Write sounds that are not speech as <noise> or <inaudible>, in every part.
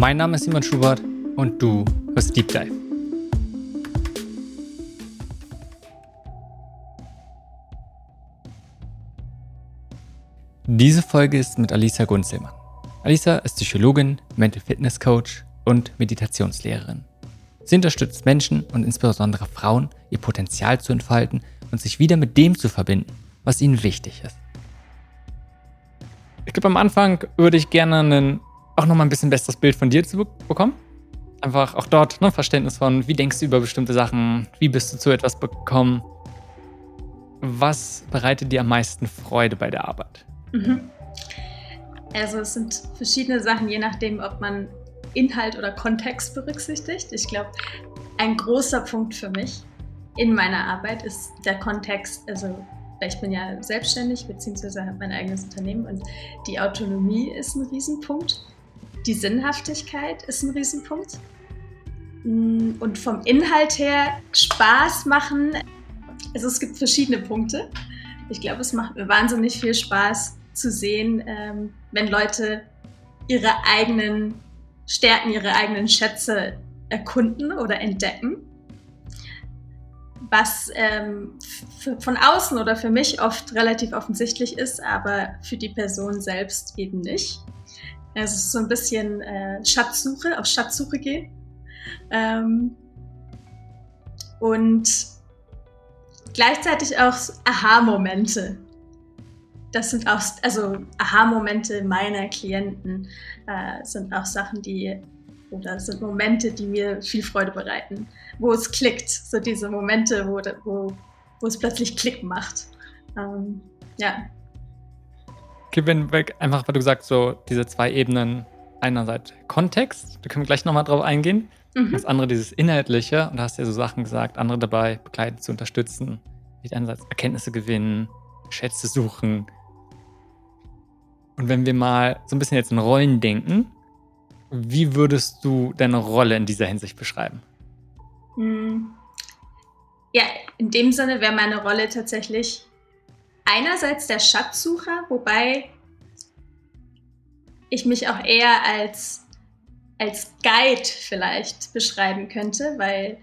Mein Name ist Simon Schubert und du hörst Deep Dive. Diese Folge ist mit Alisa Gunzelmann. Alisa ist Psychologin, Mental Fitness Coach und Meditationslehrerin. Sie unterstützt Menschen und insbesondere Frauen, ihr Potenzial zu entfalten und sich wieder mit dem zu verbinden, was ihnen wichtig ist. Ich glaube, am Anfang würde ich gerne einen, auch nochmal ein bisschen besseres Bild von dir zu bekommen. Einfach auch dort ne, Verständnis von, wie denkst du über bestimmte Sachen, wie bist du zu etwas bekommen. Was bereitet dir am meisten Freude bei der Arbeit? Mhm. Also es sind verschiedene Sachen, je nachdem, ob man Inhalt oder Kontext berücksichtigt. Ich glaube, ein großer Punkt für mich in meiner Arbeit ist der Kontext, also ich bin ja selbstständig bzw. habe mein eigenes Unternehmen und die Autonomie ist ein Riesenpunkt. Die Sinnhaftigkeit ist ein Riesenpunkt. Mm, und vom Inhalt her Spaß machen. Also es gibt verschiedene Punkte. Ich glaube, es macht mir wahnsinnig viel Spaß zu sehen, ähm, wenn Leute ihre eigenen Stärken, ihre eigenen Schätze erkunden oder entdecken was ähm, von außen oder für mich oft relativ offensichtlich ist, aber für die Person selbst eben nicht. Es ist so ein bisschen äh, Schatzsuche, auf Schatzsuche gehen. Ähm, und gleichzeitig auch Aha-Momente. Das sind auch, also Aha-Momente meiner Klienten äh, sind auch Sachen, die oder sind Momente, die mir viel Freude bereiten, wo es klickt, so diese Momente, wo, wo, wo es plötzlich Klick macht. Ähm, ja. Wenn wir einfach, weil du sagst, so diese zwei Ebenen, einerseits Kontext, da können wir gleich nochmal drauf eingehen. Mhm. Das andere dieses Inhaltliche, und da hast du ja so Sachen gesagt, andere dabei begleiten, zu unterstützen, einerseits Erkenntnisse gewinnen, Schätze suchen. Und wenn wir mal so ein bisschen jetzt in Rollen denken, wie würdest du deine Rolle in dieser Hinsicht beschreiben? Hm. Ja, in dem Sinne wäre meine Rolle tatsächlich einerseits der Schatzsucher, wobei ich mich auch eher als, als Guide vielleicht beschreiben könnte, weil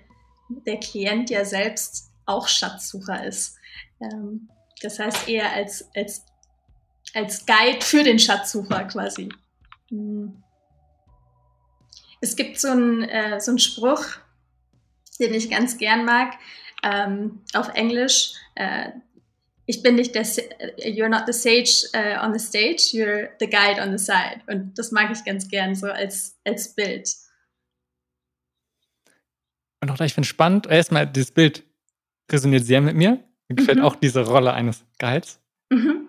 der Klient ja selbst auch Schatzsucher ist. Ähm, das heißt eher als, als, als Guide für den Schatzsucher quasi. Hm. Es gibt so einen, äh, so Spruch, den ich ganz gern mag, ähm, auf Englisch. Äh, ich bin nicht der, you're not the sage uh, on the stage, you're the guide on the side. Und das mag ich ganz gern so als, als Bild. Und auch da, ich finde spannend, erstmal, dieses Bild resoniert sehr mit mir. Mir gefällt mhm. auch diese Rolle eines Guides. Mhm.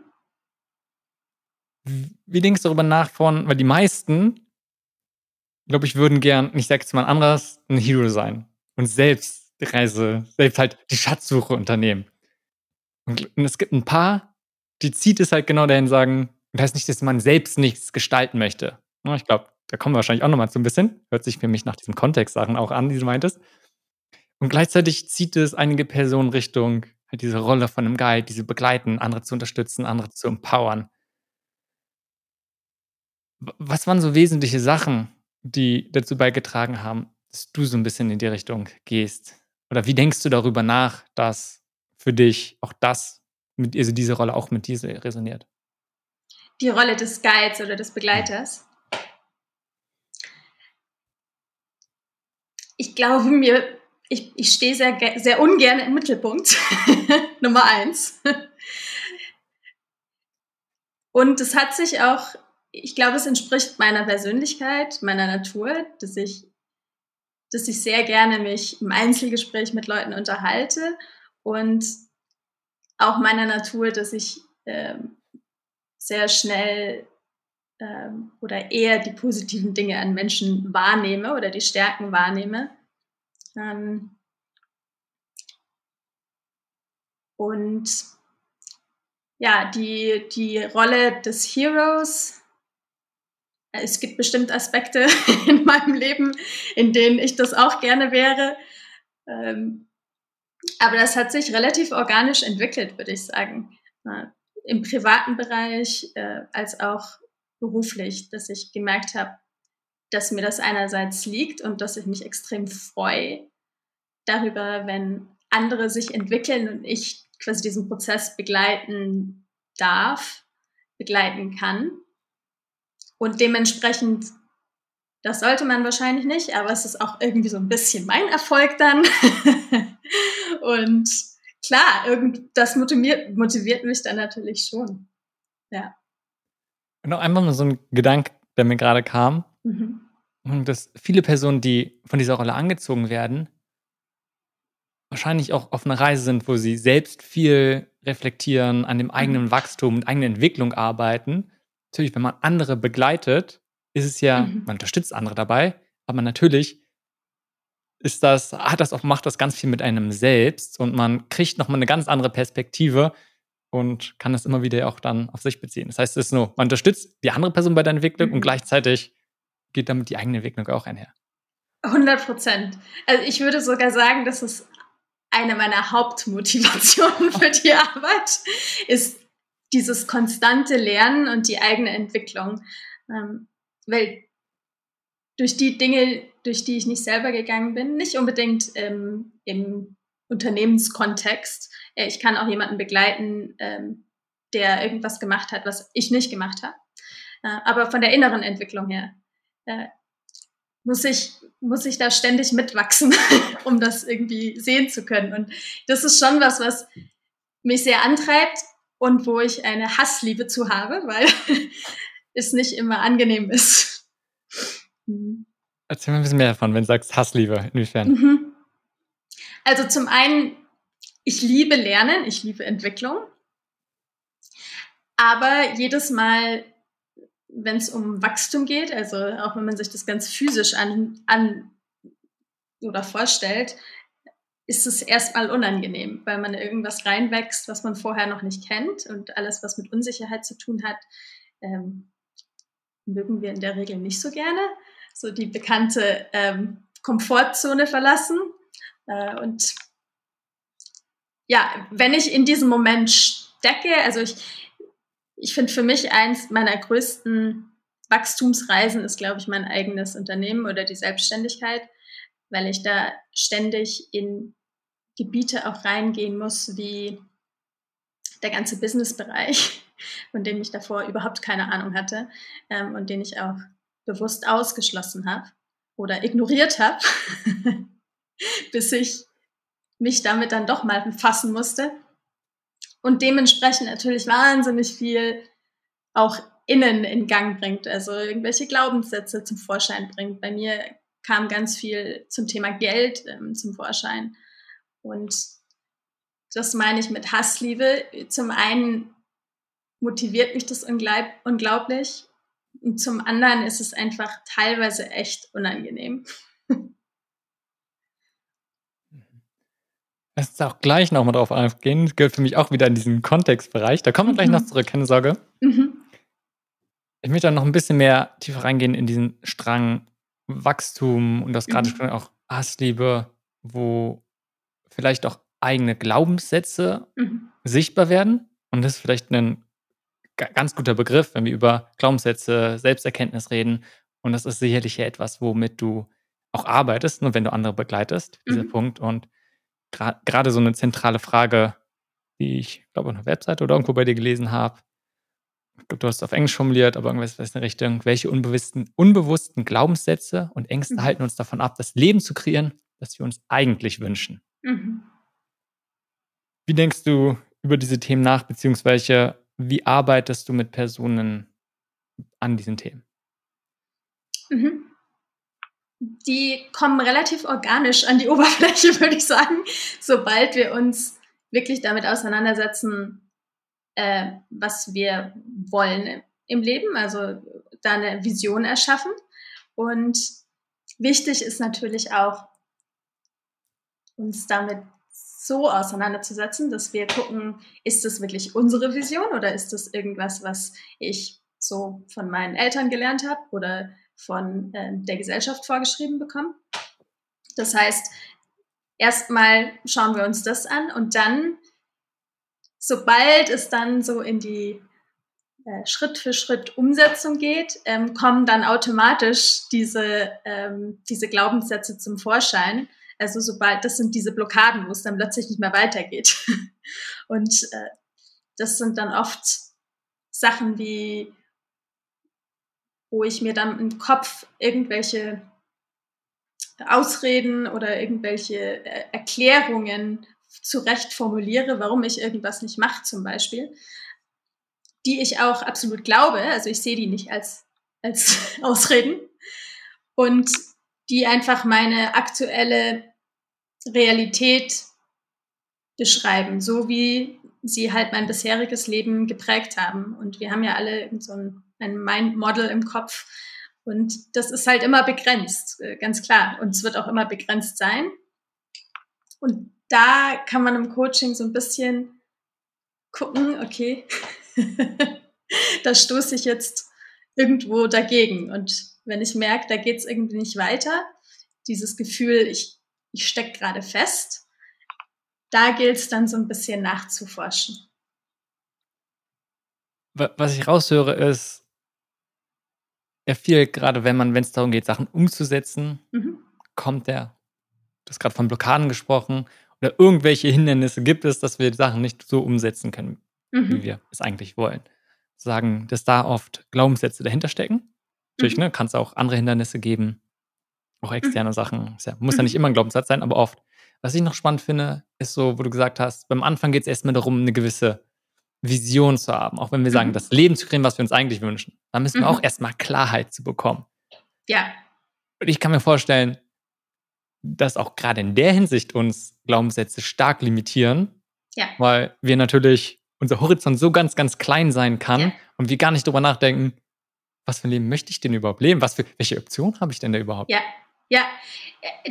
Wie denkst du darüber nach von, weil die meisten glaube ich, würden gern, ich sage jetzt mal anders, ein Hero sein und selbst die Reise, selbst halt die Schatzsuche unternehmen. Und, und es gibt ein paar, die zieht es halt genau dahin sagen, das heißt nicht, dass man selbst nichts gestalten möchte. Ich glaube, da kommen wir wahrscheinlich auch nochmal so ein bisschen. Hört sich für mich nach diesen Kontextsachen auch an, die du meintest. Und gleichzeitig zieht es einige Personen Richtung halt diese Rolle von einem Guide, diese begleiten, andere zu unterstützen, andere zu empowern. Was waren so wesentliche Sachen, die dazu beigetragen haben, dass du so ein bisschen in die Richtung gehst? Oder wie denkst du darüber nach, dass für dich auch das, mit, also diese Rolle auch mit dieser resoniert? Die Rolle des Guides oder des Begleiters? Ich glaube mir, ich, ich stehe sehr, sehr ungern im Mittelpunkt. <laughs> Nummer eins. Und es hat sich auch ich glaube, es entspricht meiner Persönlichkeit, meiner Natur, dass ich, dass ich sehr gerne mich im Einzelgespräch mit Leuten unterhalte und auch meiner Natur, dass ich ähm, sehr schnell ähm, oder eher die positiven Dinge an Menschen wahrnehme oder die Stärken wahrnehme. Ähm, und ja, die, die Rolle des Heroes es gibt bestimmt Aspekte <laughs> in meinem Leben, in denen ich das auch gerne wäre. Ähm, aber das hat sich relativ organisch entwickelt, würde ich sagen. Äh, Im privaten Bereich äh, als auch beruflich, dass ich gemerkt habe, dass mir das einerseits liegt und dass ich mich extrem freue darüber, wenn andere sich entwickeln und ich quasi diesen Prozess begleiten darf, begleiten kann. Und dementsprechend, das sollte man wahrscheinlich nicht, aber es ist auch irgendwie so ein bisschen mein Erfolg dann. <laughs> und klar, irgend, das motiviert, motiviert mich dann natürlich schon. Ja. Und noch einmal so ein Gedanke, der mir gerade kam. Mhm. Und dass viele Personen, die von dieser Rolle angezogen werden, wahrscheinlich auch auf einer Reise sind, wo sie selbst viel reflektieren, an dem eigenen mhm. Wachstum und eigenen Entwicklung arbeiten. Natürlich, wenn man andere begleitet, ist es ja, mhm. man unterstützt andere dabei, aber natürlich ist das, hat das auch, macht das ganz viel mit einem selbst und man kriegt nochmal eine ganz andere Perspektive und kann das immer wieder auch dann auf sich beziehen. Das heißt, es ist nur, man unterstützt die andere Person bei der Entwicklung mhm. und gleichzeitig geht damit die eigene Entwicklung auch einher. 100 Prozent. Also ich würde sogar sagen, dass es eine meiner Hauptmotivationen für die Arbeit ist dieses konstante Lernen und die eigene Entwicklung. Ähm, weil durch die Dinge, durch die ich nicht selber gegangen bin, nicht unbedingt ähm, im Unternehmenskontext. Äh, ich kann auch jemanden begleiten, ähm, der irgendwas gemacht hat, was ich nicht gemacht habe. Äh, aber von der inneren Entwicklung her äh, muss ich, muss ich da ständig mitwachsen, <laughs> um das irgendwie sehen zu können. Und das ist schon was, was mich sehr antreibt und wo ich eine Hassliebe zu habe, weil <laughs> es nicht immer angenehm ist. Mhm. Erzähl mir ein bisschen mehr davon, wenn du sagst Hassliebe, inwiefern? Mhm. Also zum einen, ich liebe Lernen, ich liebe Entwicklung. Aber jedes Mal wenn es um Wachstum geht, also auch wenn man sich das ganz physisch an, an oder vorstellt, ist es erstmal unangenehm, weil man irgendwas reinwächst, was man vorher noch nicht kennt und alles, was mit Unsicherheit zu tun hat, ähm, mögen wir in der Regel nicht so gerne. So die bekannte ähm, Komfortzone verlassen. Äh, und ja, wenn ich in diesem Moment stecke, also ich, ich finde für mich eins meiner größten Wachstumsreisen ist, glaube ich, mein eigenes Unternehmen oder die Selbstständigkeit, weil ich da ständig in Gebiete auch reingehen muss, wie der ganze Businessbereich, <laughs> von dem ich davor überhaupt keine Ahnung hatte ähm, und den ich auch bewusst ausgeschlossen habe oder ignoriert habe, <laughs> bis ich mich damit dann doch mal befassen musste und dementsprechend natürlich wahnsinnig viel auch innen in Gang bringt, also irgendwelche Glaubenssätze zum Vorschein bringt. Bei mir kam ganz viel zum Thema Geld ähm, zum Vorschein. Und das meine ich mit Hassliebe. Zum einen motiviert mich das unglaublich und zum anderen ist es einfach teilweise echt unangenehm. Lass uns auch gleich nochmal drauf eingehen. Das gehört für mich auch wieder in diesen Kontextbereich. Da kommen wir gleich mhm. noch zurück, keine Sorge. Mhm. Ich möchte dann noch ein bisschen mehr tiefer reingehen in diesen Strang Wachstum und das gerade mhm. auch Hassliebe, wo vielleicht auch eigene Glaubenssätze mhm. sichtbar werden. Und das ist vielleicht ein ganz guter Begriff, wenn wir über Glaubenssätze, Selbsterkenntnis reden. Und das ist sicherlich ja etwas, womit du auch arbeitest, nur wenn du andere begleitest, dieser mhm. Punkt. Und gerade so eine zentrale Frage, die ich, glaube, auf einer Webseite oder irgendwo bei dir gelesen habe. Ich glaube, du hast es auf Englisch formuliert, aber irgendwas in der Richtung. Welche unbewussten, unbewussten Glaubenssätze und Ängste mhm. halten uns davon ab, das Leben zu kreieren, das wir uns eigentlich wünschen? Mhm. Wie denkst du über diese Themen nach, beziehungsweise wie arbeitest du mit Personen an diesen Themen? Mhm die kommen relativ organisch an die <laughs> Oberfläche, würde ich sagen, sobald wir uns wirklich damit auseinandersetzen, äh, was wir wollen im Leben, also da eine Vision erschaffen. Und wichtig ist natürlich auch, uns damit so auseinanderzusetzen, dass wir gucken, ist das wirklich unsere Vision oder ist das irgendwas, was ich so von meinen Eltern gelernt habe oder von äh, der Gesellschaft vorgeschrieben bekommen. Das heißt, erstmal schauen wir uns das an und dann, sobald es dann so in die äh, Schritt für Schritt Umsetzung geht, ähm, kommen dann automatisch diese, ähm, diese Glaubenssätze zum Vorschein. Also sobald, das sind diese Blockaden, wo es dann plötzlich nicht mehr weitergeht. <laughs> Und äh, das sind dann oft Sachen wie, wo ich mir dann im Kopf irgendwelche Ausreden oder irgendwelche äh, Erklärungen zurecht formuliere, warum ich irgendwas nicht mache zum Beispiel, die ich auch absolut glaube, also ich sehe die nicht als, als <laughs> Ausreden und die einfach meine aktuelle Realität beschreiben, so wie sie halt mein bisheriges Leben geprägt haben. Und wir haben ja alle so ein, ein Mind-Model im Kopf. Und das ist halt immer begrenzt, äh, ganz klar. Und es wird auch immer begrenzt sein. Und da kann man im Coaching so ein bisschen gucken, okay, <laughs> da stoße ich jetzt irgendwo dagegen. Und wenn ich merke, da geht es irgendwie nicht weiter, dieses Gefühl, ich, ich stecke gerade fest, da gilt es dann so ein bisschen nachzuforschen. Was ich raushöre, ist, ja viel, gerade wenn man, wenn es darum geht, Sachen umzusetzen, mhm. kommt der, du hast gerade von Blockaden gesprochen, oder irgendwelche Hindernisse gibt es, dass wir Sachen nicht so umsetzen können, mhm. wie wir es eigentlich wollen. Sagen, dass da oft Glaubenssätze dahinter stecken. Natürlich, mhm. ne, kann es auch andere Hindernisse geben, auch externe mhm. Sachen. Ja, muss ja nicht mhm. immer ein Glaubenssatz sein, aber oft. Was ich noch spannend finde, ist so, wo du gesagt hast, beim Anfang geht es erstmal darum, eine gewisse Vision zu haben. Auch wenn wir sagen, mhm. das Leben zu kriegen, was wir uns eigentlich wünschen. Da müssen wir auch erstmal Klarheit zu bekommen. Ja. Und ich kann mir vorstellen, dass auch gerade in der Hinsicht uns Glaubenssätze stark limitieren, ja. weil wir natürlich unser Horizont so ganz, ganz klein sein kann ja. und wir gar nicht darüber nachdenken, was für ein Leben möchte ich denn überhaupt leben? Was für, welche Option habe ich denn da überhaupt? Ja, ja,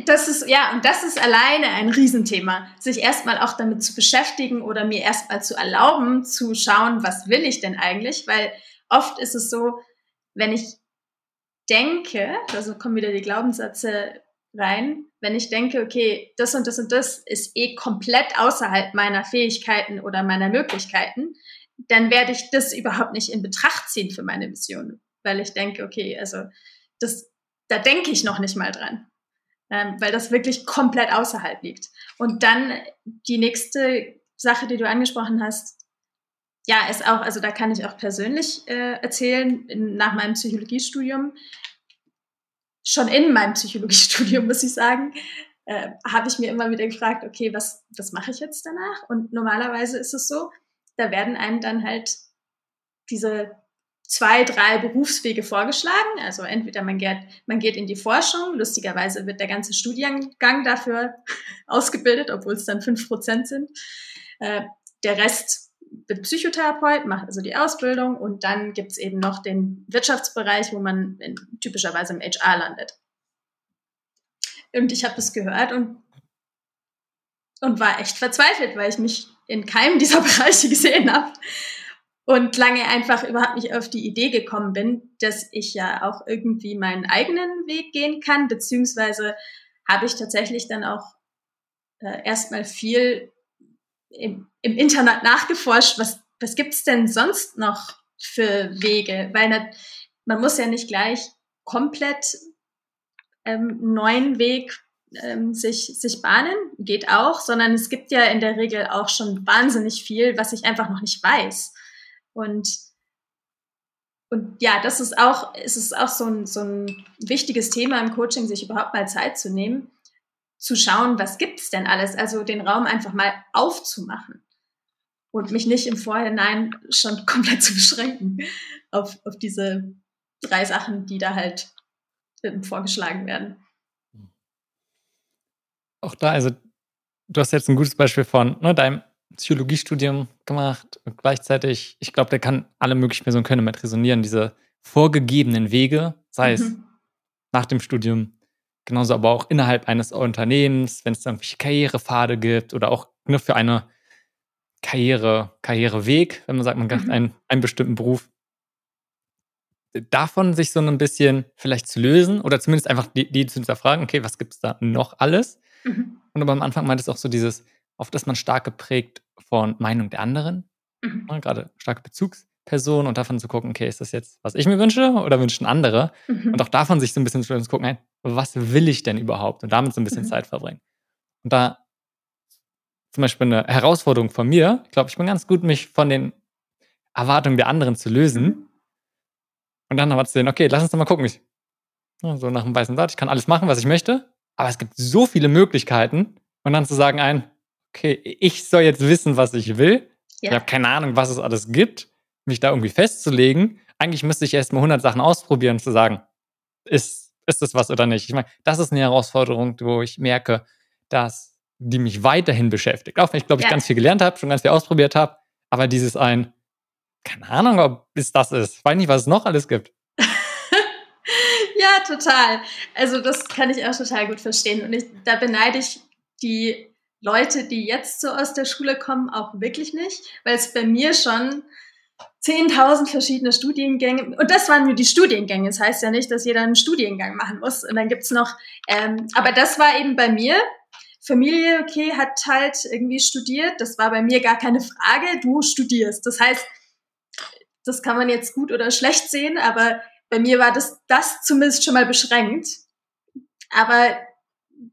das ist, ja, und das ist alleine ein Riesenthema, sich erstmal auch damit zu beschäftigen oder mir erstmal zu erlauben, zu schauen, was will ich denn eigentlich? Weil oft ist es so, wenn ich denke, also kommen wieder die Glaubenssätze rein, wenn ich denke, okay, das und das und das ist eh komplett außerhalb meiner Fähigkeiten oder meiner Möglichkeiten, dann werde ich das überhaupt nicht in Betracht ziehen für meine Vision, weil ich denke, okay, also das, da denke ich noch nicht mal dran, ähm, weil das wirklich komplett außerhalb liegt. Und dann die nächste Sache, die du angesprochen hast, ja, ist auch, also da kann ich auch persönlich äh, erzählen, in, nach meinem Psychologiestudium schon in meinem Psychologiestudium, muss ich sagen, äh, habe ich mir immer wieder gefragt, okay, was, was mache ich jetzt danach? Und normalerweise ist es so, da werden einem dann halt diese zwei, drei Berufswege vorgeschlagen. Also entweder man geht, man geht in die Forschung, lustigerweise wird der ganze Studiengang dafür <laughs> ausgebildet, obwohl es dann fünf Prozent sind. Äh, der Rest wird Psychotherapeut, macht also die Ausbildung und dann gibt es eben noch den Wirtschaftsbereich, wo man in, typischerweise im HR landet. Und ich habe das gehört und, und war echt verzweifelt, weil ich mich in keinem dieser <laughs> Bereiche gesehen habe und lange einfach überhaupt nicht auf die Idee gekommen bin, dass ich ja auch irgendwie meinen eigenen Weg gehen kann, beziehungsweise habe ich tatsächlich dann auch äh, erstmal viel im, im Internet nachgeforscht, was, was gibt's denn sonst noch für Wege? Weil nicht, man muss ja nicht gleich komplett ähm, neuen Weg ähm, sich, sich bahnen, geht auch, sondern es gibt ja in der Regel auch schon wahnsinnig viel, was ich einfach noch nicht weiß. Und, und ja, das ist auch, es ist auch so ein, so ein wichtiges Thema im Coaching, sich überhaupt mal Zeit zu nehmen, zu schauen, was gibt's denn alles? Also den Raum einfach mal aufzumachen und mich nicht im Vorhinein schon <laughs> komplett zu beschränken auf, auf diese drei Sachen, die da halt vorgeschlagen werden. Auch da, also du hast jetzt ein gutes Beispiel von ne, deinem Psychologiestudium gemacht und gleichzeitig, ich glaube, der kann alle möglichen Personen können damit resonieren, diese vorgegebenen Wege, sei es mhm. nach dem Studium, Genauso aber auch innerhalb eines Unternehmens, wenn es irgendwelche Karrierepfade gibt oder auch nur für eine Karriere, Karriereweg, wenn man sagt, man hat mhm. einen, einen bestimmten Beruf. Davon sich so ein bisschen vielleicht zu lösen oder zumindest einfach die, die zu hinterfragen, okay, was gibt es da noch alles? Mhm. Und aber am Anfang meint es auch so dieses, oft ist man stark geprägt von Meinung der anderen, mhm. ne, gerade starke Bezugs, Person und davon zu gucken, okay, ist das jetzt, was ich mir wünsche oder wünschen andere? Mhm. Und auch davon sich so ein bisschen zu gucken, hey, was will ich denn überhaupt? Und damit so ein bisschen mhm. Zeit verbringen. Und da zum Beispiel eine Herausforderung von mir, ich glaube, ich bin ganz gut, mich von den Erwartungen der anderen zu lösen. Mhm. Und dann aber zu sehen, okay, lass uns doch mal gucken. Ich, so nach dem weißen Blatt, ich kann alles machen, was ich möchte, aber es gibt so viele Möglichkeiten. Und dann zu sagen ein, okay, ich soll jetzt wissen, was ich will. Ja. Ich habe keine Ahnung, was es alles gibt mich da irgendwie festzulegen. Eigentlich müsste ich erst mal 100 Sachen ausprobieren, zu sagen, ist, ist das was oder nicht. Ich meine, das ist eine Herausforderung, wo ich merke, dass die mich weiterhin beschäftigt. Auch wenn ich, glaube ich, ja. ganz viel gelernt habe, schon ganz viel ausprobiert habe. Aber dieses ein, keine Ahnung, ob es das ist. Ich weiß nicht, was es noch alles gibt. <laughs> ja, total. Also das kann ich auch total gut verstehen. Und ich, da beneide ich die Leute, die jetzt so aus der Schule kommen, auch wirklich nicht, weil es bei mir schon 10.000 verschiedene Studiengänge. Und das waren nur die Studiengänge. Das heißt ja nicht, dass jeder einen Studiengang machen muss. Und dann gibt's noch, ähm, aber das war eben bei mir. Familie, okay, hat halt irgendwie studiert. Das war bei mir gar keine Frage. Du studierst. Das heißt, das kann man jetzt gut oder schlecht sehen, aber bei mir war das, das zumindest schon mal beschränkt. Aber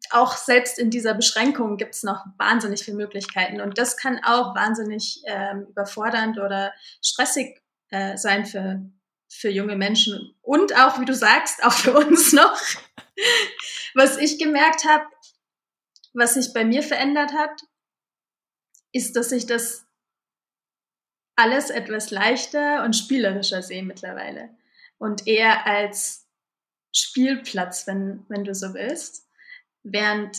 auch selbst in dieser Beschränkung gibt es noch wahnsinnig viele Möglichkeiten. Und das kann auch wahnsinnig ähm, überfordernd oder stressig äh, sein für, für junge Menschen. Und auch, wie du sagst, auch für uns <laughs> noch. was ich gemerkt habe, was sich bei mir verändert hat, ist, dass ich das alles etwas leichter und spielerischer sehe mittlerweile. Und eher als Spielplatz, wenn, wenn du so willst. Während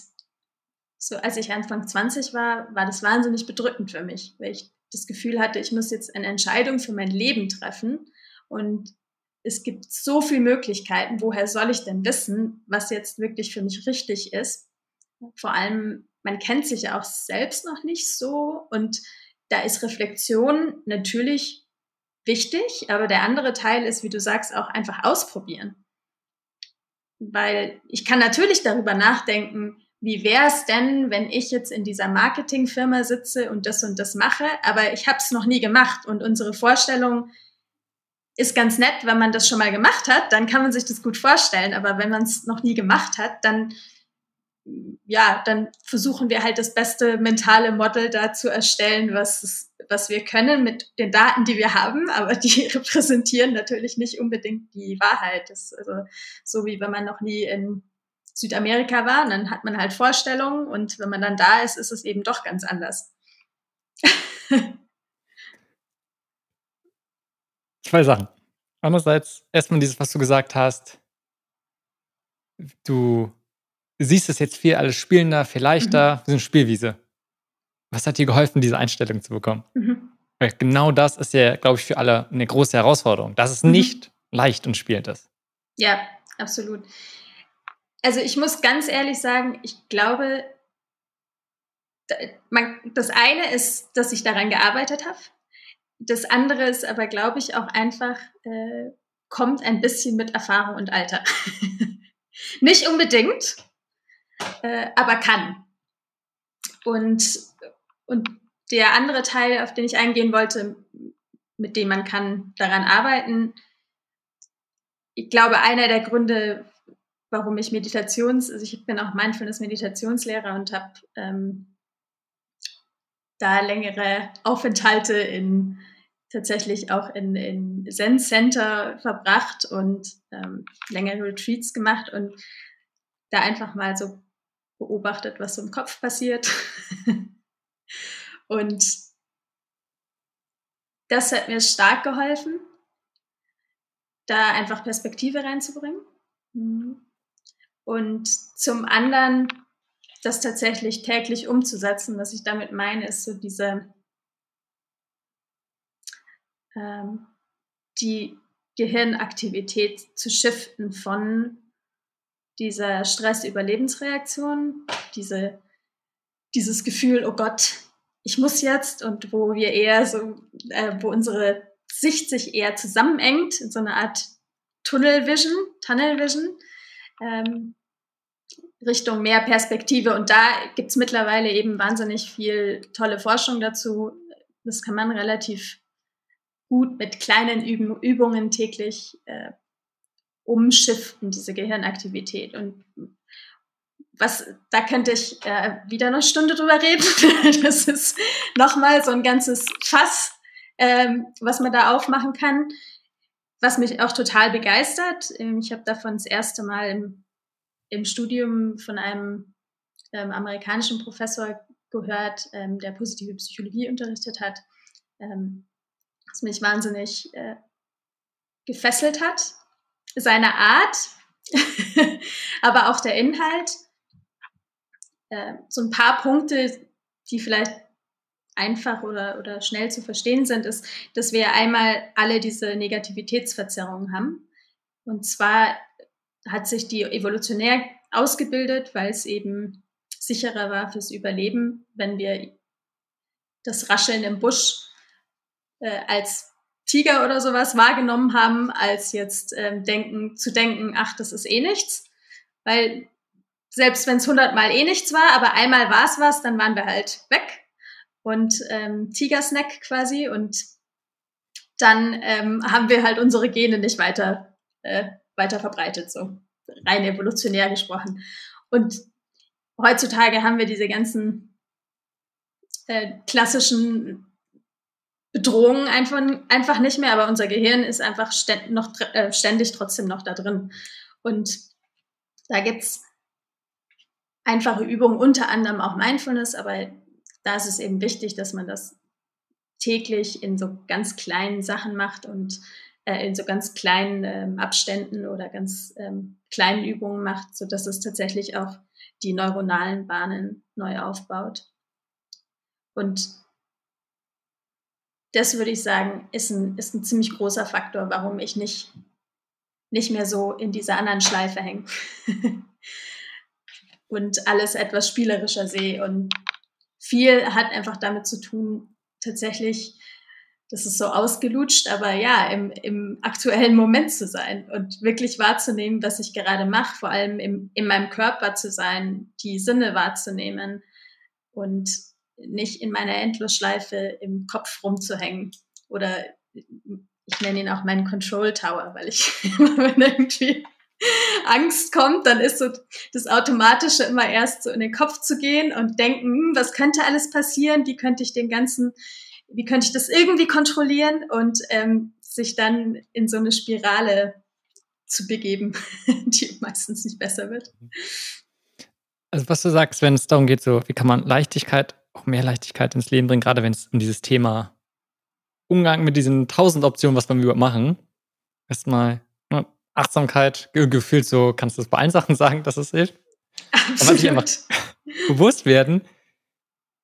so als ich Anfang 20 war, war das wahnsinnig bedrückend für mich, weil ich das Gefühl hatte, ich muss jetzt eine Entscheidung für mein Leben treffen und es gibt so viele Möglichkeiten, woher soll ich denn wissen, was jetzt wirklich für mich richtig ist? Vor allem, man kennt sich ja auch selbst noch nicht so und da ist Reflexion natürlich wichtig, aber der andere Teil ist, wie du sagst, auch einfach ausprobieren. Weil ich kann natürlich darüber nachdenken, wie wäre es denn, wenn ich jetzt in dieser Marketingfirma sitze und das und das mache, aber ich habe es noch nie gemacht. Und unsere Vorstellung ist ganz nett, wenn man das schon mal gemacht hat, dann kann man sich das gut vorstellen, aber wenn man es noch nie gemacht hat, dann ja, dann versuchen wir halt das beste mentale Model da zu erstellen, was, was wir können mit den Daten, die wir haben, <laughs> aber die repräsentieren natürlich nicht unbedingt die Wahrheit. Das ist also so wie wenn man noch nie in Südamerika war, dann hat man halt Vorstellungen und wenn man dann da ist, ist es eben doch ganz anders. <laughs> Zwei Sachen. Andererseits erstmal dieses, was du gesagt hast, du siehst es jetzt viel alles spielender, viel leichter, mhm. so eine Spielwiese. Was hat dir geholfen, diese Einstellung zu bekommen? Mhm. Weil genau das ist ja, glaube ich, für alle eine große Herausforderung, dass es mhm. nicht leicht und spielend ist. Ja, absolut. Also ich muss ganz ehrlich sagen, ich glaube, das eine ist, dass ich daran gearbeitet habe. Das andere ist aber, glaube ich, auch einfach, äh, kommt ein bisschen mit Erfahrung und Alter. <laughs> Nicht unbedingt, äh, aber kann. Und, und der andere Teil, auf den ich eingehen wollte, mit dem man kann daran arbeiten, ich glaube, einer der Gründe, warum ich Meditations, also ich bin auch Mindfulness-Meditationslehrer und habe ähm, da längere Aufenthalte in tatsächlich auch in, in Zen Center verbracht und ähm, längere Retreats gemacht und da einfach mal so beobachtet, was so im Kopf passiert. <laughs> und das hat mir stark geholfen, da einfach Perspektive reinzubringen. Mhm. Und zum anderen das tatsächlich täglich umzusetzen. Was ich damit meine, ist so diese ähm, die Gehirnaktivität zu shiften von dieser Stress-Überlebensreaktion, diese, dieses Gefühl, oh Gott, ich muss jetzt und wo wir eher so, äh, wo unsere Sicht sich eher zusammenengt, in so einer Art Tunnel Vision, Tunnel Vision, ähm, Richtung mehr Perspektive. Und da gibt's mittlerweile eben wahnsinnig viel tolle Forschung dazu. Das kann man relativ gut mit kleinen Üb Übungen täglich äh, umschiften, diese Gehirnaktivität. Und was, da könnte ich äh, wieder eine Stunde drüber reden. <laughs> das ist nochmal so ein ganzes Fass, ähm, was man da aufmachen kann, was mich auch total begeistert. Ähm, ich habe davon das erste Mal im, im Studium von einem ähm, amerikanischen Professor gehört, ähm, der positive Psychologie unterrichtet hat, ähm, was mich wahnsinnig äh, gefesselt hat. Seine Art, <laughs> aber auch der Inhalt. Äh, so ein paar Punkte, die vielleicht einfach oder, oder schnell zu verstehen sind, ist, dass wir einmal alle diese Negativitätsverzerrungen haben. Und zwar hat sich die evolutionär ausgebildet, weil es eben sicherer war fürs Überleben, wenn wir das Rascheln im Busch äh, als Tiger oder sowas wahrgenommen haben, als jetzt ähm, denken, zu denken, ach, das ist eh nichts. Weil selbst wenn es hundertmal eh nichts war, aber einmal war es was, dann waren wir halt weg und ähm, Tigersnack quasi und dann ähm, haben wir halt unsere Gene nicht weiter, äh, weiter verbreitet, so rein evolutionär gesprochen. Und heutzutage haben wir diese ganzen äh, klassischen Bedrohungen einfach, einfach nicht mehr, aber unser Gehirn ist einfach ständ, noch, äh, ständig trotzdem noch da drin. Und da gibt's einfache Übungen, unter anderem auch Mindfulness, aber da ist es eben wichtig, dass man das täglich in so ganz kleinen Sachen macht und äh, in so ganz kleinen ähm, Abständen oder ganz ähm, kleinen Übungen macht, so dass es tatsächlich auch die neuronalen Bahnen neu aufbaut. Und das würde ich sagen, ist ein, ist ein ziemlich großer Faktor, warum ich nicht, nicht mehr so in dieser anderen Schleife hänge <laughs> und alles etwas spielerischer sehe. Und viel hat einfach damit zu tun, tatsächlich, das ist so ausgelutscht, aber ja, im, im aktuellen Moment zu sein und wirklich wahrzunehmen, was ich gerade mache, vor allem im, in meinem Körper zu sein, die Sinne wahrzunehmen und nicht in meiner Endlosschleife im Kopf rumzuhängen oder ich nenne ihn auch meinen Control Tower, weil ich <laughs> wenn irgendwie Angst kommt, dann ist so das Automatische immer erst so in den Kopf zu gehen und denken, hm, was könnte alles passieren, wie könnte ich den ganzen, wie könnte ich das irgendwie kontrollieren und ähm, sich dann in so eine Spirale zu begeben, <laughs> die meistens nicht besser wird. Also was du sagst, wenn es darum geht, so wie kann man Leichtigkeit, auch mehr Leichtigkeit ins Leben bringen, gerade wenn es um dieses Thema Umgang mit diesen tausend Optionen, was wir überhaupt machen, erstmal Achtsamkeit gefühlt so, kannst du das bei allen Sachen sagen, dass es hilft? Absolut. Aber sich einfach bewusst werden,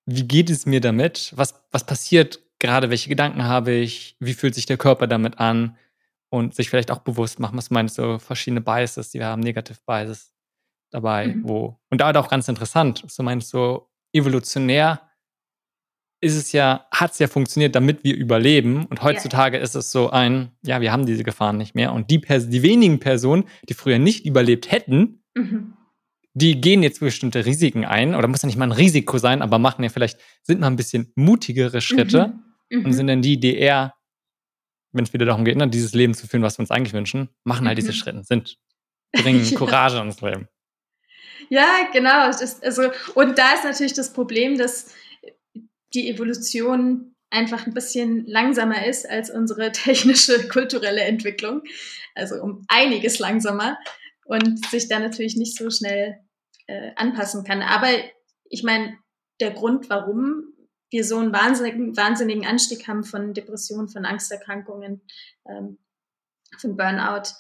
wie geht es mir damit? Was, was passiert gerade? Welche Gedanken habe ich? Wie fühlt sich der Körper damit an? Und sich vielleicht auch bewusst machen, was meinst du, verschiedene Biases, die wir haben, Negative Biases dabei, mhm. wo, und da halt auch ganz interessant, so meinst du, evolutionär ist es ja, hat es ja funktioniert, damit wir überleben. Und heutzutage ja. ist es so ein, ja, wir haben diese Gefahren nicht mehr. Und die, die wenigen Personen, die früher nicht überlebt hätten, mhm. die gehen jetzt bestimmte Risiken ein. Oder muss ja nicht mal ein Risiko sein, aber machen ja vielleicht, sind mal ein bisschen mutigere Schritte mhm. Mhm. und sind dann die, die eher, wenn es wieder darum geht, ne, dieses Leben zu führen, was wir uns eigentlich wünschen, machen halt diese mhm. Schritte, sind, bringen <laughs> ja. Courage ins Leben. Ja, genau. Das, also, und da ist natürlich das Problem, dass die Evolution einfach ein bisschen langsamer ist als unsere <laughs> technische, kulturelle Entwicklung. Also um einiges langsamer und sich da natürlich nicht so schnell äh, anpassen kann. Aber ich meine, der Grund, warum wir so einen wahnsinnigen, wahnsinnigen Anstieg haben von Depressionen, von Angsterkrankungen, ähm, von Burnout,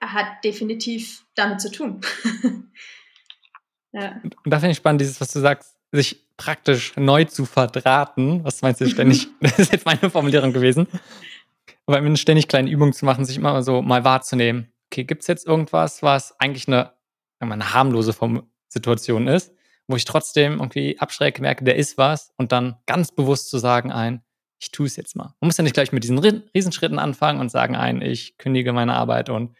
hat definitiv damit zu tun. <laughs> ja. Und da finde ich spannend, dieses, was du sagst, sich praktisch neu zu verdrahten. Was meinst du ständig? <laughs> das ist jetzt meine Formulierung gewesen. Aber wenn ständig kleine Übungen zu machen, sich immer so mal wahrzunehmen. Okay, gibt es jetzt irgendwas, was eigentlich eine, eine harmlose Situation ist, wo ich trotzdem irgendwie abschrecke, merke, der ist was und dann ganz bewusst zu sagen ein, ich tue es jetzt mal. Man muss ja nicht gleich mit diesen Riesenschritten anfangen und sagen ein, ich kündige meine Arbeit und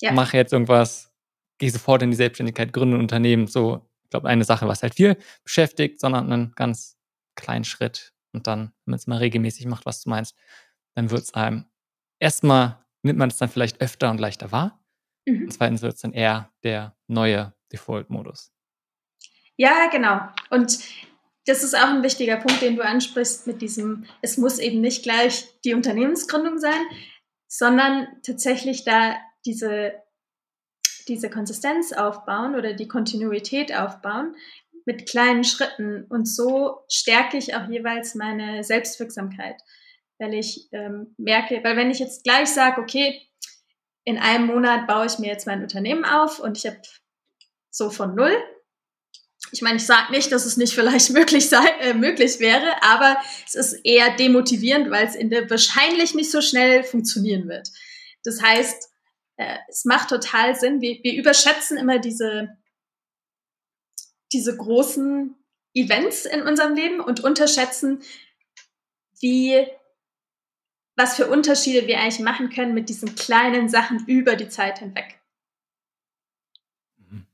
ja. mache jetzt irgendwas, gehe sofort in die Selbstständigkeit, gründe ein Unternehmen. So, ich glaube, eine Sache, was halt viel beschäftigt, sondern einen ganz kleinen Schritt. Und dann, wenn man es mal regelmäßig macht, was du meinst, dann wird es einem erstmal nimmt man es dann vielleicht öfter und leichter wahr. Mhm. Und zweitens wird es dann eher der neue Default-Modus. Ja, genau. Und das ist auch ein wichtiger Punkt, den du ansprichst mit diesem, es muss eben nicht gleich die Unternehmensgründung sein, sondern tatsächlich da diese, diese Konsistenz aufbauen oder die Kontinuität aufbauen mit kleinen Schritten. Und so stärke ich auch jeweils meine Selbstwirksamkeit weil ich ähm, merke, weil wenn ich jetzt gleich sage, okay, in einem Monat baue ich mir jetzt mein Unternehmen auf und ich habe so von null. Ich meine, ich sage nicht, dass es nicht vielleicht <laughs> möglich, sei, äh, möglich wäre, aber es ist eher demotivierend, weil es in der wahrscheinlich nicht so schnell funktionieren wird. Das heißt, äh, es macht total Sinn. Wir, wir überschätzen immer diese, diese großen Events in unserem Leben und unterschätzen, wie was für Unterschiede wir eigentlich machen können mit diesen kleinen Sachen über die Zeit hinweg. Mhm.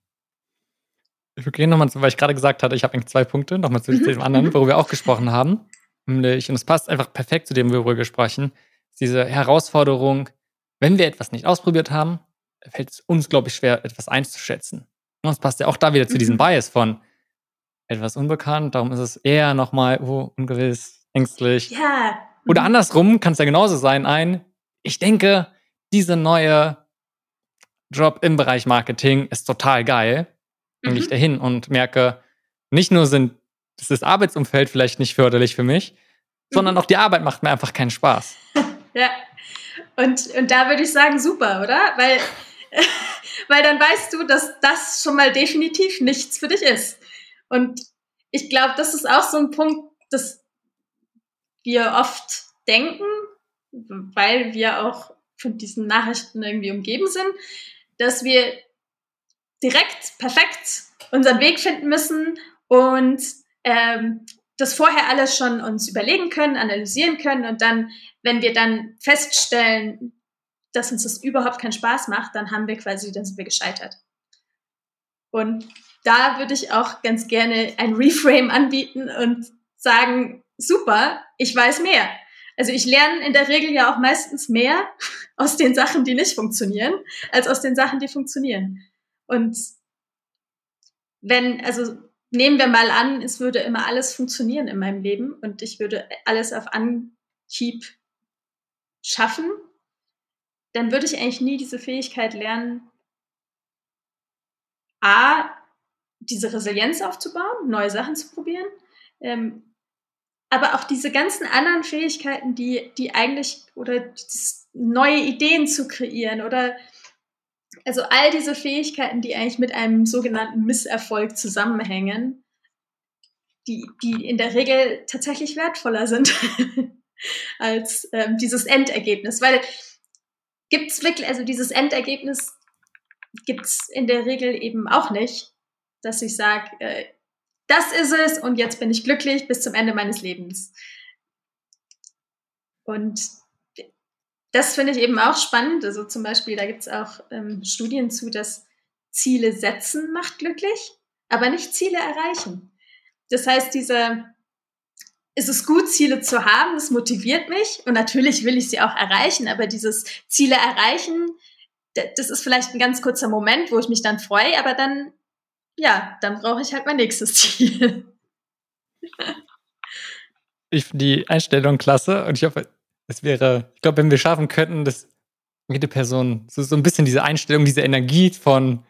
Ich gehe nochmal, weil ich gerade gesagt hatte, ich habe eigentlich zwei Punkte, nochmal zu mhm. dem anderen, worüber wir auch <laughs> gesprochen haben. Nämlich, und es passt einfach perfekt zu dem, worüber wir gesprochen, diese Herausforderung, wenn wir etwas nicht ausprobiert haben, fällt es uns, glaube ich, schwer, etwas einzuschätzen. Und es passt ja auch da wieder zu diesem mhm. Bias von etwas unbekannt, darum ist es eher nochmal oh, ungewiss, ängstlich. Ja, oder mhm. andersrum kann es ja genauso sein, ein, ich denke, diese neue Job im Bereich Marketing ist total geil. Dann mhm. gehe ich dahin und merke, nicht nur sind, ist das Arbeitsumfeld vielleicht nicht förderlich für mich, mhm. sondern auch die Arbeit macht mir einfach keinen Spaß. <laughs> ja. Und, und da würde ich sagen, super, oder? Weil, <laughs> weil dann weißt du, dass das schon mal definitiv nichts für dich ist. Und ich glaube, das ist auch so ein Punkt, das wir oft denken, weil wir auch von diesen Nachrichten irgendwie umgeben sind, dass wir direkt perfekt unseren Weg finden müssen und ähm, das vorher alles schon uns überlegen können, analysieren können und dann, wenn wir dann feststellen, dass uns das überhaupt keinen Spaß macht, dann haben wir quasi, dann sind wir gescheitert. Und da würde ich auch ganz gerne ein Reframe anbieten und sagen, super, ich weiß mehr. Also ich lerne in der Regel ja auch meistens mehr <laughs> aus den Sachen, die nicht funktionieren, als aus den Sachen, die funktionieren. Und wenn, also nehmen wir mal an, es würde immer alles funktionieren in meinem Leben und ich würde alles auf Anhieb schaffen, dann würde ich eigentlich nie diese Fähigkeit lernen, A, diese Resilienz aufzubauen, neue Sachen zu probieren, ähm, aber auch diese ganzen anderen Fähigkeiten, die, die eigentlich, oder neue Ideen zu kreieren oder also all diese Fähigkeiten, die eigentlich mit einem sogenannten Misserfolg zusammenhängen, die, die in der Regel tatsächlich wertvoller sind <laughs> als ähm, dieses Endergebnis. Weil gibt es wirklich, also dieses Endergebnis gibt es in der Regel eben auch nicht, dass ich sage, äh, das ist es und jetzt bin ich glücklich bis zum Ende meines Lebens. Und das finde ich eben auch spannend. Also zum Beispiel, da gibt es auch ähm, Studien zu, dass Ziele setzen macht glücklich, aber nicht Ziele erreichen. Das heißt, diese, ist es gut, Ziele zu haben, das motiviert mich und natürlich will ich sie auch erreichen, aber dieses Ziele erreichen, das ist vielleicht ein ganz kurzer Moment, wo ich mich dann freue, aber dann ja, dann brauche ich halt mein nächstes <laughs> Ziel. ich finde die Einstellung klasse und ich hoffe, es wäre, ich glaube, wenn wir schaffen könnten, dass jede Person so, so ein bisschen diese Einstellung, diese Energie von,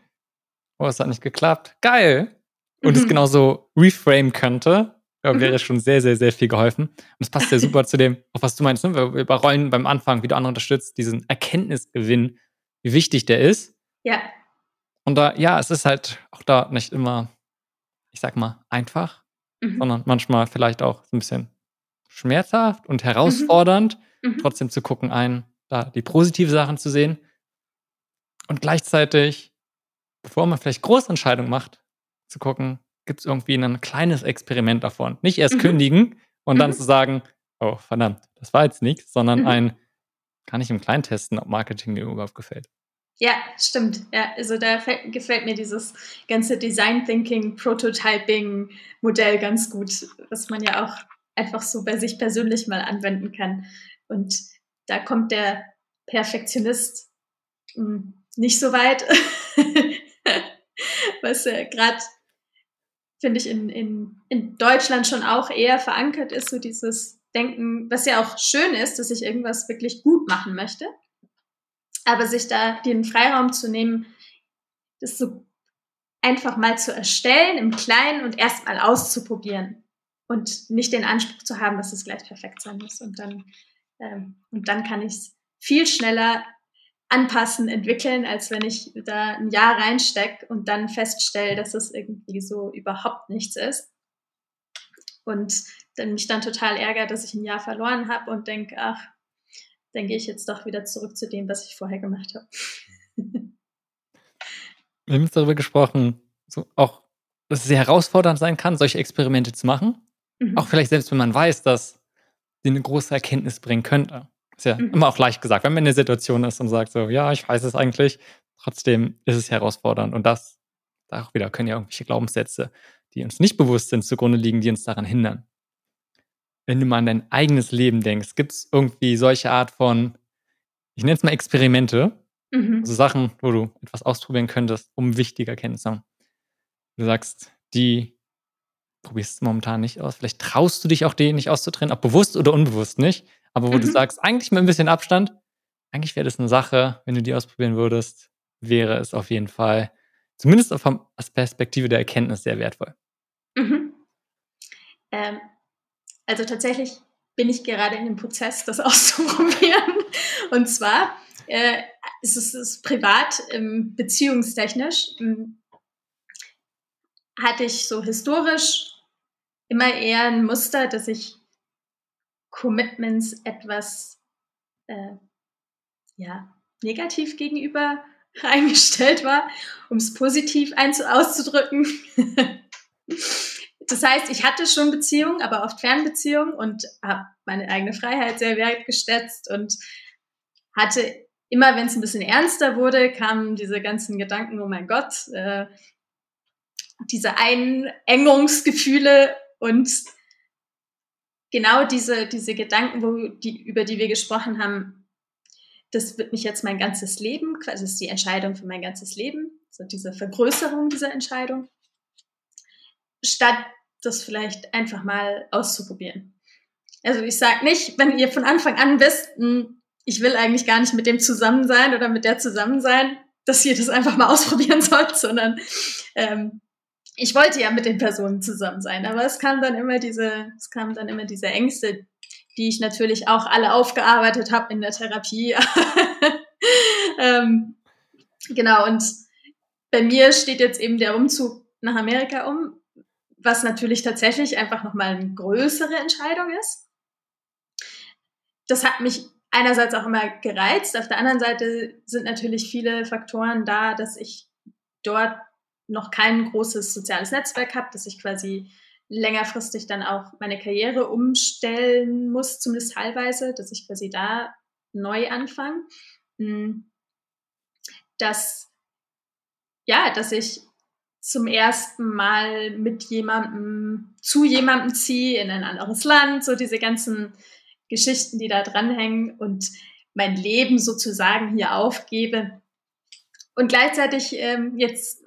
oh, es hat nicht geklappt, geil, und mhm. es genauso reframe könnte, glaube, wäre mhm. schon sehr, sehr, sehr viel geholfen. Und es passt ja super zu dem, auch was du meinst, ne? über Rollen beim Anfang, wie du andere unterstützt, diesen Erkenntnisgewinn, wie wichtig der ist. Ja. Und da, ja, es ist halt auch da nicht immer, ich sag mal, einfach, mhm. sondern manchmal vielleicht auch so ein bisschen schmerzhaft und herausfordernd, mhm. mhm. trotzdem zu gucken, ein, da die positive Sachen zu sehen. Und gleichzeitig, bevor man vielleicht Großentscheidungen macht, zu gucken, gibt es irgendwie ein kleines Experiment davon. Nicht erst mhm. kündigen und dann mhm. zu sagen, oh verdammt, das war jetzt nichts, sondern mhm. ein, kann ich im Kleinen testen, ob Marketing mir überhaupt gefällt. Ja, stimmt. Ja, also da fällt, gefällt mir dieses ganze Design Thinking, Prototyping Modell ganz gut, was man ja auch einfach so bei sich persönlich mal anwenden kann. Und da kommt der Perfektionist mh, hm, nicht so weit. <laughs> Was äh, gerade, finde ich, in, in, in Deutschland schon auch eher verankert ist, so dieses Denken, was ja auch schön ist, dass ich irgendwas wirklich gut machen möchte. Aber sich da den Freiraum zu nehmen, das so einfach mal zu erstellen im Kleinen und erst mal auszuprobieren und nicht den Anspruch zu haben, dass es gleich perfekt sein muss. Und dann, ähm, und dann kann ich es viel schneller anpassen, entwickeln, als wenn ich da ein Jahr reinstecke und dann feststelle, dass es irgendwie so überhaupt nichts ist. Und dann mich dann total ärgert, dass ich ein Jahr verloren habe und denke, ach, dann gehe ich jetzt doch wieder zurück zu dem, was ich vorher gemacht habe. Wir haben jetzt darüber gesprochen, so auch, dass es sehr herausfordernd sein kann, solche Experimente zu machen. Mhm. Auch vielleicht selbst, wenn man weiß, dass sie eine große Erkenntnis bringen könnte. Ist ja mhm. immer auch leicht gesagt, wenn man in der Situation ist und sagt so, ja, ich weiß es eigentlich, trotzdem ist es herausfordernd. Und das, da auch wieder können ja irgendwelche Glaubenssätze, die uns nicht bewusst sind, zugrunde liegen, die uns daran hindern. Wenn du mal an dein eigenes Leben denkst, gibt es irgendwie solche Art von, ich nenne es mal Experimente, mhm. also Sachen, wo du etwas ausprobieren könntest, um wichtige Erkenntnisse zu haben. Du sagst, die probierst du momentan nicht aus. Vielleicht traust du dich auch, den nicht auszutrennen, ob bewusst oder unbewusst nicht. Aber wo mhm. du sagst, eigentlich mit ein bisschen Abstand, eigentlich wäre das eine Sache, wenn du die ausprobieren würdest, wäre es auf jeden Fall, zumindest vom, aus Perspektive der Erkenntnis, sehr wertvoll. Mhm. Ähm, also tatsächlich bin ich gerade in dem Prozess, das <laughs> auszuprobieren. Und zwar äh, ist es ist privat, ähm, beziehungstechnisch, ähm, hatte ich so historisch immer eher ein Muster, dass ich Commitments etwas äh, ja, negativ gegenüber <laughs> eingestellt war, um es positiv auszudrücken. <laughs> das heißt, ich hatte schon Beziehungen, aber oft Fernbeziehungen und habe meine eigene Freiheit sehr wertgeschätzt und hatte immer, wenn es ein bisschen ernster wurde, kamen diese ganzen Gedanken, oh mein Gott, äh, diese Einengungsgefühle und genau diese, diese Gedanken, wo die, über die wir gesprochen haben, das wird mich jetzt mein ganzes Leben, quasi ist die Entscheidung für mein ganzes Leben, so diese Vergrößerung dieser Entscheidung, statt das vielleicht einfach mal auszuprobieren. Also ich sage nicht, wenn ihr von Anfang an wisst, hm, ich will eigentlich gar nicht mit dem zusammen sein oder mit der zusammen sein, dass ihr das einfach mal <laughs> ausprobieren sollt, sondern ähm, ich wollte ja mit den Personen zusammen sein, aber es kam dann immer diese, es kamen dann immer diese Ängste, die ich natürlich auch alle aufgearbeitet habe in der Therapie. <laughs> ähm, genau, und bei mir steht jetzt eben der Umzug nach Amerika um, was natürlich tatsächlich einfach nochmal eine größere Entscheidung ist. Das hat mich einerseits auch immer gereizt, auf der anderen Seite sind natürlich viele Faktoren da, dass ich dort noch kein großes soziales Netzwerk habe, dass ich quasi längerfristig dann auch meine Karriere umstellen muss, zumindest teilweise, dass ich quasi da neu anfange. Hm. Dass, ja, dass ich zum ersten Mal mit jemandem, zu jemandem ziehe in ein anderes Land, so diese ganzen Geschichten, die da dranhängen und mein Leben sozusagen hier aufgebe. Und gleichzeitig ähm, jetzt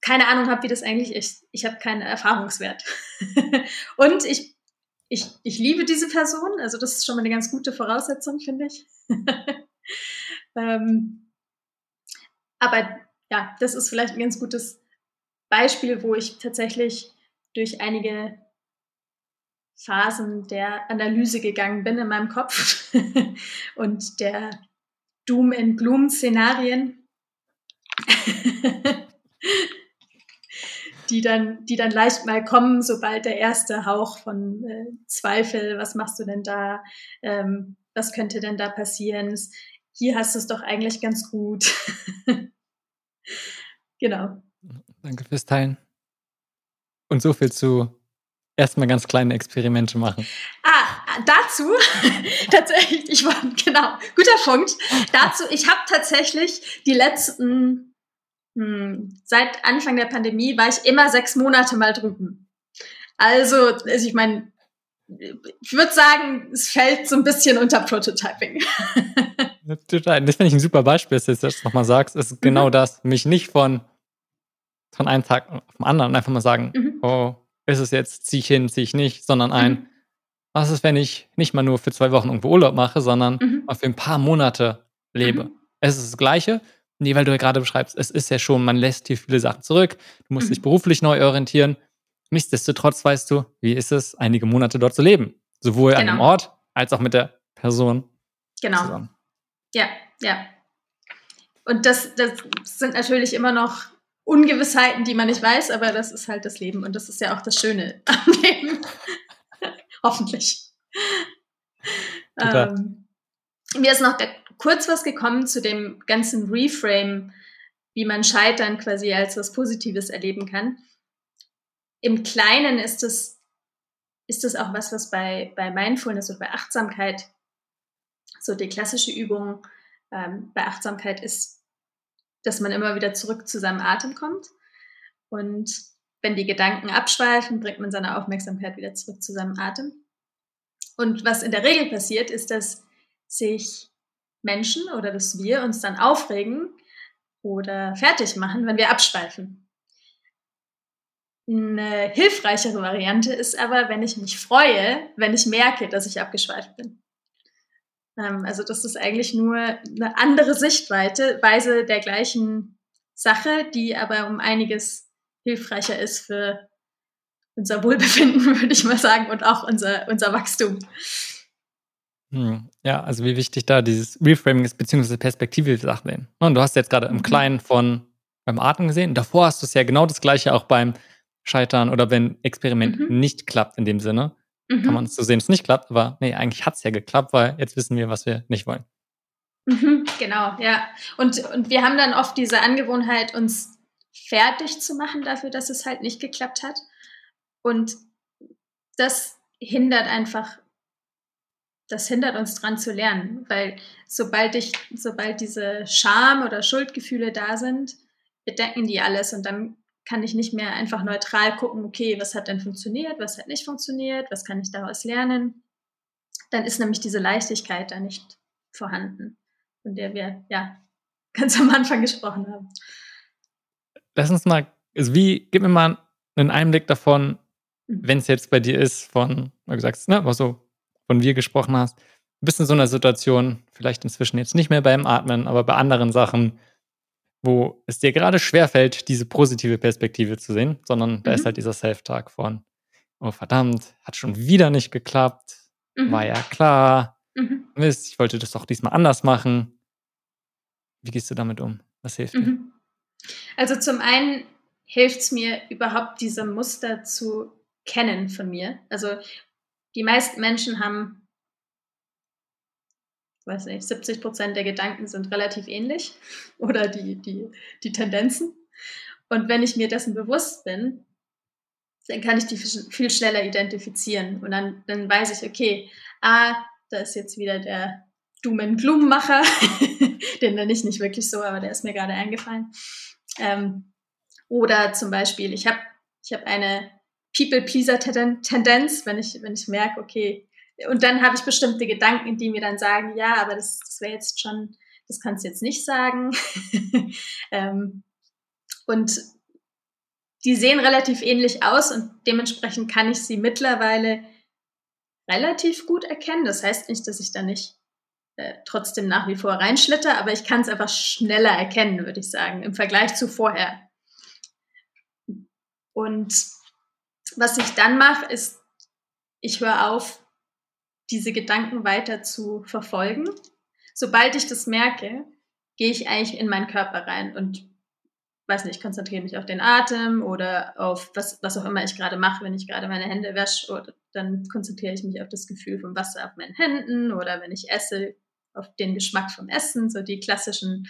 keine Ahnung habe, wie das eigentlich ist. Ich habe keinen Erfahrungswert. <laughs> und ich, ich, ich liebe diese Person, also das ist schon mal eine ganz gute Voraussetzung, finde ich. <laughs> ähm, aber ja, das ist vielleicht ein ganz gutes Beispiel, wo ich tatsächlich durch einige Phasen der Analyse gegangen bin in meinem Kopf <laughs> und der Doom and Gloom Szenarien die dann, die dann leicht mal kommen, sobald der erste Hauch von äh, Zweifel, was machst du denn da, ähm, was könnte denn da passieren? Hier hast du es doch eigentlich ganz gut. <laughs> genau. Danke fürs Teilen. Und so viel zu erstmal ganz kleine Experimente machen. Ah, dazu, <laughs> tatsächlich, ich war, genau, guter Punkt. Dazu, ich habe tatsächlich die letzten hm, seit Anfang der Pandemie war ich immer sechs Monate mal drüben. Also, also ich meine, ich würde sagen, es fällt so ein bisschen unter Prototyping. <laughs> Total. Das finde ich ein super Beispiel, dass du das nochmal sagst. Es ist mhm. genau das. Mich nicht von, von einem Tag auf den anderen einfach mal sagen, mhm. oh, ist es jetzt, ziehe ich hin, ziehe ich nicht, sondern ein, mhm. was ist, wenn ich nicht mal nur für zwei Wochen irgendwo Urlaub mache, sondern mhm. für ein paar Monate lebe. Mhm. Es ist das Gleiche. Nee, weil du ja gerade beschreibst, es ist ja schon, man lässt hier viele Sachen zurück, du musst dich mhm. beruflich neu orientieren. Nichtsdestotrotz weißt du, wie ist es, einige Monate dort zu leben. Sowohl genau. an dem genau. Ort als auch mit der Person. Genau. Zusammen. Ja, ja. Und das, das sind natürlich immer noch Ungewissheiten, die man nicht weiß, aber das ist halt das Leben und das ist ja auch das Schöne am <laughs> Leben. Hoffentlich. Ähm, mir ist noch kurz was gekommen zu dem ganzen Reframe, wie man Scheitern quasi als was Positives erleben kann. Im Kleinen ist es, ist es auch was, was bei, bei Mindfulness und bei Achtsamkeit so die klassische Übung ähm, bei Achtsamkeit ist, dass man immer wieder zurück zu seinem Atem kommt. Und wenn die Gedanken abschweifen, bringt man seine Aufmerksamkeit wieder zurück zu seinem Atem. Und was in der Regel passiert, ist, dass sich Menschen oder dass wir uns dann aufregen oder fertig machen, wenn wir abschweifen. Eine hilfreichere Variante ist aber, wenn ich mich freue, wenn ich merke, dass ich abgeschweift bin. Ähm, also das ist eigentlich nur eine andere Sichtweise Weise der gleichen Sache, die aber um einiges hilfreicher ist für unser Wohlbefinden, <laughs> würde ich mal sagen, und auch unser, unser Wachstum. Hm. Ja, also wie wichtig da dieses Reframing ist, beziehungsweise Perspektive Sachen sehen. Und du hast jetzt gerade im mhm. Kleinen von beim Atmen gesehen. Davor hast du es ja genau das Gleiche auch beim Scheitern oder wenn Experiment mhm. nicht klappt in dem Sinne mhm. kann man es so sehen, es nicht klappt, aber nee, eigentlich hat es ja geklappt, weil jetzt wissen wir, was wir nicht wollen. Mhm, genau, ja. Und, und wir haben dann oft diese Angewohnheit, uns fertig zu machen dafür, dass es halt nicht geklappt hat. Und das hindert einfach, das hindert uns dran zu lernen, weil sobald ich, sobald diese Scham oder Schuldgefühle da sind, bedecken die alles und dann kann ich nicht mehr einfach neutral gucken, okay, was hat denn funktioniert, was hat nicht funktioniert, was kann ich daraus lernen. Dann ist nämlich diese Leichtigkeit da nicht vorhanden, von der wir ja <laughs> ganz am Anfang gesprochen haben. Lass uns mal, also wie, gib mir mal einen Einblick davon, mhm. wenn es jetzt bei dir ist, von, wie gesagt, ne, was so von wir gesprochen hast, du bist in so einer Situation, vielleicht inzwischen jetzt nicht mehr beim Atmen, aber bei anderen Sachen, wo es dir gerade schwerfällt, diese positive Perspektive zu sehen, sondern mhm. da ist mhm. halt dieser Self-Tag von, oh verdammt, hat schon wieder nicht geklappt, mhm. war ja klar, mhm. Mist, ich wollte das doch diesmal anders machen. Wie gehst du damit um? Was hilft dir? Mhm. Also zum einen hilft es mir überhaupt, diese Muster zu kennen von mir. Also die meisten Menschen haben weiß nicht, 70 Prozent der Gedanken sind relativ ähnlich <laughs> oder die, die, die Tendenzen. Und wenn ich mir dessen bewusst bin, dann kann ich die viel schneller identifizieren. Und dann, dann weiß ich, okay, ah, da ist jetzt wieder der Doom and Gloom Macher, <laughs> den nenne ich nicht wirklich so, aber der ist mir gerade eingefallen. Ähm, oder zum Beispiel, ich habe ich hab eine People-Pleaser-Tendenz, wenn ich, wenn ich merke, okay, und dann habe ich bestimmte Gedanken, die mir dann sagen, ja, aber das, das wäre jetzt schon, das kannst du jetzt nicht sagen. <laughs> ähm, und die sehen relativ ähnlich aus und dementsprechend kann ich sie mittlerweile relativ gut erkennen. Das heißt nicht, dass ich da nicht äh, trotzdem nach wie vor reinschlitter, aber ich kann es einfach schneller erkennen, würde ich sagen, im Vergleich zu vorher. Und was ich dann mache, ist, ich höre auf, diese Gedanken weiter zu verfolgen. Sobald ich das merke, gehe ich eigentlich in meinen Körper rein und weiß nicht, konzentriere mich auf den Atem oder auf was, was auch immer ich gerade mache, wenn ich gerade meine Hände wasche, oder dann konzentriere ich mich auf das Gefühl vom Wasser auf meinen Händen oder wenn ich esse, auf den Geschmack vom Essen, so die klassischen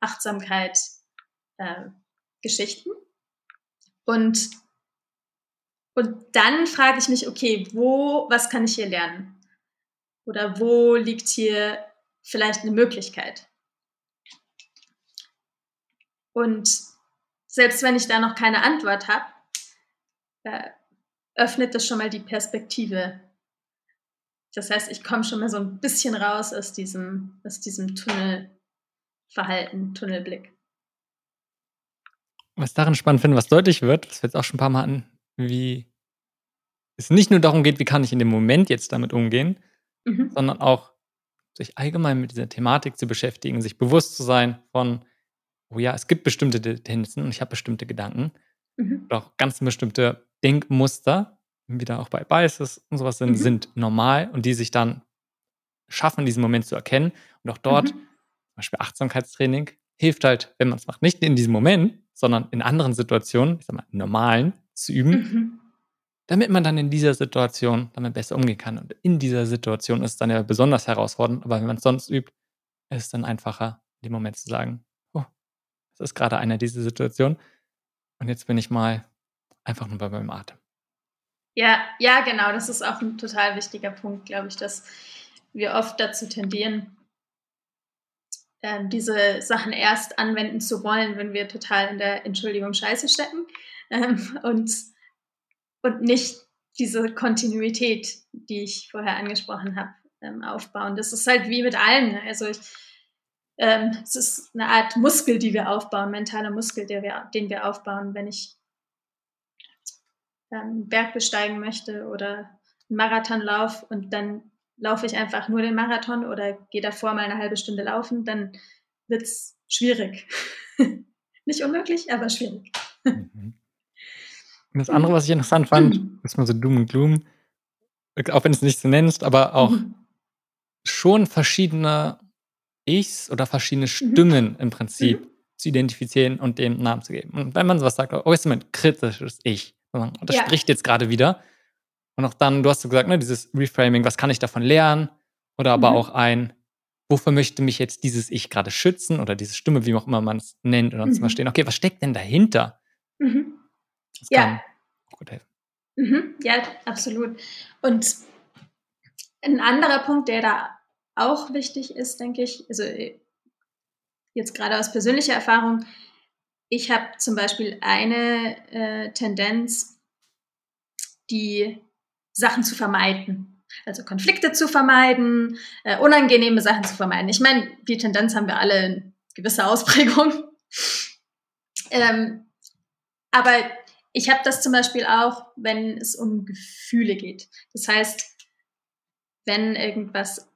Achtsamkeit-Geschichten. Äh, und, und dann frage ich mich, okay, wo, was kann ich hier lernen? Oder wo liegt hier vielleicht eine Möglichkeit? Und selbst wenn ich da noch keine Antwort habe, äh, öffnet das schon mal die Perspektive das heißt, ich komme schon mal so ein bisschen raus aus diesem, aus diesem Tunnelverhalten, Tunnelblick. Was darin spannend finde, was deutlich wird, was wir jetzt auch schon ein paar Mal hatten, wie es nicht nur darum geht, wie kann ich in dem Moment jetzt damit umgehen, mhm. sondern auch sich allgemein mit dieser Thematik zu beschäftigen, sich bewusst zu sein von, oh ja, es gibt bestimmte Tendenzen und ich habe bestimmte Gedanken mhm. oder auch ganz bestimmte Denkmuster, wieder auch bei Biases und sowas sind, mhm. sind normal und die sich dann schaffen, diesen Moment zu erkennen. Und auch dort, mhm. zum Beispiel Achtsamkeitstraining, hilft halt, wenn man es macht, nicht in diesem Moment, sondern in anderen Situationen, ich sag mal, normalen, zu üben, mhm. damit man dann in dieser Situation damit besser umgehen kann. Und in dieser Situation ist es dann ja besonders herausfordernd, aber wenn man es sonst übt, ist es dann einfacher, in dem Moment zu sagen, oh, das ist gerade eine dieser Situationen. Und jetzt bin ich mal einfach nur bei meinem Atem. Ja, ja, genau. Das ist auch ein total wichtiger Punkt, glaube ich, dass wir oft dazu tendieren, ähm, diese Sachen erst anwenden zu wollen, wenn wir total in der Entschuldigung Scheiße stecken ähm, und, und nicht diese Kontinuität, die ich vorher angesprochen habe, ähm, aufbauen. Das ist halt wie mit allem. Ne? Also ich, ähm, es ist eine Art Muskel, die wir aufbauen, mentaler Muskel, wir, den wir aufbauen, wenn ich einen Berg besteigen möchte oder einen Marathonlauf und dann laufe ich einfach nur den Marathon oder gehe davor mal eine halbe Stunde laufen, dann wird es schwierig. <laughs> Nicht unmöglich, aber schwierig. Mhm. Und das andere, was ich interessant fand, <clears throat> ist mal so Doom und Gloom, auch wenn du es nicht so nennst, aber auch mhm. schon verschiedene Ichs oder verschiedene mhm. Stimmen im Prinzip mhm. zu identifizieren und dem Namen zu geben. Und wenn man sowas sagt, oh, ist ein kritisches Ich. Und das ja. spricht jetzt gerade wieder. Und auch dann, du hast so gesagt, ne, dieses Reframing, was kann ich davon lernen? Oder aber mhm. auch ein, wofür möchte mich jetzt dieses Ich gerade schützen oder diese Stimme, wie auch immer man es nennt, und dann mhm. zu verstehen, okay, was steckt denn dahinter? Mhm. Das ja. kann gut helfen. Mhm. Ja, absolut. Und ein anderer Punkt, der da auch wichtig ist, denke ich, also jetzt gerade aus persönlicher Erfahrung, ich habe zum Beispiel eine äh, Tendenz, die Sachen zu vermeiden. Also Konflikte zu vermeiden, äh, unangenehme Sachen zu vermeiden. Ich meine, die Tendenz haben wir alle in gewisser Ausprägung. <laughs> ähm, aber ich habe das zum Beispiel auch, wenn es um Gefühle geht. Das heißt, wenn irgendwas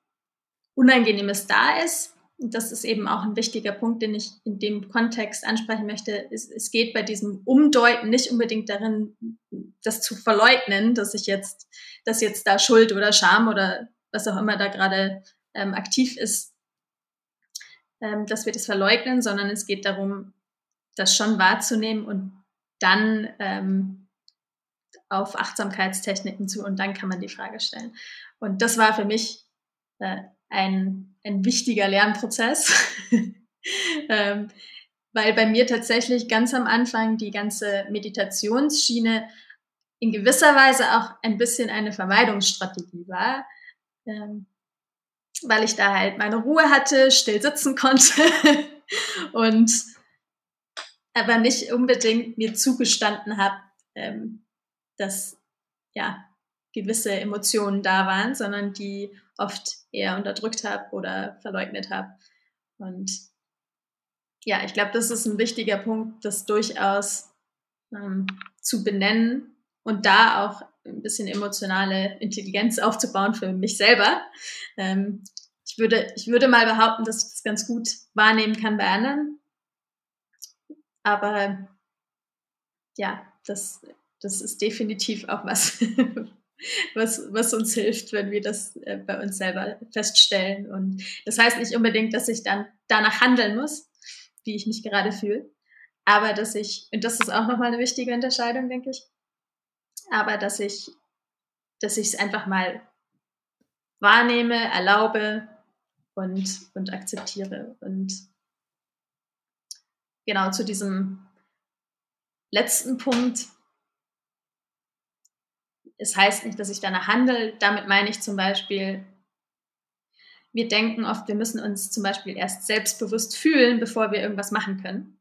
Unangenehmes da ist, und das ist eben auch ein wichtiger Punkt, den ich in dem Kontext ansprechen möchte. Es, es, geht bei diesem Umdeuten nicht unbedingt darin, das zu verleugnen, dass ich jetzt, dass jetzt da Schuld oder Scham oder was auch immer da gerade ähm, aktiv ist, ähm, dass wir das verleugnen, sondern es geht darum, das schon wahrzunehmen und dann ähm, auf Achtsamkeitstechniken zu und dann kann man die Frage stellen. Und das war für mich äh, ein, ein wichtiger Lernprozess, <laughs> ähm, weil bei mir tatsächlich ganz am Anfang die ganze Meditationsschiene in gewisser Weise auch ein bisschen eine Vermeidungsstrategie war, ähm, weil ich da halt meine Ruhe hatte, still sitzen konnte <laughs> und aber nicht unbedingt mir zugestanden habe, ähm, dass ja gewisse Emotionen da waren, sondern die oft eher unterdrückt habe oder verleugnet habe. Und ja, ich glaube, das ist ein wichtiger Punkt, das durchaus ähm, zu benennen und da auch ein bisschen emotionale Intelligenz aufzubauen für mich selber. Ähm, ich, würde, ich würde mal behaupten, dass ich das ganz gut wahrnehmen kann bei anderen. Aber ja, das, das ist definitiv auch was, <laughs> was, was uns hilft, wenn wir das äh, bei uns selber feststellen. Und das heißt nicht unbedingt, dass ich dann danach handeln muss, wie ich mich gerade fühle, aber dass ich, und das ist auch nochmal eine wichtige Unterscheidung, denke ich, aber dass ich, dass ich es einfach mal wahrnehme, erlaube und, und akzeptiere. Und genau zu diesem letzten Punkt, es heißt nicht, dass ich danach handle. Damit meine ich zum Beispiel, wir denken oft, wir müssen uns zum Beispiel erst selbstbewusst fühlen, bevor wir irgendwas machen können.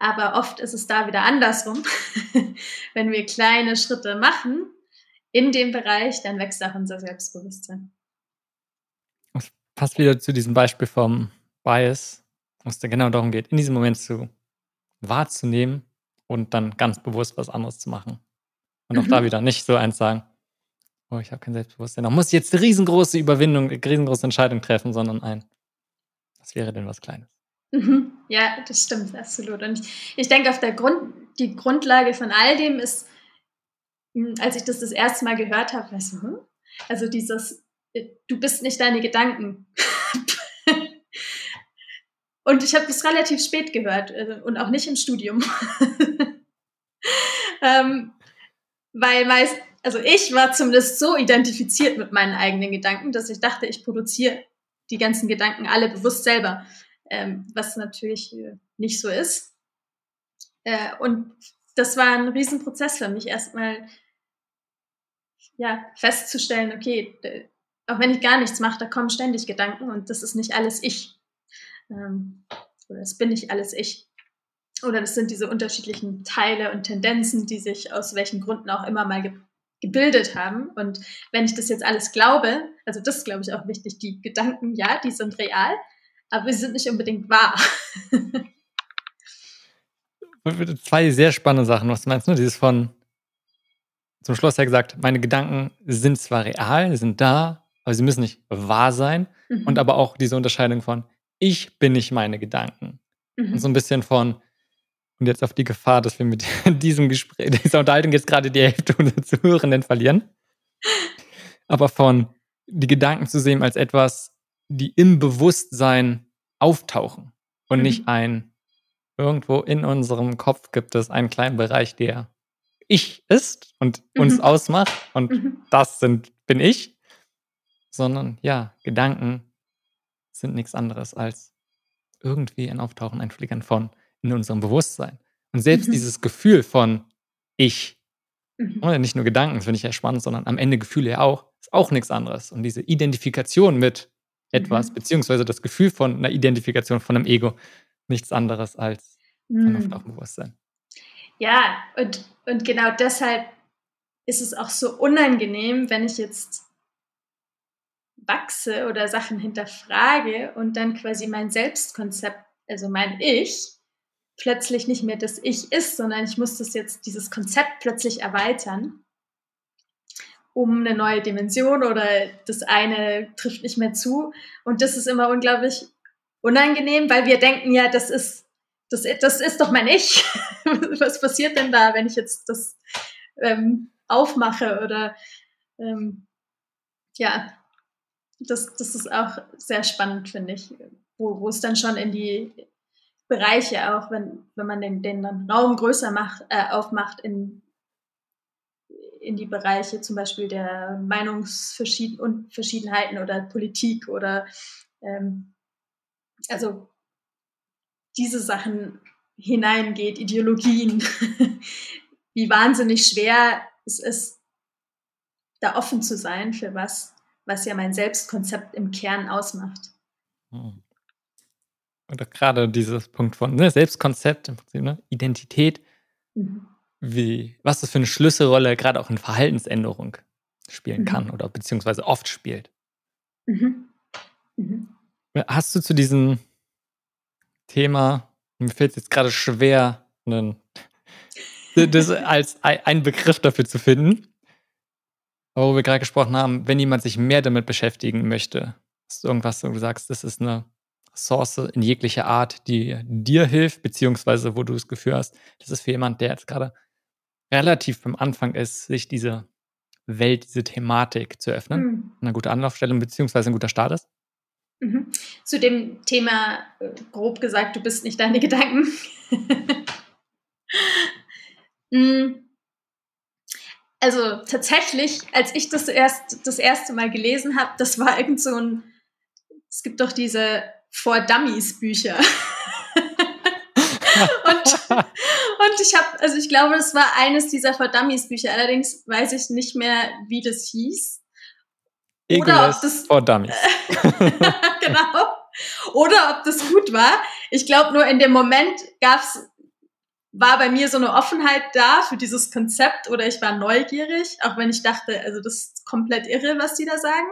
Aber oft ist es da wieder andersrum. <laughs> Wenn wir kleine Schritte machen, in dem Bereich, dann wächst auch unser Selbstbewusstsein. Das passt wieder zu diesem Beispiel vom Bias, wo es dann genau darum geht, in diesem Moment zu wahrzunehmen und dann ganz bewusst was anderes zu machen. Und auch mhm. da wieder nicht so eins sagen, oh, ich habe kein Selbstbewusstsein, da muss ich jetzt eine riesengroße Überwindung, eine riesengroße Entscheidung treffen, sondern ein, was wäre denn was Kleines? Mhm. Ja, das stimmt, absolut. Und ich, ich denke, auf der Grund, die Grundlage von all dem ist, hm, als ich das das erste Mal gehört habe, weißt du, hm? also dieses, äh, du bist nicht deine Gedanken. <laughs> und ich habe das relativ spät gehört äh, und auch nicht im Studium. <laughs> ähm, weil meist, also ich war zumindest so identifiziert mit meinen eigenen Gedanken, dass ich dachte, ich produziere die ganzen Gedanken alle bewusst selber, ähm, was natürlich äh, nicht so ist. Äh, und das war ein Riesenprozess für mich, erstmal ja, festzustellen, okay, auch wenn ich gar nichts mache, da kommen ständig Gedanken und das ist nicht alles ich. Ähm, oder das bin nicht alles ich. Oder das sind diese unterschiedlichen Teile und Tendenzen, die sich aus welchen Gründen auch immer mal ge gebildet haben. Und wenn ich das jetzt alles glaube, also das ist, glaube ich, auch wichtig, die Gedanken, ja, die sind real, aber sie sind nicht unbedingt wahr. <laughs> Zwei sehr spannende Sachen, was du meinst, ne? Dieses von zum Schluss ja gesagt, meine Gedanken sind zwar real, sind da, aber sie müssen nicht wahr sein. Mhm. Und aber auch diese Unterscheidung von ich bin nicht meine Gedanken. Mhm. Und so ein bisschen von, und jetzt auf die Gefahr, dass wir mit <laughs> diesem Gespräch, dieser Unterhaltung jetzt gerade die Hälfte unserer Zuhörenden verlieren. Aber von die Gedanken zu sehen als etwas, die im Bewusstsein auftauchen und mhm. nicht ein, irgendwo in unserem Kopf gibt es einen kleinen Bereich, der ich ist und mhm. uns ausmacht und mhm. das sind, bin ich, sondern ja, Gedanken sind nichts anderes als irgendwie ein Auftauchen, ein Flickern von in unserem Bewusstsein. Und selbst mhm. dieses Gefühl von ich, mhm. oder nicht nur Gedanken, das finde ich ja spannend, sondern am Ende Gefühle ja auch, ist auch nichts anderes. Und diese Identifikation mit etwas, mhm. beziehungsweise das Gefühl von einer Identifikation von einem Ego, nichts anderes als ein mhm. Auftauchen Ja, und, und genau deshalb ist es auch so unangenehm, wenn ich jetzt wachse oder Sachen hinterfrage und dann quasi mein Selbstkonzept, also mein Ich, plötzlich nicht mehr das Ich ist, sondern ich muss das jetzt, dieses Konzept plötzlich erweitern, um eine neue Dimension oder das eine trifft nicht mehr zu. Und das ist immer unglaublich unangenehm, weil wir denken ja, das ist, das, das ist doch mein Ich. <laughs> Was passiert denn da, wenn ich jetzt das ähm, aufmache oder ähm, ja, das, das ist auch sehr spannend, finde ich, wo, wo es dann schon in die Bereiche auch, wenn, wenn man den, den Raum größer macht, äh, aufmacht in, in die Bereiche zum Beispiel der Meinungsverschiedenheiten oder Politik oder ähm, also diese Sachen hineingeht, Ideologien, <laughs> wie wahnsinnig schwer es ist, da offen zu sein für was, was ja mein Selbstkonzept im Kern ausmacht. Hm. Und gerade dieses Punkt von ne, Selbstkonzept, im Prinzip, ne, Identität, mhm. wie, was das für eine Schlüsselrolle gerade auch in Verhaltensänderung spielen mhm. kann oder beziehungsweise oft spielt. Mhm. mhm. Hast du zu diesem Thema, mir fällt es jetzt gerade schwer, einen, <laughs> das als einen Begriff dafür zu finden, wo wir gerade gesprochen haben, wenn jemand sich mehr damit beschäftigen möchte, ist irgendwas, wo du sagst, das ist eine Ressource in jeglicher Art, die dir hilft, beziehungsweise wo du das Gefühl hast, das ist für jemand, der jetzt gerade relativ am Anfang ist, sich diese Welt, diese Thematik zu öffnen, mhm. eine gute Anlaufstelle, beziehungsweise ein guter Start ist? Mhm. Zu dem Thema, äh, grob gesagt, du bist nicht deine <laughs> Gedanken. mhm also tatsächlich, als ich das erst das erste Mal gelesen habe, das war irgend so ein, es gibt doch diese For Dummies Bücher. <laughs> und, und ich habe, also ich glaube, das war eines dieser For Dummies Bücher. Allerdings weiß ich nicht mehr, wie das hieß. Oder ob das For Dummies. <laughs> genau. Oder ob das gut war. Ich glaube nur in dem Moment gab es war bei mir so eine Offenheit da für dieses Konzept oder ich war neugierig, auch wenn ich dachte, also das ist komplett irre, was die da sagen.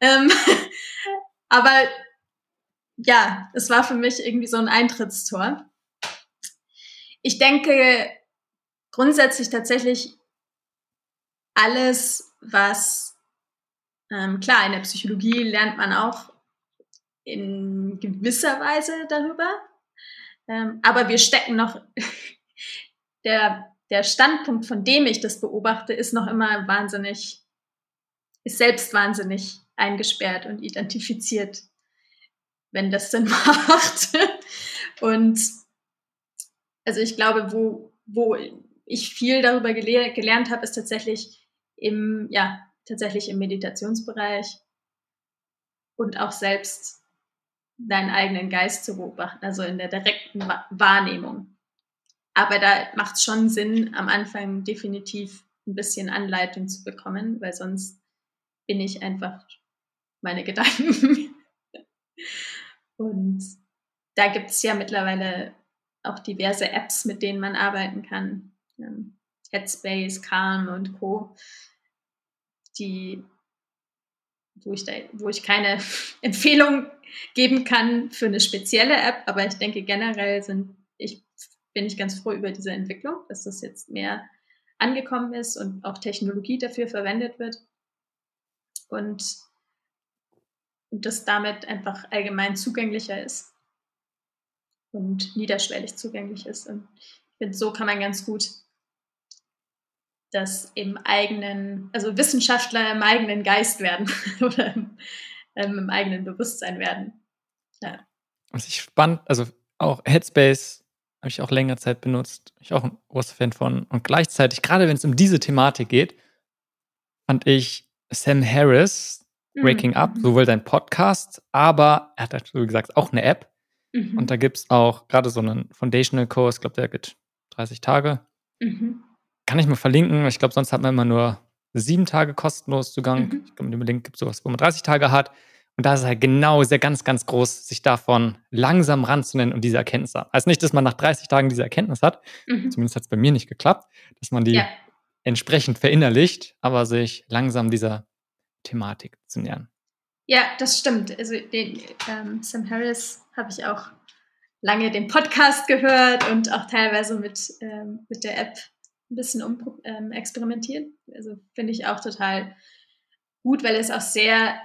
Ähm, <laughs> aber ja, es war für mich irgendwie so ein Eintrittstor. Ich denke grundsätzlich tatsächlich alles, was ähm, klar in der Psychologie lernt man auch in gewisser Weise darüber, ähm, aber wir stecken noch, <laughs> der, der Standpunkt, von dem ich das beobachte, ist noch immer wahnsinnig, ist selbst wahnsinnig eingesperrt und identifiziert, wenn das Sinn <laughs> macht. und also ich glaube, wo, wo ich viel darüber gele gelernt habe, ist tatsächlich im, ja, tatsächlich im Meditationsbereich und auch selbst deinen eigenen Geist zu beobachten, also in der direkten Wahrnehmung. Aber da macht es schon Sinn, am Anfang definitiv ein bisschen Anleitung zu bekommen, weil sonst bin ich einfach meine <laughs> Gedanken. Und da gibt es ja mittlerweile auch diverse Apps, mit denen man arbeiten kann. Ähm, Headspace, Calm und Co., die wo ich, da, wo ich keine <laughs> Empfehlung geben kann für eine spezielle App, aber ich denke generell sind, ich, bin ich ganz froh über diese Entwicklung, dass das jetzt mehr angekommen ist und auch Technologie dafür verwendet wird und, das damit einfach allgemein zugänglicher ist und niederschwellig zugänglich ist. Und ich finde, so kann man ganz gut das im eigenen, also Wissenschaftler im eigenen Geist werden <laughs> oder im, ähm, im eigenen Bewusstsein werden. Ja. Was ich spannend, also auch Headspace habe ich auch länger Zeit benutzt. Ich auch ein großer Fan von. Und gleichzeitig, gerade wenn es um diese Thematik geht, fand ich Sam Harris, Waking mhm. Up, sowohl sein Podcast, aber er hat, wie gesagt, auch eine App. Mhm. Und da gibt es auch gerade so einen Foundational-Kurs, ich glaube, der geht 30 Tage. Mhm. Kann ich mal verlinken. Ich glaube, sonst hat man immer nur sieben Tage kostenlos Zugang. Mhm. Ich glaube, mit dem Link gibt es sowas, wo man 30 Tage hat. Und da ist halt genau sehr ganz, ganz groß, sich davon langsam ranzunennen und diese Erkenntnis haben. Also nicht, dass man nach 30 Tagen diese Erkenntnis hat, mhm. zumindest hat es bei mir nicht geklappt, dass man die ja. entsprechend verinnerlicht, aber sich langsam dieser Thematik zu nähern. Ja, das stimmt. Also den ähm, Sam Harris habe ich auch lange den Podcast gehört und auch teilweise mit, ähm, mit der App ein bisschen um, ähm, experimentieren. Also finde ich auch total gut, weil es auch sehr,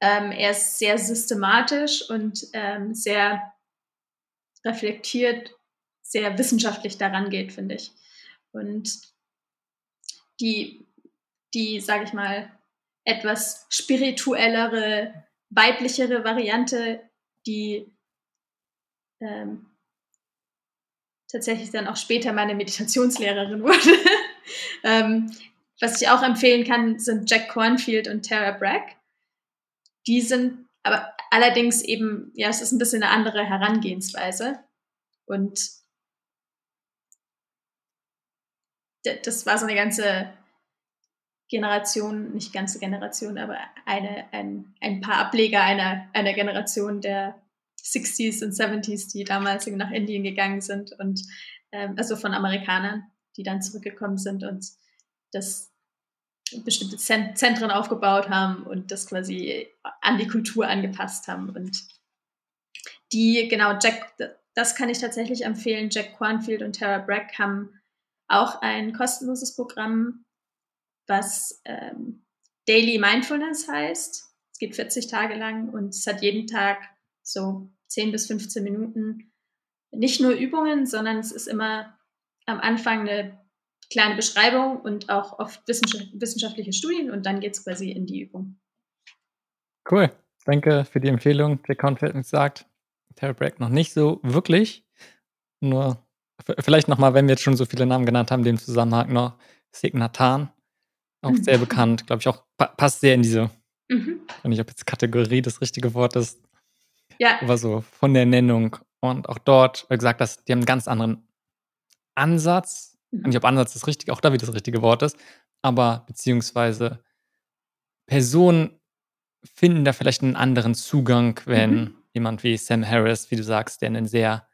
ähm, er ist sehr systematisch und ähm, sehr reflektiert, sehr wissenschaftlich daran geht, finde ich. Und die, die, sage ich mal, etwas spirituellere, weiblichere Variante, die ähm, tatsächlich dann auch später meine Meditationslehrerin <laughs> wurde. ähm, was ich auch empfehlen kann, sind Jack Cornfield und Tara Bragg. Die sind aber allerdings eben, ja, es ist ein bisschen eine andere Herangehensweise. Und das war so eine ganze Generation, nicht ganze Generation, aber eine, ein, ein paar Ableger einer, einer Generation der 60s und 70s, die damals nach Indien gegangen sind und ähm, also von Amerikanern, die dann zurückgekommen sind und das bestimmte Zentren aufgebaut haben und das quasi an die Kultur angepasst haben. Und die, genau, Jack, das kann ich tatsächlich empfehlen. Jack Cornfield und Tara Bragg haben auch ein kostenloses Programm, was ähm, Daily Mindfulness heißt. Es geht 40 Tage lang und es hat jeden Tag so 10 bis 15 Minuten. Nicht nur Übungen, sondern es ist immer am Anfang eine kleine Beschreibung und auch oft wissenschaftliche Studien und dann geht es quasi in die Übung. Cool. Danke für die Empfehlung. Jack Confield sagt, Terry Bragg noch nicht so wirklich. Nur vielleicht nochmal, wenn wir jetzt schon so viele Namen genannt haben, den Zusammenhang noch Signatan. Auch mhm. sehr bekannt, glaube ich, auch passt sehr in diese, mhm. ich weiß nicht, ob jetzt Kategorie das richtige Wort ist, ja. Aber so von der Nennung und auch dort, weil gesagt hast, die haben einen ganz anderen Ansatz. Mhm. Nicht, ob Ansatz das richtige, auch da wieder das richtige Wort ist, aber beziehungsweise Personen finden da vielleicht einen anderen Zugang, wenn mhm. jemand wie Sam Harris, wie du sagst, der einen sehr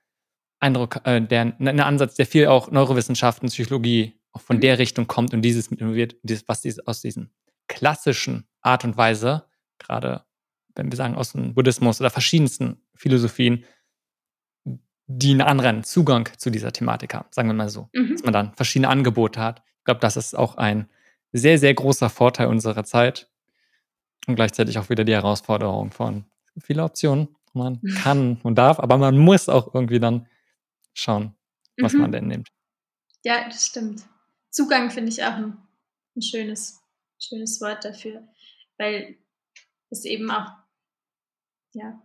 Eindruck, äh, der, ein ne, ne Ansatz, der viel auch Neurowissenschaften, Psychologie auch von mhm. der Richtung kommt und dieses mit involviert, dieses, was dieses, aus diesen klassischen Art und Weise, gerade wenn wir sagen aus dem Buddhismus oder verschiedensten Philosophien, die einen anderen Zugang zu dieser Thematik haben, sagen wir mal so. Mhm. Dass man dann verschiedene Angebote hat. Ich glaube, das ist auch ein sehr, sehr großer Vorteil unserer Zeit. Und gleichzeitig auch wieder die Herausforderung von viele Optionen. Man mhm. kann und darf, aber man muss auch irgendwie dann schauen, was mhm. man denn nimmt. Ja, das stimmt. Zugang finde ich auch ein, ein schönes, schönes Wort dafür, weil es eben auch ja,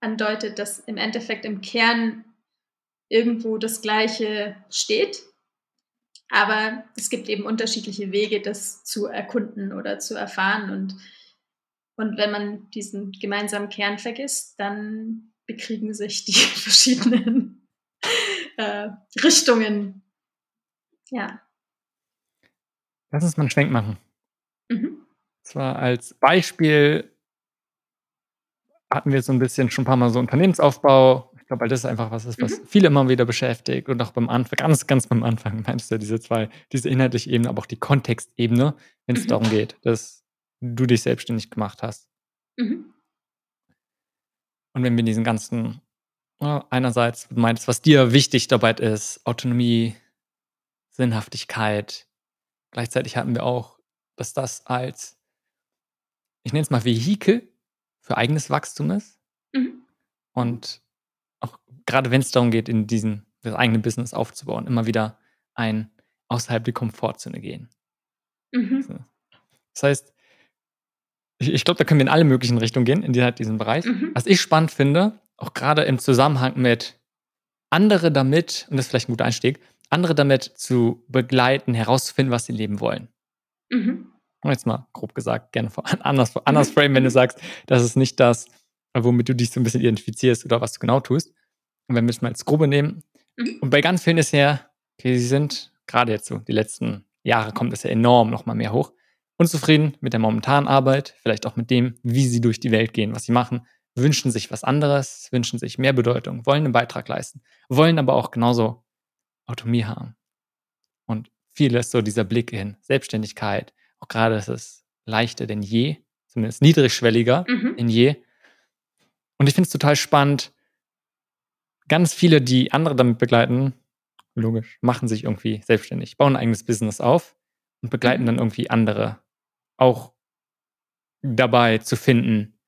andeutet, dass im Endeffekt im Kern irgendwo das Gleiche steht. Aber es gibt eben unterschiedliche Wege, das zu erkunden oder zu erfahren. Und, und wenn man diesen gemeinsamen Kern vergisst, dann bekriegen sich die <laughs> verschiedenen äh, Richtungen. Ja. Lass uns mal einen Schwenk machen. Mhm. Zwar als Beispiel hatten wir so ein bisschen schon ein paar Mal so Unternehmensaufbau. Ich glaube, weil das ist einfach was ist, was mhm. viele immer wieder beschäftigt und auch beim Anfang, ganz, ganz beim Anfang meinst du diese zwei, diese inhaltliche Ebene, aber auch die Kontextebene, wenn es mhm. darum geht, dass du dich selbstständig gemacht hast. Mhm. Und wenn wir diesen ganzen, einerseits du meinst, was dir wichtig dabei ist, Autonomie, Sinnhaftigkeit, gleichzeitig hatten wir auch, dass das als, ich nenne es mal Vehikel für eigenes Wachstum ist. Mhm. Und auch gerade wenn es darum geht, in diesem das eigene Business aufzubauen, immer wieder ein außerhalb der Komfortzone gehen. Mhm. Das heißt, ich, ich glaube, da können wir in alle möglichen Richtungen gehen, in halt diesem Bereich. Mhm. Was ich spannend finde, auch gerade im Zusammenhang mit andere damit, und das ist vielleicht ein guter Einstieg, andere damit zu begleiten, herauszufinden, was sie leben wollen. Mhm jetzt mal grob gesagt, gerne <laughs> anders, anders frame, wenn du sagst, das ist nicht das, womit du dich so ein bisschen identifizierst oder was du genau tust. Und wenn wir es mal als Grobe nehmen, mhm. und bei ganz vielen ist ja, okay, sie sind gerade jetzt so, die letzten Jahre kommt es ja enorm nochmal mehr hoch, unzufrieden mit der momentanen Arbeit, vielleicht auch mit dem, wie sie durch die Welt gehen, was sie machen, wünschen sich was anderes, wünschen sich mehr Bedeutung, wollen einen Beitrag leisten, wollen aber auch genauso Autonomie haben. Und viel ist so dieser Blick in Selbstständigkeit, auch gerade ist es leichter denn je, zumindest niedrigschwelliger mhm. denn je. Und ich finde es total spannend. Ganz viele, die andere damit begleiten, logisch, machen sich irgendwie selbstständig, bauen ein eigenes Business auf und begleiten mhm. dann irgendwie andere auch dabei zu finden,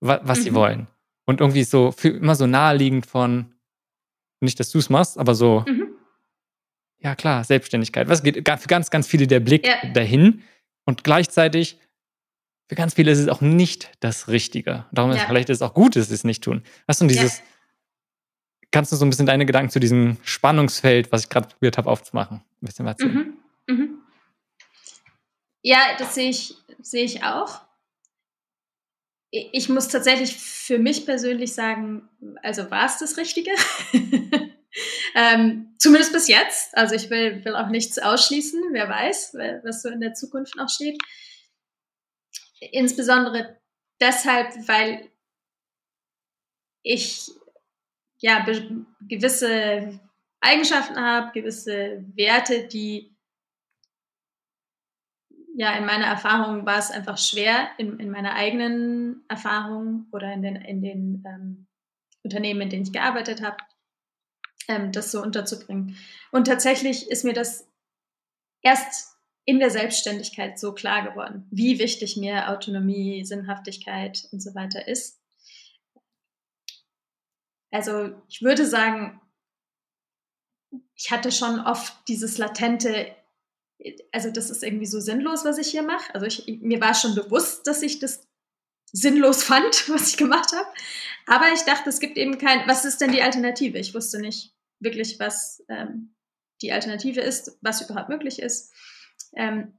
wa was mhm. sie wollen. Und irgendwie so immer so naheliegend von, nicht, dass du es machst, aber so, mhm. ja klar, Selbstständigkeit. Was geht für ganz, ganz viele der Blick ja. dahin? Und gleichzeitig, für ganz viele ist es auch nicht das Richtige. Darum ja. ist vielleicht ist es auch gut, dass sie es nicht tun. Hast du dieses, ja. kannst du so ein bisschen deine Gedanken zu diesem Spannungsfeld, was ich gerade probiert habe, aufzumachen, ein bisschen erzählen? Mhm. Mhm. Ja, das sehe ich, sehe ich auch. Ich muss tatsächlich für mich persönlich sagen, also war es das Richtige? <laughs> Ähm, zumindest bis jetzt. Also ich will, will auch nichts ausschließen. Wer weiß, was so in der Zukunft noch steht. Insbesondere deshalb, weil ich ja gewisse Eigenschaften habe, gewisse Werte, die ja in meiner Erfahrung war es einfach schwer, in, in meiner eigenen Erfahrung oder in den, in den ähm, Unternehmen, in denen ich gearbeitet habe, ähm, das so unterzubringen. Und tatsächlich ist mir das erst in der Selbstständigkeit so klar geworden, wie wichtig mir Autonomie, Sinnhaftigkeit und so weiter ist. Also ich würde sagen, ich hatte schon oft dieses latente, also das ist irgendwie so sinnlos, was ich hier mache. Also ich, mir war schon bewusst, dass ich das sinnlos fand, <laughs> was ich gemacht habe. Aber ich dachte, es gibt eben kein, was ist denn die Alternative? Ich wusste nicht, wirklich, was ähm, die Alternative ist, was überhaupt möglich ist. Ähm,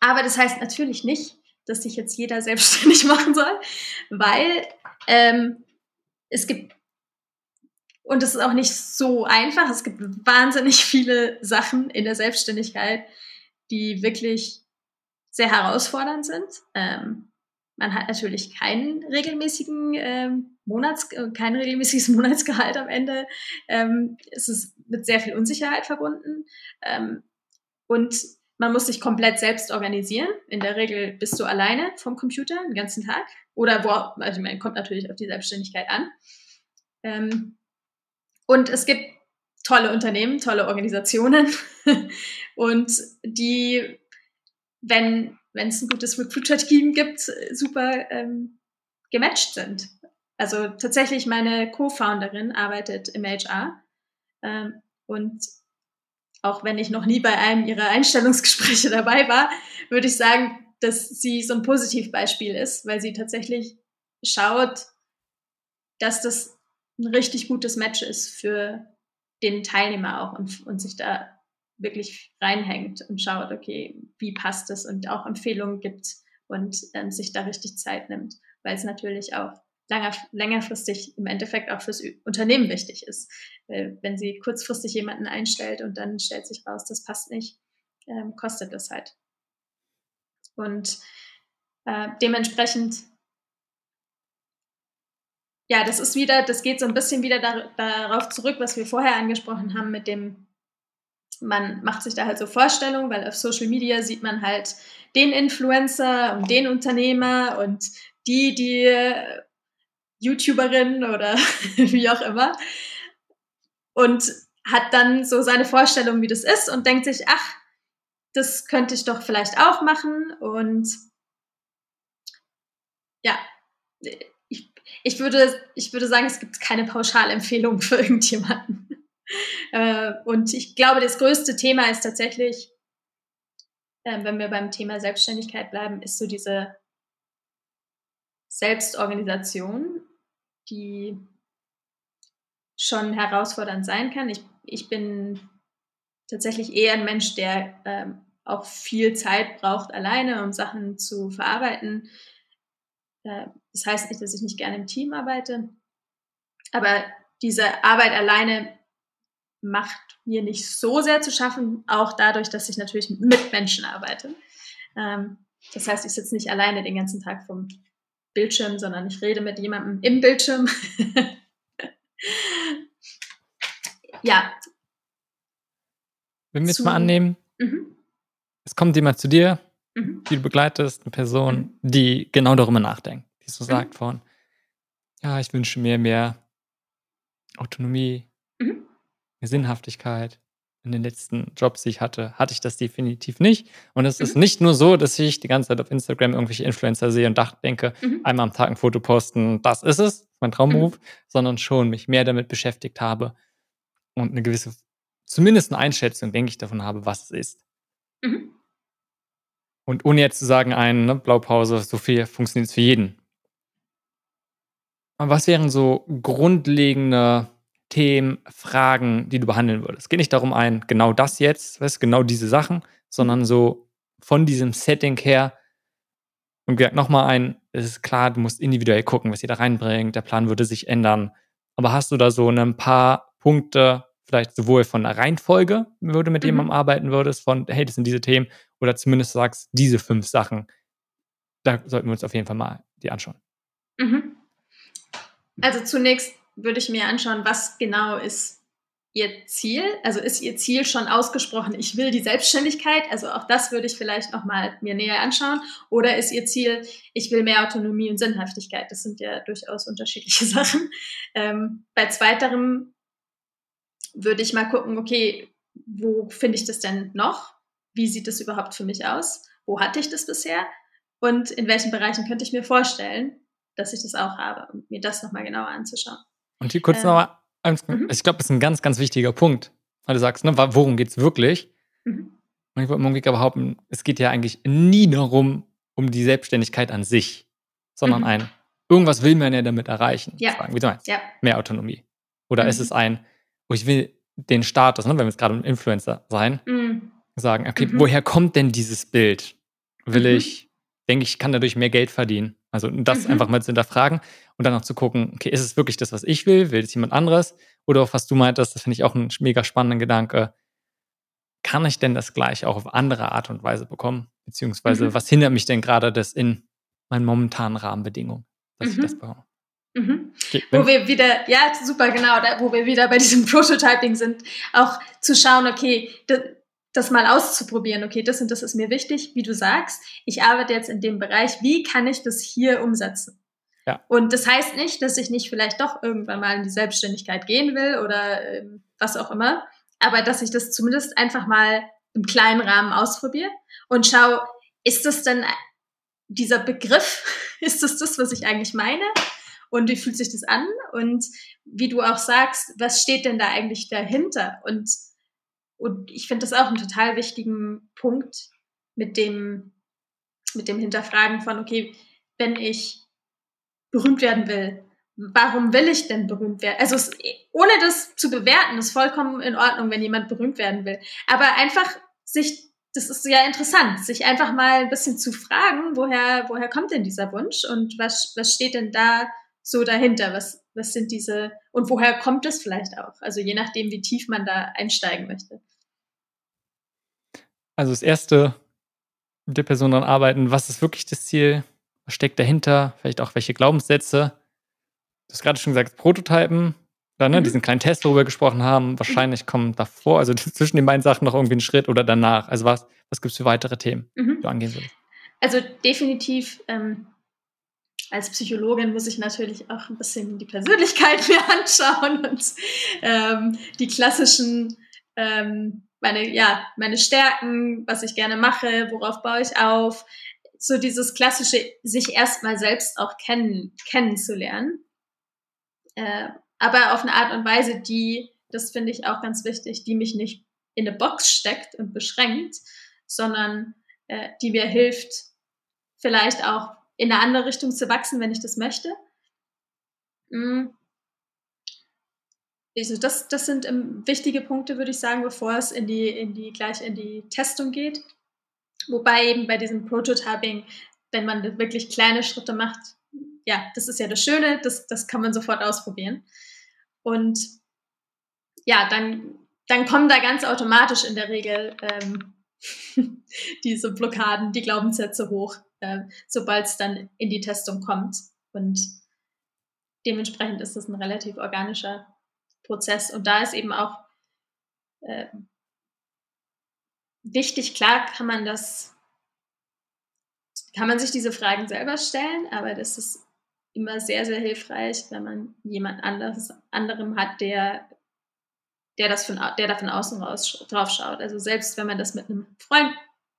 aber das heißt natürlich nicht, dass sich jetzt jeder <laughs> selbstständig machen soll, weil ähm, es gibt, und das ist auch nicht so einfach, es gibt wahnsinnig viele Sachen in der Selbstständigkeit, die wirklich sehr herausfordernd sind. Ähm, man hat natürlich keinen regelmäßigen ähm, Monats, äh, kein regelmäßiges <laughs> Monatsgehalt am Ende. Ähm, es ist mit sehr viel Unsicherheit verbunden. Ähm, und man muss sich komplett selbst organisieren. In der Regel bist du alleine vom Computer den ganzen Tag. Oder wo, also man kommt natürlich auf die Selbstständigkeit an. Ähm, und es gibt tolle Unternehmen, tolle Organisationen <laughs> und die, wenn wenn es ein gutes Recruiter-Team gibt, super ähm, gematcht sind. Also tatsächlich meine Co-Founderin arbeitet im HR ähm, und auch wenn ich noch nie bei einem ihrer Einstellungsgespräche <laughs> dabei war, würde ich sagen, dass sie so ein Positivbeispiel ist, weil sie tatsächlich schaut, dass das ein richtig gutes Match ist für den Teilnehmer auch und, und sich da wirklich reinhängt und schaut, okay, wie passt es und auch Empfehlungen gibt und ähm, sich da richtig Zeit nimmt, weil es natürlich auch langer, längerfristig im Endeffekt auch fürs Unternehmen wichtig ist. Weil wenn sie kurzfristig jemanden einstellt und dann stellt sich raus, das passt nicht, ähm, kostet das halt. Und äh, dementsprechend, ja, das ist wieder, das geht so ein bisschen wieder dar darauf zurück, was wir vorher angesprochen haben mit dem, man macht sich da halt so Vorstellungen, weil auf Social Media sieht man halt den Influencer und den Unternehmer und die, die YouTuberin oder <laughs> wie auch immer. Und hat dann so seine Vorstellung, wie das ist und denkt sich, ach, das könnte ich doch vielleicht auch machen. Und ja, ich, ich, würde, ich würde sagen, es gibt keine Pauschalempfehlung für irgendjemanden. Äh, und ich glaube, das größte Thema ist tatsächlich, äh, wenn wir beim Thema Selbstständigkeit bleiben, ist so diese Selbstorganisation die schon herausfordernd sein kann. Ich, ich bin tatsächlich eher ein Mensch, der ähm, auch viel Zeit braucht alleine, um Sachen zu verarbeiten. Äh, das heißt nicht, dass ich nicht gerne im Team arbeite, aber diese Arbeit alleine macht mir nicht so sehr zu schaffen, auch dadurch, dass ich natürlich mit Menschen arbeite. Ähm, das heißt, ich sitze nicht alleine den ganzen Tag vom Bildschirm, sondern ich rede mit jemandem im Bildschirm. <laughs> ja. Wenn wir jetzt mal annehmen, mhm. es kommt jemand zu dir, mhm. die du begleitest, eine Person, mhm. die genau darüber nachdenkt, die so sagt mhm. von, ja, ich wünsche mir mehr Autonomie, Sinnhaftigkeit, in den letzten Jobs, die ich hatte, hatte ich das definitiv nicht. Und es mhm. ist nicht nur so, dass ich die ganze Zeit auf Instagram irgendwelche Influencer sehe und dachte, denke, mhm. einmal am Tag ein Foto posten, das ist es, mein Traumberuf, mhm. sondern schon mich mehr damit beschäftigt habe und eine gewisse, zumindest eine Einschätzung, denke ich, davon habe, was es ist. Mhm. Und ohne jetzt zu sagen, eine ne, Blaupause, so viel funktioniert es für jeden. Aber was wären so grundlegende Themen, Fragen, die du behandeln würdest. Es geht nicht darum, ein genau das jetzt, weißt, genau diese Sachen, sondern so von diesem Setting her. Und gesagt, nochmal ein, es ist klar, du musst individuell gucken, was ihr da reinbringt. Der Plan würde sich ändern. Aber hast du da so ein paar Punkte, vielleicht sowohl von der Reihenfolge, wo du mit mhm. jemandem arbeiten würdest, von, hey, das sind diese Themen, oder zumindest sagst, diese fünf Sachen, da sollten wir uns auf jeden Fall mal die anschauen. Mhm. Also zunächst würde ich mir anschauen, was genau ist ihr Ziel. Also ist ihr Ziel schon ausgesprochen, ich will die Selbstständigkeit. Also auch das würde ich vielleicht nochmal mir näher anschauen. Oder ist ihr Ziel, ich will mehr Autonomie und Sinnhaftigkeit. Das sind ja durchaus unterschiedliche <laughs> Sachen. Ähm, bei zweiterem würde ich mal gucken, okay, wo finde ich das denn noch? Wie sieht das überhaupt für mich aus? Wo hatte ich das bisher? Und in welchen Bereichen könnte ich mir vorstellen, dass ich das auch habe, um mir das nochmal genauer anzuschauen. Und hier kurz ähm, nochmal, mhm. ich glaube, das ist ein ganz, ganz wichtiger Punkt, weil du sagst, ne, worum geht es wirklich? Mhm. Und ich würde irgendwie behaupten, es geht ja eigentlich nie darum, um die Selbstständigkeit an sich, sondern mhm. ein, irgendwas will man ja damit erreichen. Ja. Fragen, wie du meinst, ja. mehr Autonomie. Oder mhm. ist es ein, wo ich will den Status, ne, wenn wir jetzt gerade ein Influencer sein, mhm. sagen, okay, mhm. woher kommt denn dieses Bild? Will ich, denke ich, kann dadurch mehr Geld verdienen? Also das mhm. einfach mal zu hinterfragen und dann auch zu gucken, okay, ist es wirklich das, was ich will? Will es jemand anderes? Oder auch was du meintest, das finde ich auch einen mega spannenden Gedanke. Kann ich denn das gleich auch auf andere Art und Weise bekommen? Beziehungsweise, mhm. was hindert mich denn gerade, das in meinen momentanen Rahmenbedingungen, dass mhm. ich das mhm. brauche. Mhm. Okay, wo wir wieder, ja, super, genau, da, wo wir wieder bei diesem <laughs> Prototyping sind, auch zu schauen, okay, das, das mal auszuprobieren, okay, das und das ist mir wichtig, wie du sagst, ich arbeite jetzt in dem Bereich, wie kann ich das hier umsetzen? Ja. Und das heißt nicht, dass ich nicht vielleicht doch irgendwann mal in die Selbstständigkeit gehen will oder äh, was auch immer, aber dass ich das zumindest einfach mal im kleinen Rahmen ausprobiere und schaue, ist das denn dieser Begriff, <laughs> ist das das, was ich eigentlich meine? Und wie fühlt sich das an? Und wie du auch sagst, was steht denn da eigentlich dahinter? Und, und ich finde das auch einen total wichtigen Punkt mit dem, mit dem Hinterfragen von, okay, wenn ich berühmt werden will, warum will ich denn berühmt werden? Also es, ohne das zu bewerten, ist vollkommen in Ordnung, wenn jemand berühmt werden will. Aber einfach sich das ist ja interessant, sich einfach mal ein bisschen zu fragen, woher, woher kommt denn dieser Wunsch und was, was steht denn da so dahinter? Was, was sind diese, und woher kommt es vielleicht auch? Also je nachdem, wie tief man da einsteigen möchte. Also das erste, mit der Person dann arbeiten, was ist wirklich das Ziel? Was steckt dahinter? Vielleicht auch welche Glaubenssätze? Du hast gerade schon gesagt, Prototypen, oder, ne, mhm. diesen kleinen Test, worüber wir gesprochen haben, wahrscheinlich kommt davor, also <laughs> zwischen den beiden Sachen noch irgendwie ein Schritt oder danach. Also was, was gibt es für weitere Themen, mhm. die du angehen würdest? Also definitiv ähm, als Psychologin muss ich natürlich auch ein bisschen die Persönlichkeit <laughs> mir anschauen und ähm, die klassischen, ähm, meine, ja, meine Stärken, was ich gerne mache, worauf baue ich auf. So dieses klassische, sich erstmal selbst auch kennen, kennenzulernen. Äh, aber auf eine Art und Weise, die, das finde ich auch ganz wichtig, die mich nicht in eine Box steckt und beschränkt, sondern äh, die mir hilft, vielleicht auch in eine andere Richtung zu wachsen, wenn ich das möchte. Also das, das sind ähm, wichtige Punkte, würde ich sagen, bevor es in die, in die, gleich in die Testung geht. Wobei eben bei diesem Prototyping, wenn man wirklich kleine Schritte macht, ja, das ist ja das Schöne, das, das kann man sofort ausprobieren. Und ja, dann, dann kommen da ganz automatisch in der Regel ähm, <laughs> diese Blockaden, die Glaubenssätze hoch, äh, sobald es dann in die Testung kommt. Und dementsprechend ist das ein relativ organischer Prozess. Und da ist eben auch äh, wichtig, klar kann man das, kann man sich diese Fragen selber stellen, aber das ist immer sehr, sehr hilfreich, wenn man jemand anderes, anderem hat, der, der, das von, der da von außen raus drauf schaut. Also selbst wenn man das mit einem Freund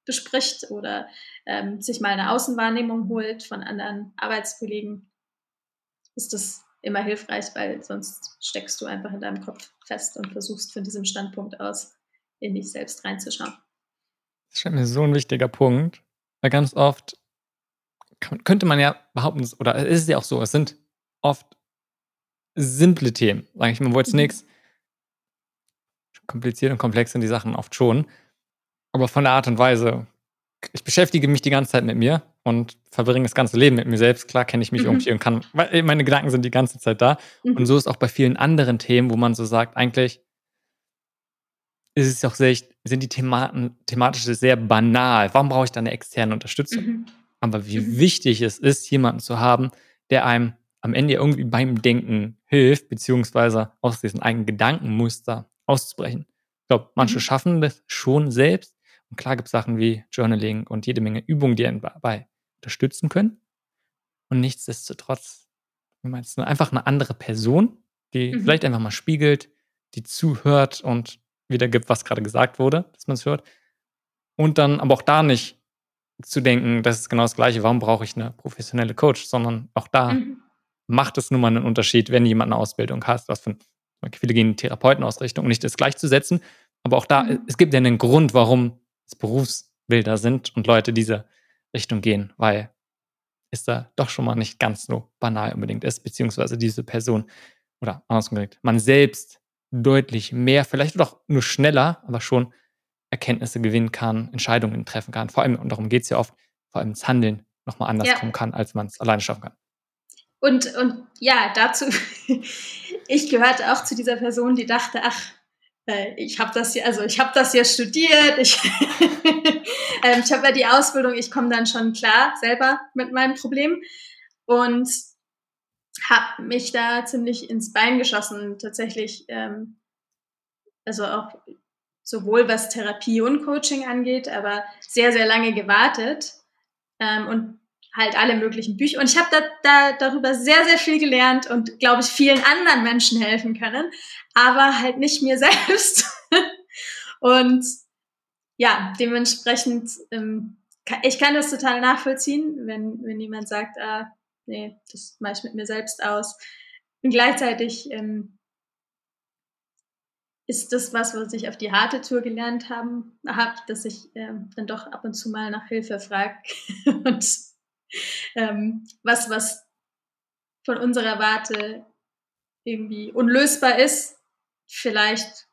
bespricht oder ähm, sich mal eine Außenwahrnehmung holt von anderen Arbeitskollegen, ist das immer hilfreich, weil sonst steckst du einfach in deinem Kopf fest und versuchst von diesem Standpunkt aus in dich selbst reinzuschauen. Das scheint mir so ein wichtiger Punkt, weil ganz oft könnte man ja behaupten, oder es ist ja auch so, es sind oft simple Themen, sage ich mal, wo jetzt mhm. nichts kompliziert und komplex sind die Sachen oft schon. Aber von der Art und Weise, ich beschäftige mich die ganze Zeit mit mir und verbringe das ganze Leben mit mir selbst. Klar kenne ich mich mhm. irgendwie und kann, weil meine Gedanken sind die ganze Zeit da. Mhm. Und so ist auch bei vielen anderen Themen, wo man so sagt, eigentlich ist es auch sehr, sind die Thematen, thematisch sehr banal. Warum brauche ich da eine externe Unterstützung? Mhm. Aber wie mhm. wichtig es ist, jemanden zu haben, der einem am Ende irgendwie beim Denken hilft, beziehungsweise aus diesen eigenen Gedankenmuster auszubrechen. Ich glaube, manche mhm. schaffen das schon selbst. Und klar gibt es Sachen wie Journaling und jede Menge Übungen, die einen dabei unterstützen können. Und nichtsdestotrotz, wie meinst du, einfach eine andere Person, die mhm. vielleicht einfach mal spiegelt, die zuhört und wiedergibt, was gerade gesagt wurde, dass man es hört. Und dann aber auch da nicht zu denken, das ist genau das Gleiche, warum brauche ich eine professionelle Coach, sondern auch da mhm. macht es nun mal einen Unterschied, wenn jemand eine Ausbildung hat, was für viele gehen Therapeutenausrichtung, nicht das gleichzusetzen. Aber auch da, mhm. es gibt ja einen Grund, warum es Berufsbilder sind und Leute diese Richtung gehen, weil es da doch schon mal nicht ganz so banal unbedingt ist, beziehungsweise diese Person oder anders gesagt, man selbst deutlich mehr, vielleicht auch nur schneller, aber schon Erkenntnisse gewinnen kann, Entscheidungen treffen kann. Vor allem, und darum geht es ja oft, vor allem das Handeln nochmal anders ja. kommen kann, als man es alleine schaffen kann. Und, und ja, dazu, <laughs> ich gehörte auch zu dieser Person, die dachte, ach, ich habe das ja, also ich habe das ja studiert, ich, <laughs> ähm, ich habe ja die Ausbildung, ich komme dann schon klar selber mit meinem Problem und habe mich da ziemlich ins Bein geschossen, tatsächlich, ähm, also auch sowohl was Therapie und Coaching angeht, aber sehr, sehr lange gewartet ähm, und halt alle möglichen Bücher. Und ich habe da, da darüber sehr, sehr viel gelernt und, glaube ich, vielen anderen Menschen helfen können, aber halt nicht mir <laughs> selbst. und ja, dementsprechend, ähm, ich kann das total nachvollziehen, wenn, wenn jemand sagt, ah, nee, das mache ich mit mir selbst aus. Und gleichzeitig ähm, ist das was, was ich auf die harte Tour gelernt habe, dass ich ähm, dann doch ab und zu mal nach Hilfe frage <laughs> und ähm, was, was von unserer Warte irgendwie unlösbar ist, vielleicht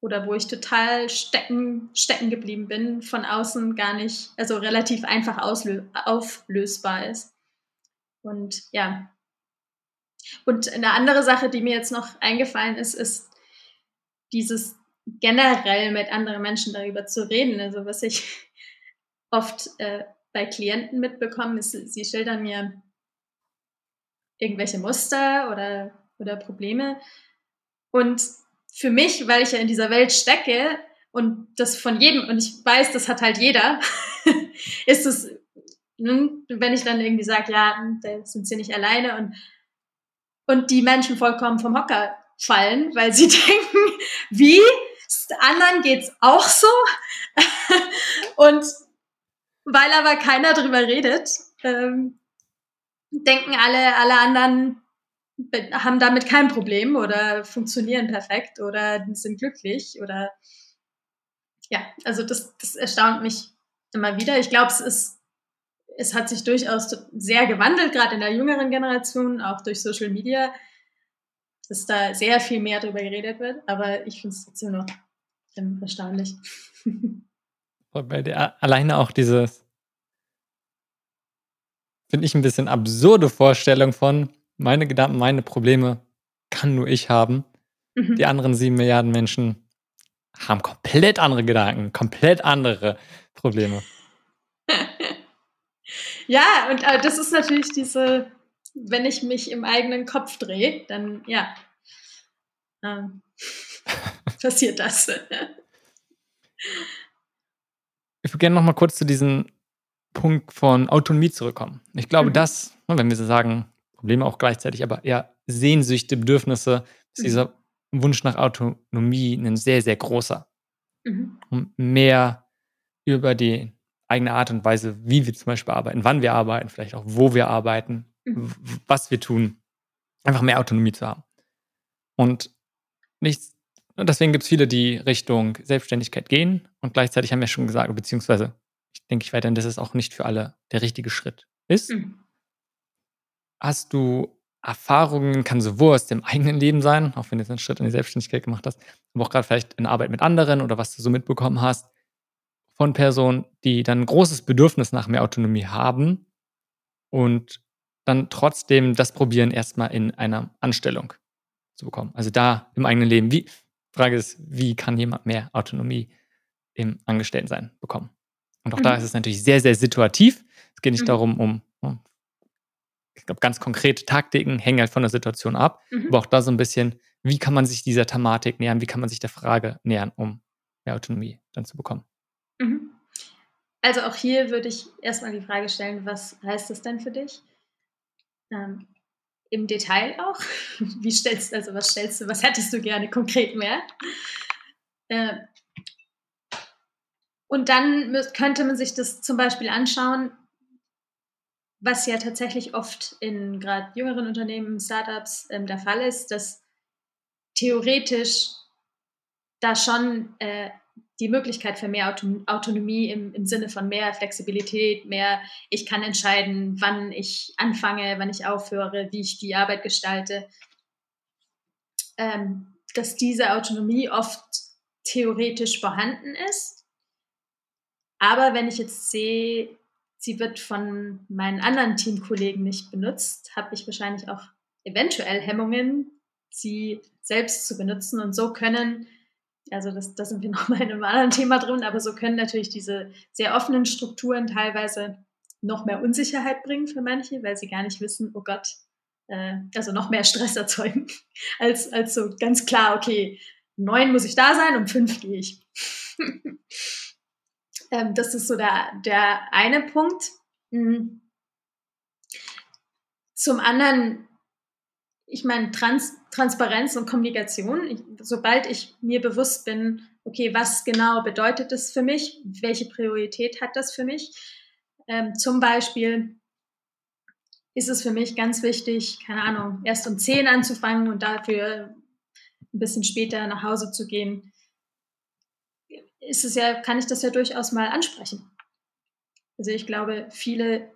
oder wo ich total stecken, stecken geblieben bin, von außen gar nicht, also relativ einfach auflösbar ist. Und ja. Und eine andere Sache, die mir jetzt noch eingefallen ist, ist dieses generell mit anderen Menschen darüber zu reden. Also was ich <laughs> oft äh, bei Klienten mitbekomme, ist, sie schildern mir irgendwelche Muster oder, oder Probleme. Und für mich, weil ich ja in dieser Welt stecke und das von jedem, und ich weiß, das hat halt jeder, <laughs> ist es, wenn ich dann irgendwie sage, ja, da sind sie nicht alleine und, und die Menschen vollkommen vom Hocker fallen, weil sie <laughs> denken, wie? Anderen geht's auch so. <laughs> und weil aber keiner drüber redet, ähm, denken alle, alle anderen haben damit kein Problem oder funktionieren perfekt oder sind glücklich oder ja, also das, das erstaunt mich immer wieder. Ich glaube, es ist, es hat sich durchaus sehr gewandelt, gerade in der jüngeren Generation, auch durch Social Media, dass da sehr viel mehr darüber geredet wird, aber ich finde es trotzdem noch ähm, erstaunlich. <laughs> Der alleine auch dieses, finde ich ein bisschen absurde Vorstellung von, meine Gedanken, meine Probleme kann nur ich haben. Mhm. Die anderen sieben Milliarden Menschen haben komplett andere Gedanken, komplett andere Probleme. <laughs> ja, und äh, das ist natürlich diese, wenn ich mich im eigenen Kopf drehe, dann ja, äh, <laughs> passiert das. <laughs> ich würde gerne noch mal kurz zu diesem Punkt von Autonomie zurückkommen. Ich glaube, mhm. dass, ne, wenn wir so sagen, Probleme auch gleichzeitig, aber eher Sehnsüchte, Bedürfnisse, ist mhm. dieser Wunsch nach Autonomie ein sehr, sehr großer. Mhm. Um mehr über die eigene Art und Weise, wie wir zum Beispiel arbeiten, wann wir arbeiten, vielleicht auch wo wir arbeiten, mhm. was wir tun, einfach mehr Autonomie zu haben. Und nichts, deswegen gibt es viele, die Richtung Selbstständigkeit gehen und gleichzeitig haben wir schon gesagt, beziehungsweise ich denke ich weiterhin, dass es auch nicht für alle der richtige Schritt ist. Mhm. Hast du Erfahrungen, kann sowohl aus dem eigenen Leben sein, auch wenn du jetzt einen Schritt in die Selbstständigkeit gemacht hast, aber auch gerade vielleicht in Arbeit mit anderen oder was du so mitbekommen hast von Personen, die dann ein großes Bedürfnis nach mehr Autonomie haben und dann trotzdem das probieren, erstmal in einer Anstellung zu bekommen. Also da im eigenen Leben. Wie, Frage ist, wie kann jemand mehr Autonomie im Angestelltensein bekommen? Und auch mhm. da ist es natürlich sehr, sehr situativ. Es geht nicht mhm. darum, um ich glaube, ganz konkrete Taktiken hängen halt von der Situation ab. Mhm. Aber auch da so ein bisschen, wie kann man sich dieser Thematik nähern, wie kann man sich der Frage nähern, um mehr Autonomie dann zu bekommen. Mhm. Also auch hier würde ich erstmal die Frage stellen, was heißt das denn für dich? Ähm, Im Detail auch. <laughs> Wie stellst du, also was stellst du, was hättest du gerne konkret mehr? Äh, und dann könnte man sich das zum Beispiel anschauen, was ja tatsächlich oft in gerade jüngeren Unternehmen, Startups ähm, der Fall ist, dass theoretisch da schon äh, die Möglichkeit für mehr Auto Autonomie im, im Sinne von mehr Flexibilität, mehr, ich kann entscheiden, wann ich anfange, wann ich aufhöre, wie ich die Arbeit gestalte, ähm, dass diese Autonomie oft theoretisch vorhanden ist. Aber wenn ich jetzt sehe, sie wird von meinen anderen Teamkollegen nicht benutzt, habe ich wahrscheinlich auch eventuell Hemmungen, sie selbst zu benutzen. Und so können, also das, da sind wir <laughs> nochmal in einem anderen Thema drin, aber so können natürlich diese sehr offenen Strukturen teilweise noch mehr Unsicherheit bringen für manche, weil sie gar nicht wissen, oh Gott, äh, also noch mehr Stress <laughs> erzeugen, als, als so ganz klar, okay, neun muss ich da sein, um fünf gehe ich. <laughs> ähm, das ist so der, der eine Punkt. Mhm. Zum anderen, ich meine, Trans Transparenz und Kommunikation. Ich, sobald ich mir bewusst bin, okay, was genau bedeutet das für mich? Welche Priorität hat das für mich? Ähm, zum Beispiel ist es für mich ganz wichtig, keine Ahnung, erst um 10 anzufangen und dafür ein bisschen später nach Hause zu gehen. Ist es ja, kann ich das ja durchaus mal ansprechen. Also ich glaube, viele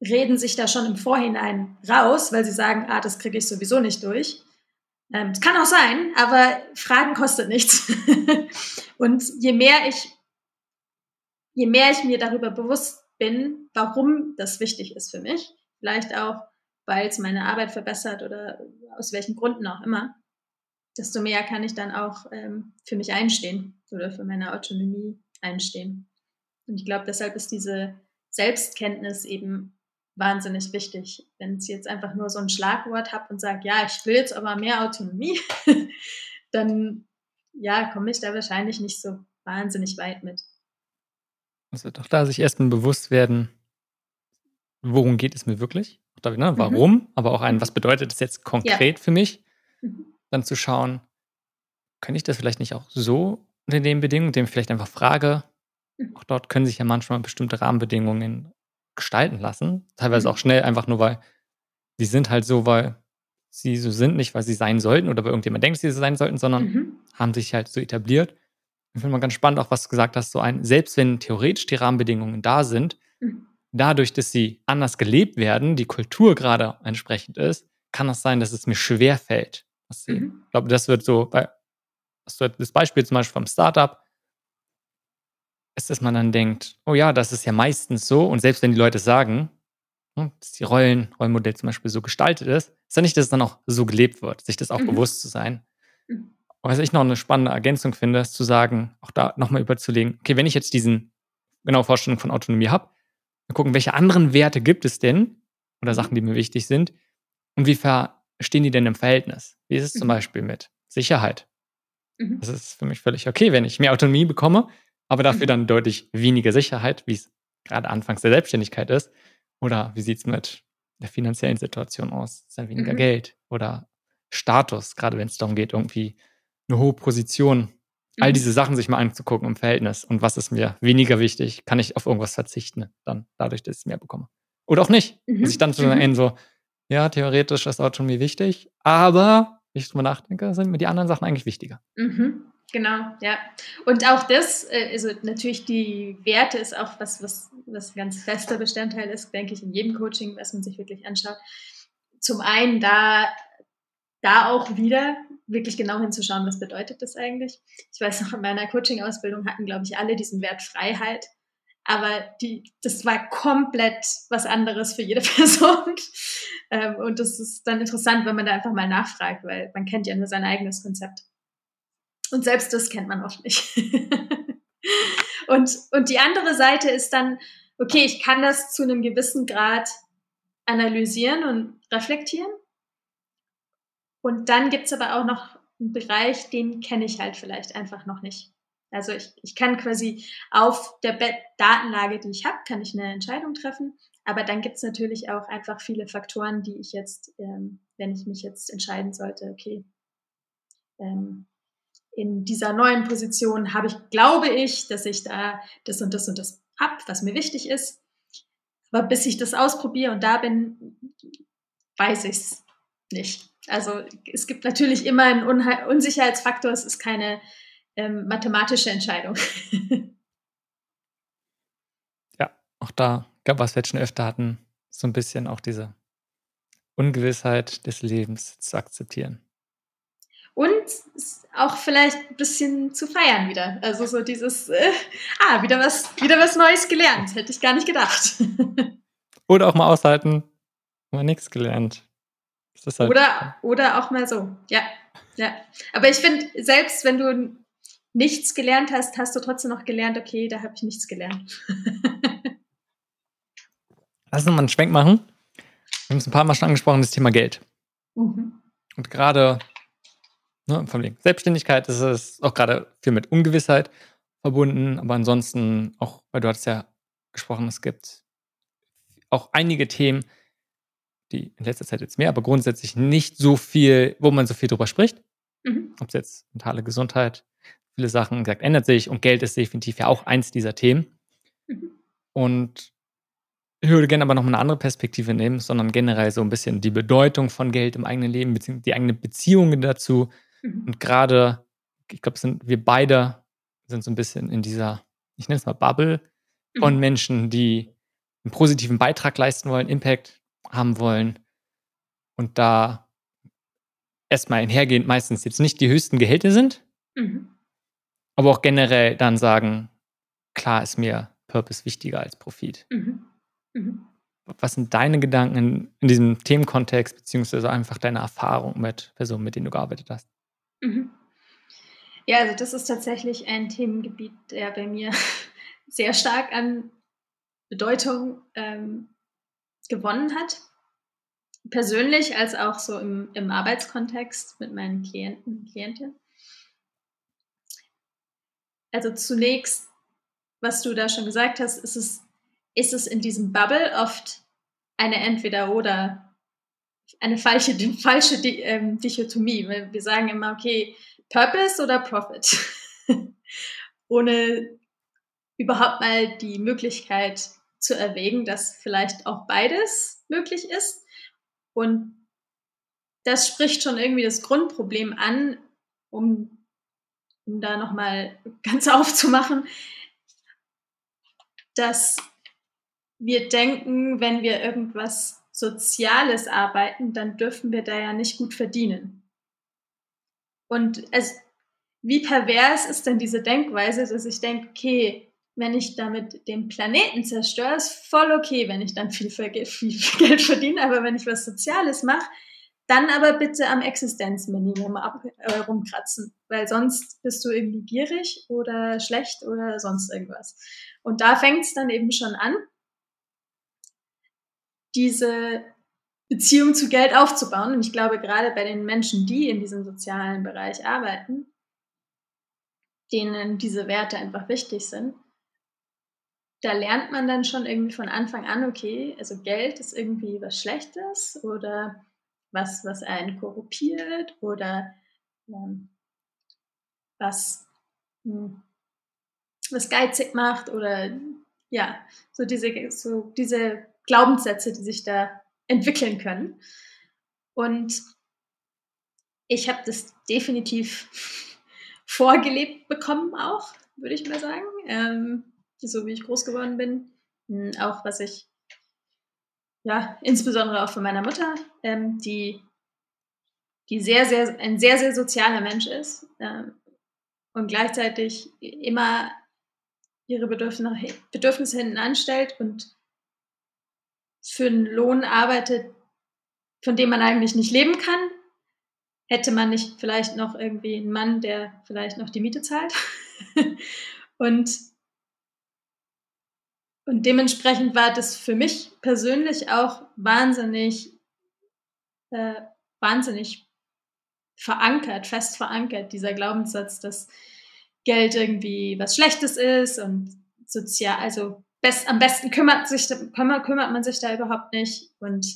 reden sich da schon im Vorhinein raus, weil sie sagen, ah, das kriege ich sowieso nicht durch. Ähm, kann auch sein, aber Fragen kostet nichts. <laughs> und je mehr ich, je mehr ich mir darüber bewusst bin, warum das wichtig ist für mich, vielleicht auch, weil es meine Arbeit verbessert oder aus welchen Gründen auch immer, desto mehr kann ich dann auch ähm, für mich einstehen oder für meine Autonomie einstehen. Und ich glaube, deshalb ist diese Selbstkenntnis eben wahnsinnig wichtig. Wenn ich jetzt einfach nur so ein Schlagwort habe und sage, ja, ich will jetzt aber mehr Autonomie, <laughs> dann ja, komme ich da wahrscheinlich nicht so wahnsinnig weit mit. Also doch da sich erstmal bewusst werden, worum geht es mir wirklich? Ne, mhm. warum, mhm. aber auch ein, was bedeutet es jetzt konkret ja. für mich? Mhm. Dann zu schauen, kann ich das vielleicht nicht auch so unter den Bedingungen, indem ich vielleicht einfach frage. Mhm. Auch dort können sich ja manchmal bestimmte Rahmenbedingungen gestalten lassen. Teilweise mhm. auch schnell, einfach nur weil sie sind halt so, weil sie so sind, nicht weil sie sein sollten oder weil irgendjemand denkt, sie so sein sollten, sondern mhm. haben sich halt so etabliert. Ich finde mal ganz spannend, auch was du gesagt hast, so ein, selbst wenn theoretisch die Rahmenbedingungen da sind, mhm. dadurch, dass sie anders gelebt werden, die Kultur gerade entsprechend ist, kann es das sein, dass es mir schwer fällt. Mhm. Ich glaube, das wird so bei, das Beispiel zum Beispiel vom Startup, ist, dass man dann denkt, oh ja, das ist ja meistens so. Und selbst wenn die Leute sagen, hm, dass die Rollen, Rollenmodell zum Beispiel so gestaltet ist, ist ja nicht, dass es dann auch so gelebt wird, sich das auch mhm. bewusst zu sein. Mhm. was ich noch eine spannende Ergänzung finde, ist zu sagen, auch da nochmal überzulegen, okay, wenn ich jetzt diesen genaue Vorstellung von Autonomie habe, dann gucken, welche anderen Werte gibt es denn oder mhm. Sachen, die mir wichtig sind und wie stehen die denn im Verhältnis? Wie ist es zum mhm. Beispiel mit Sicherheit? Das ist für mich völlig okay, wenn ich mehr Autonomie bekomme, aber dafür mhm. dann deutlich weniger Sicherheit, wie es gerade anfangs der Selbstständigkeit ist. Oder wie sieht es mit der finanziellen Situation aus? Ist dann weniger mhm. Geld oder Status, gerade wenn es darum geht, irgendwie eine hohe Position, mhm. all diese Sachen sich mal anzugucken im Verhältnis und was ist mir weniger wichtig, kann ich auf irgendwas verzichten, dann dadurch, dass ich mehr bekomme. Oder auch nicht. Mhm. Dass ich dann zu mhm. so, ja, theoretisch ist Autonomie wichtig, aber, wenn ich drüber nachdenke, sind mir die anderen Sachen eigentlich wichtiger. Mhm. Genau, ja. Und auch das, äh, also natürlich die Werte ist auch was, was, was ein ganz fester Bestandteil ist, denke ich, in jedem Coaching, was man sich wirklich anschaut. Zum einen da, da auch wieder wirklich genau hinzuschauen, was bedeutet das eigentlich. Ich weiß noch, in meiner Coaching-Ausbildung hatten, glaube ich, alle diesen Wert Freiheit. Aber die, das war komplett was anderes für jede <laughs> Person. Ähm, und das ist dann interessant, wenn man da einfach mal nachfragt, weil man kennt ja nur sein eigenes Konzept. Und selbst das kennt man oft nicht. <laughs> und, und die andere Seite ist dann, okay, ich kann das zu einem gewissen Grad analysieren und reflektieren. Und dann gibt es aber auch noch einen Bereich, den kenne ich halt vielleicht einfach noch nicht. Also ich, ich kann quasi auf der Datenlage, die ich habe, kann ich eine Entscheidung treffen. Aber dann gibt es natürlich auch einfach viele Faktoren, die ich jetzt, ähm, wenn ich mich jetzt entscheiden sollte, okay, ähm, in dieser neuen Position habe ich, glaube ich, dass ich da das und das und das habe, was mir wichtig ist. Aber bis ich das ausprobiere und da bin, weiß ich es nicht. Also es gibt natürlich immer einen Unhe Unsicherheitsfaktor, es ist keine ähm, mathematische Entscheidung. <laughs> ja, auch da, ich glaube, was wir jetzt schon öfter hatten, so ein bisschen auch diese Ungewissheit des Lebens zu akzeptieren und auch vielleicht ein bisschen zu feiern wieder. Also so dieses, äh, ah, wieder was, wieder was Neues gelernt. Hätte ich gar nicht gedacht. <laughs> Oder auch mal aushalten, mal nichts gelernt. Halt, oder, oder auch mal so. Ja, ja. Aber ich finde, selbst wenn du nichts gelernt hast, hast du trotzdem noch gelernt, okay, da habe ich nichts gelernt. <laughs> Lass uns mal einen Schwenk machen. Wir haben es ein paar Mal schon angesprochen, das Thema Geld. Mhm. Und gerade ne, von wegen Selbstständigkeit ist es auch gerade viel mit Ungewissheit verbunden, aber ansonsten auch, weil du hattest ja gesprochen, es gibt auch einige Themen, die in letzter Zeit jetzt mehr, aber grundsätzlich nicht so viel, wo man so viel drüber spricht. Mhm. Ob es jetzt mentale Gesundheit, viele Sachen gesagt, ändert sich und Geld ist definitiv ja auch eins dieser Themen. Mhm. Und ich würde gerne aber noch mal eine andere Perspektive nehmen, sondern generell so ein bisschen die Bedeutung von Geld im eigenen Leben, beziehungsweise die eigenen Beziehungen dazu. Mhm. Und gerade, ich glaube, sind wir beide sind so ein bisschen in dieser, ich nenne es mal Bubble von mhm. Menschen, die einen positiven Beitrag leisten wollen, Impact haben wollen und da erstmal einhergehend meistens jetzt nicht die höchsten Gehälter sind, mhm. aber auch generell dann sagen, klar ist mir Purpose wichtiger als Profit. Mhm. Mhm. Was sind deine Gedanken in, in, diesem Themenkontext, beziehungsweise einfach deine Erfahrung mit Personen, mit denen du gearbeitet hast? Mhm. Ja, also das ist tatsächlich ein Themengebiet, der bei mir <laughs> sehr stark an Bedeutung ähm, gewonnen hat. Persönlich als auch so im, im Arbeitskontext mit meinen Klienten und Klientinnen. Also zunächst, was du da schon gesagt hast, ist es, ist es in diesem Bubble oft eine Entweder-oder, eine falsche, falsche ähm, Dichotomie. Wir sagen immer, okay, Purpose oder Profit? <laughs> Ohne überhaupt mal die Möglichkeit zu erwägen, dass vielleicht auch beides möglich ist. Und das spricht schon irgendwie das Grundproblem an, um, um da nochmal <laughs> ganz aufzumachen, dass wir denken, wenn wir irgendwas Soziales arbeiten, dann dürfen wir da ja nicht gut verdienen. Und es, wie pervers ist denn diese Denkweise, dass ich denke, okay, wenn ich damit den Planeten zerstöre, ist voll okay, wenn ich dann viel, viel, <laughs> Geld verdiene, aber wenn ich was Soziales mache, dann aber bitte am Existenzminimum ab, äh, rumkratzen, weil sonst bist du irgendwie gierig oder schlecht oder sonst irgendwas. Und da fängt es dann eben schon an, diese Beziehung zu Geld aufzubauen. Und ich glaube, gerade bei den Menschen, die in diesem sozialen Bereich arbeiten, denen diese Werte einfach wichtig sind, da lernt man dann schon irgendwie von Anfang an, okay, also Geld ist irgendwie was Schlechtes oder was, was einen korruptiert oder ähm, was, hm, was geizig macht oder ja, so diese, so diese Glaubenssätze, die sich da entwickeln können. Und ich habe das definitiv <laughs> vorgelebt bekommen auch, würde ich mal sagen. Ähm, so wie ich groß geworden bin. Hm, auch was ich, ja, insbesondere auch von meiner Mutter, ähm, die, die sehr, sehr, ein sehr, sehr sozialer Mensch ist ähm, und gleichzeitig immer ihre Bedürfnisse, Bedürfnisse hinten anstellt und für einen Lohn arbeitet, von dem man eigentlich nicht leben kann, hätte man nicht vielleicht noch irgendwie einen Mann, der vielleicht noch die Miete zahlt. <laughs> und, und dementsprechend war das für mich persönlich auch wahnsinnig, äh, wahnsinnig verankert, fest verankert, dieser Glaubenssatz, dass Geld irgendwie was Schlechtes ist und sozial, also best, am besten kümmert, sich, kümmert, kümmert man sich da überhaupt nicht. Und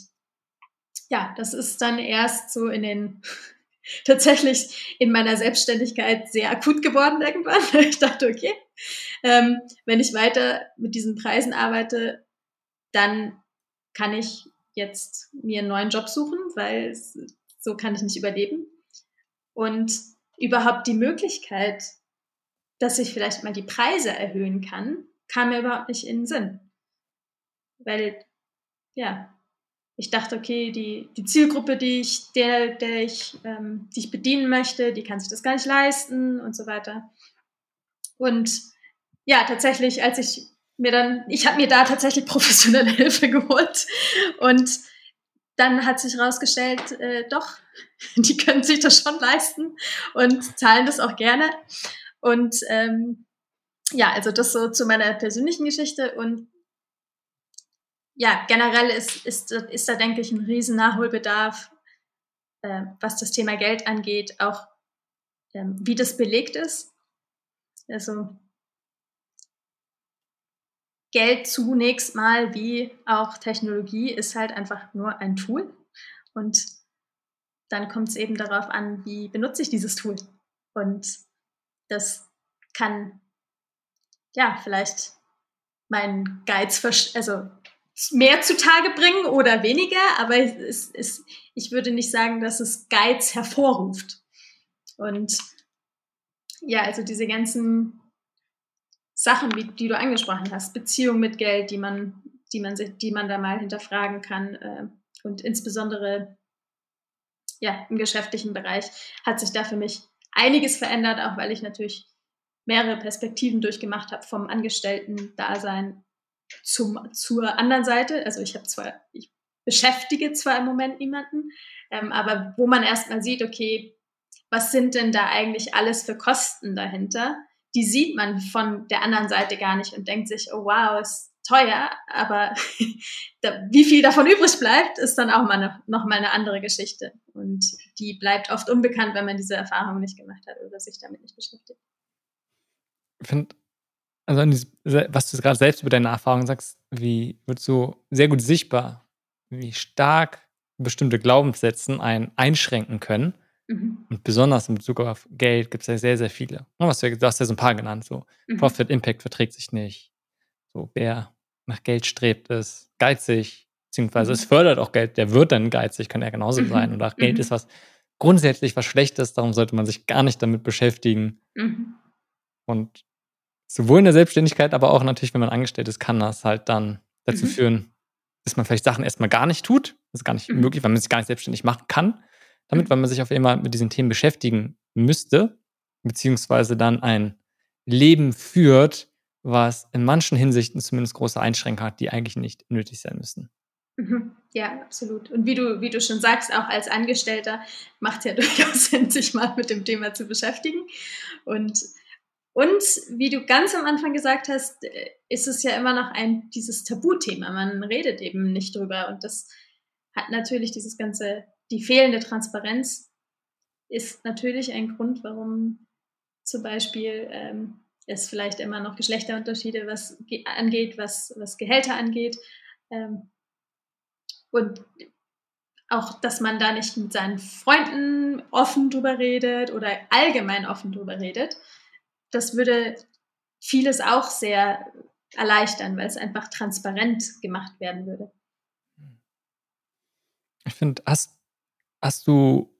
ja, das ist dann erst so in den <laughs> tatsächlich in meiner Selbstständigkeit sehr akut geworden irgendwann. Ich dachte, okay, ähm, wenn ich weiter mit diesen Preisen arbeite, dann kann ich jetzt mir einen neuen Job suchen, weil so kann ich nicht überleben. Und überhaupt die Möglichkeit, dass ich vielleicht mal die Preise erhöhen kann, kam mir überhaupt nicht in den Sinn. Weil, ja, ich dachte, okay, die, die Zielgruppe, die ich, der, der ich, ähm, die ich bedienen möchte, die kann sich das gar nicht leisten und so weiter. Und ja, tatsächlich, als ich mir dann, ich habe mir da tatsächlich <laughs> professionelle Hilfe geholt und dann hat sich herausgestellt, äh, doch, <laughs> die können sich das schon leisten und zahlen das auch gerne. Und ähm, ja, also das so zu meiner persönlichen Geschichte und ja, generell ist, ist, ist da, denke ich, ein riesen Nachholbedarf, äh, was das Thema Geld angeht, auch ähm, wie das belegt ist. Also Geld zunächst mal wie auch Technologie ist halt einfach nur ein Tool und dann kommt es eben darauf an, wie benutze ich dieses Tool. Und das kann ja vielleicht meinen Geiz, also mehr zutage bringen oder weniger, aber es, es, ich würde nicht sagen, dass es Geiz hervorruft. Und ja, also diese ganzen Sachen, wie, die du angesprochen hast, Beziehung mit Geld, die man, die man, die man da mal hinterfragen kann äh, und insbesondere ja, im geschäftlichen Bereich hat sich da für mich einiges verändert, auch weil ich natürlich mehrere Perspektiven durchgemacht habe vom Angestellten-Dasein zum, zur anderen Seite. Also ich habe zwar, ich beschäftige zwar im Moment niemanden, ähm, aber wo man erstmal sieht, okay, was sind denn da eigentlich alles für Kosten dahinter? Die sieht man von der anderen Seite gar nicht und denkt sich, oh wow, ist teuer, aber <laughs> wie viel davon übrig bleibt, ist dann auch mal eine, noch mal eine andere Geschichte. Und die bleibt oft unbekannt, wenn man diese Erfahrung nicht gemacht hat oder sich damit nicht beschäftigt. Ich finde, also was du gerade selbst über deine Erfahrungen sagst, wie wird so sehr gut sichtbar, wie stark bestimmte Glaubenssätze einen einschränken können. Mhm. Und besonders in Bezug auf Geld gibt es ja sehr, sehr viele. Was du, du hast ja so ein paar genannt, so mhm. Profit, Impact verträgt sich nicht. So, wer nach Geld strebt, ist geizig, beziehungsweise mhm. es fördert auch Geld, der wird dann geizig, kann ja genauso mhm. sein. Oder Geld mhm. ist was grundsätzlich was Schlechtes, darum sollte man sich gar nicht damit beschäftigen. Mhm. Und sowohl in der Selbstständigkeit, aber auch natürlich, wenn man angestellt ist, kann das halt dann dazu mhm. führen, dass man vielleicht Sachen erstmal gar nicht tut. Das ist gar nicht mhm. möglich, weil man sich gar nicht selbstständig machen kann. Damit, mhm. weil man sich auf einmal mit diesen Themen beschäftigen müsste, beziehungsweise dann ein Leben führt, was in manchen Hinsichten zumindest große Einschränkungen hat, die eigentlich nicht nötig sein müssen. Mhm. Ja, absolut. Und wie du, wie du schon sagst, auch als Angestellter macht es ja <laughs> durchaus Sinn, sich mal mit dem Thema zu beschäftigen. Und und wie du ganz am Anfang gesagt hast, äh, ist es ja immer noch ein dieses Tabuthema. Man redet eben nicht drüber. Und das hat natürlich dieses ganze, die fehlende Transparenz ist natürlich ein Grund, warum zum Beispiel ähm, es vielleicht immer noch Geschlechterunterschiede was angeht, was, was Gehälter angeht. Ähm, und auch, dass man da nicht mit seinen Freunden offen drüber redet oder allgemein offen drüber redet das würde vieles auch sehr erleichtern, weil es einfach transparent gemacht werden würde. Ich finde, hast, hast du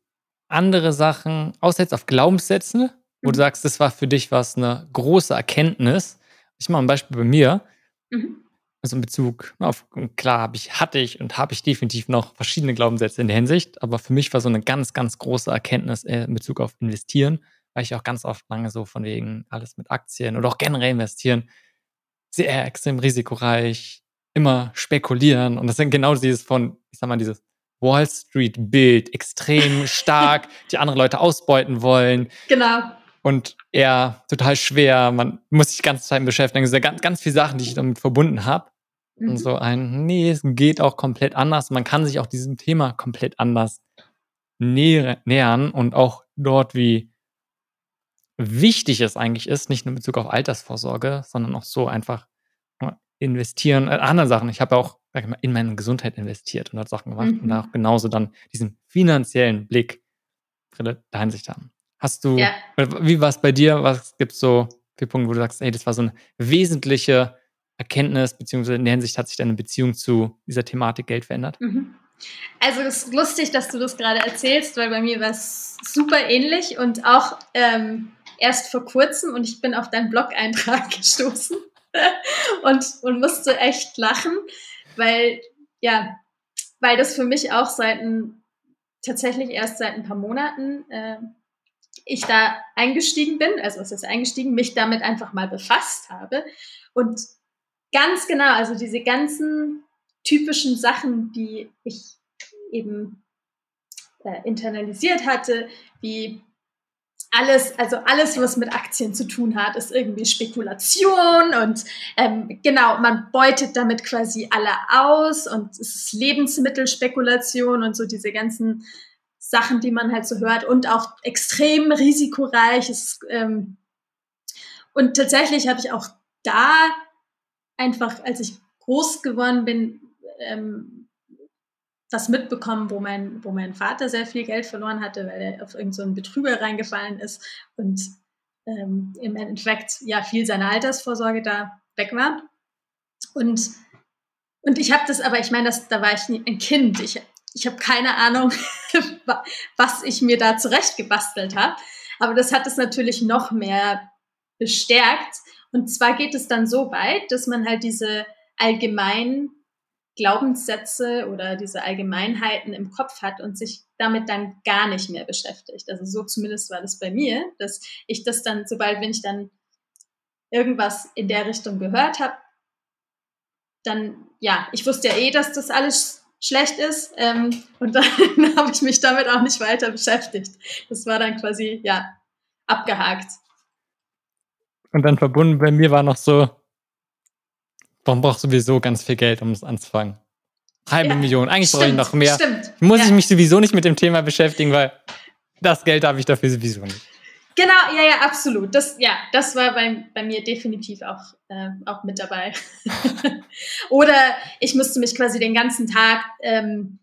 andere Sachen, außer jetzt auf Glaubenssätze, wo mhm. du sagst, das war für dich was eine große Erkenntnis. Ich mache ein Beispiel bei mir. Mhm. Also in Bezug auf, klar habe ich, hatte ich und habe ich definitiv noch verschiedene Glaubenssätze in der Hinsicht, aber für mich war so eine ganz, ganz große Erkenntnis in Bezug auf Investieren weil ich auch ganz oft lange so von wegen alles mit Aktien oder auch generell investieren, sehr extrem risikoreich, immer spekulieren. Und das sind genau dieses von, ich sag mal, dieses Wall Street Bild, extrem stark, <laughs> die andere Leute ausbeuten wollen. Genau. Und eher total schwer, man muss sich die ganze Zeit beschäftigen. Es sind ganz, ganz viele Sachen, die ich damit verbunden habe. Mhm. Und so ein, nee, es geht auch komplett anders. Man kann sich auch diesem Thema komplett anders nähern und auch dort wie wichtig es eigentlich ist, nicht nur in Bezug auf Altersvorsorge, sondern auch so einfach investieren, äh, andere Sachen. Ich habe auch ich mal, in meine Gesundheit investiert und hat Sachen gemacht mhm. und auch genauso dann diesen finanziellen Blick der Hinsicht haben. Hast du, ja. wie war es bei dir? Was gibt es so für Punkte, wo du sagst, hey, das war so eine wesentliche Erkenntnis, beziehungsweise in der Hinsicht hat sich deine Beziehung zu dieser Thematik Geld verändert? Mhm. Also es ist lustig, dass du das gerade erzählst, weil bei mir war es super ähnlich und auch ähm, erst vor kurzem und ich bin auf deinen Blog-Eintrag <laughs> gestoßen und, und musste echt lachen, weil, ja, weil das für mich auch seit ein, tatsächlich erst seit ein paar Monaten äh, ich da eingestiegen bin, also was ist eingestiegen, mich damit einfach mal befasst habe und ganz genau, also diese ganzen typischen Sachen, die ich eben äh, internalisiert hatte, wie alles, also alles, was mit Aktien zu tun hat, ist irgendwie Spekulation und ähm, genau, man beutet damit quasi alle aus und es ist Lebensmittelspekulation und so diese ganzen Sachen, die man halt so hört und auch extrem risikoreich. Ist, ähm, und tatsächlich habe ich auch da einfach, als ich groß geworden bin, ähm, was mitbekommen, wo mein, wo mein Vater sehr viel Geld verloren hatte, weil er auf irgendeinen so Betrüger reingefallen ist und ähm, im Endeffekt ja viel seiner Altersvorsorge da weg war. Und, und ich habe das, aber ich meine, da war ich ein Kind. Ich, ich habe keine Ahnung, <laughs> was ich mir da zurechtgebastelt habe. Aber das hat es natürlich noch mehr bestärkt. Und zwar geht es dann so weit, dass man halt diese allgemeinen Glaubenssätze oder diese Allgemeinheiten im Kopf hat und sich damit dann gar nicht mehr beschäftigt. Also so zumindest war das bei mir, dass ich das dann, sobald wenn ich dann irgendwas in der Richtung gehört habe, dann, ja, ich wusste ja eh, dass das alles schlecht ist ähm, und <laughs> dann habe ich mich damit auch nicht weiter beschäftigt. Das war dann quasi, ja, abgehakt. Und dann verbunden bei mir war noch so, man braucht sowieso ganz viel Geld, um es anzufangen. Halbe ja, Million. Eigentlich brauche ich noch mehr. Stimmt. Muss ja. ich mich sowieso nicht mit dem Thema beschäftigen, weil das Geld habe ich dafür sowieso nicht. Genau, ja, ja, absolut. Das, ja, das war bei, bei mir definitiv auch, äh, auch mit dabei. <laughs> Oder ich musste mich quasi den ganzen Tag ähm,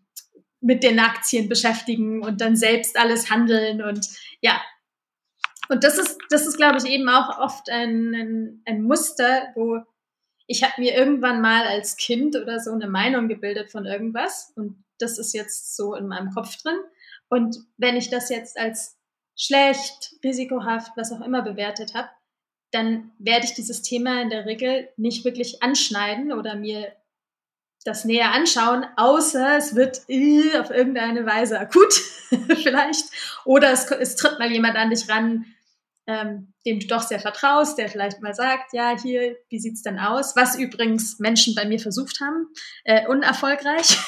mit den Aktien beschäftigen und dann selbst alles handeln und ja. Und das ist, das ist, glaube ich, eben auch oft ein, ein, ein Muster, wo ich habe mir irgendwann mal als Kind oder so eine Meinung gebildet von irgendwas und das ist jetzt so in meinem Kopf drin. Und wenn ich das jetzt als schlecht, risikohaft, was auch immer bewertet habe, dann werde ich dieses Thema in der Regel nicht wirklich anschneiden oder mir das näher anschauen, außer es wird äh, auf irgendeine Weise akut <laughs> vielleicht oder es, es tritt mal jemand an dich ran, ähm, dem du doch sehr vertraust, der vielleicht mal sagt, ja, hier, wie sieht's denn aus? Was übrigens Menschen bei mir versucht haben, äh, unerfolgreich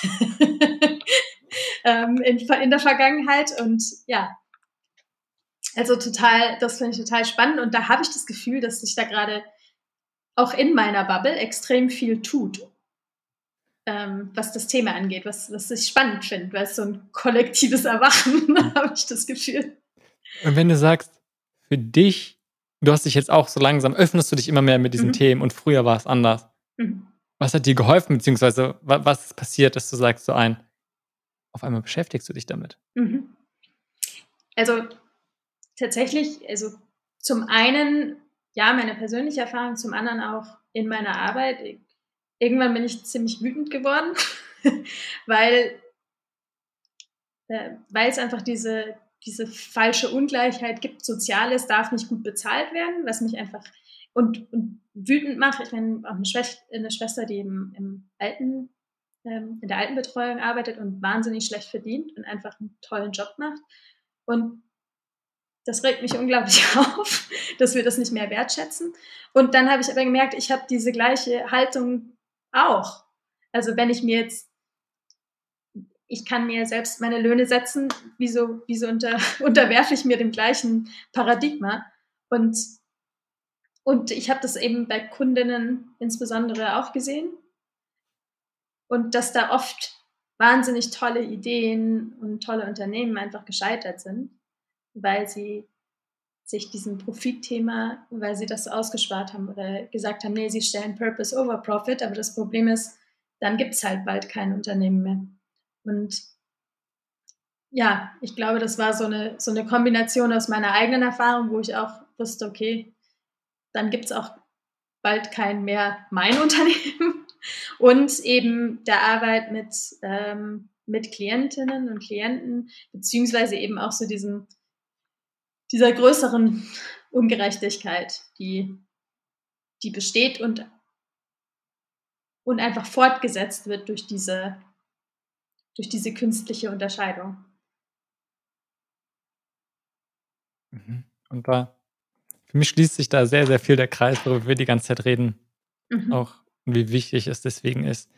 <laughs> ähm, in, in der Vergangenheit. Und ja, also total, das finde ich total spannend. Und da habe ich das Gefühl, dass sich da gerade auch in meiner Bubble extrem viel tut, ähm, was das Thema angeht, was, was ich spannend finde, weil es so ein kollektives Erwachen, <laughs> habe ich das Gefühl. Und wenn du sagst, für dich, du hast dich jetzt auch so langsam, öffnest du dich immer mehr mit diesen mhm. Themen und früher war es anders. Mhm. Was hat dir geholfen, beziehungsweise was ist passiert, dass du sagst so ein, auf einmal beschäftigst du dich damit? Mhm. Also tatsächlich, also zum einen, ja, meine persönliche Erfahrung, zum anderen auch in meiner Arbeit. Irgendwann bin ich ziemlich wütend geworden, <laughs> weil, äh, weil es einfach diese, diese falsche Ungleichheit gibt. Soziales darf nicht gut bezahlt werden, was mich einfach und, und wütend macht. Ich meine, auch eine, Schwester, eine Schwester die im, im Alten, ähm, in der Altenbetreuung arbeitet und wahnsinnig schlecht verdient und einfach einen tollen Job macht. Und das regt mich unglaublich <laughs> auf, dass wir das nicht mehr wertschätzen. Und dann habe ich aber gemerkt, ich habe diese gleiche Haltung auch. Also wenn ich mir jetzt ich kann mir selbst meine Löhne setzen, wieso, wieso unter, <laughs> unterwerfe ich mir dem gleichen Paradigma? Und, und ich habe das eben bei Kundinnen insbesondere auch gesehen. Und dass da oft wahnsinnig tolle Ideen und tolle Unternehmen einfach gescheitert sind, weil sie sich diesem Profitthema, weil sie das ausgespart haben oder gesagt haben, nee, sie stellen Purpose over Profit, aber das Problem ist, dann gibt es halt bald kein Unternehmen mehr. Und ja, ich glaube, das war so eine, so eine Kombination aus meiner eigenen Erfahrung, wo ich auch wusste, okay, dann gibt es auch bald kein mehr mein <laughs> Unternehmen. Und eben der Arbeit mit, ähm, mit Klientinnen und Klienten, beziehungsweise eben auch so diesem, dieser größeren Ungerechtigkeit, die, die besteht und, und einfach fortgesetzt wird durch diese durch diese künstliche Unterscheidung. Mhm. Und da, für mich schließt sich da sehr, sehr viel der Kreis, worüber wir die ganze Zeit reden. Mhm. Auch wie wichtig es deswegen ist,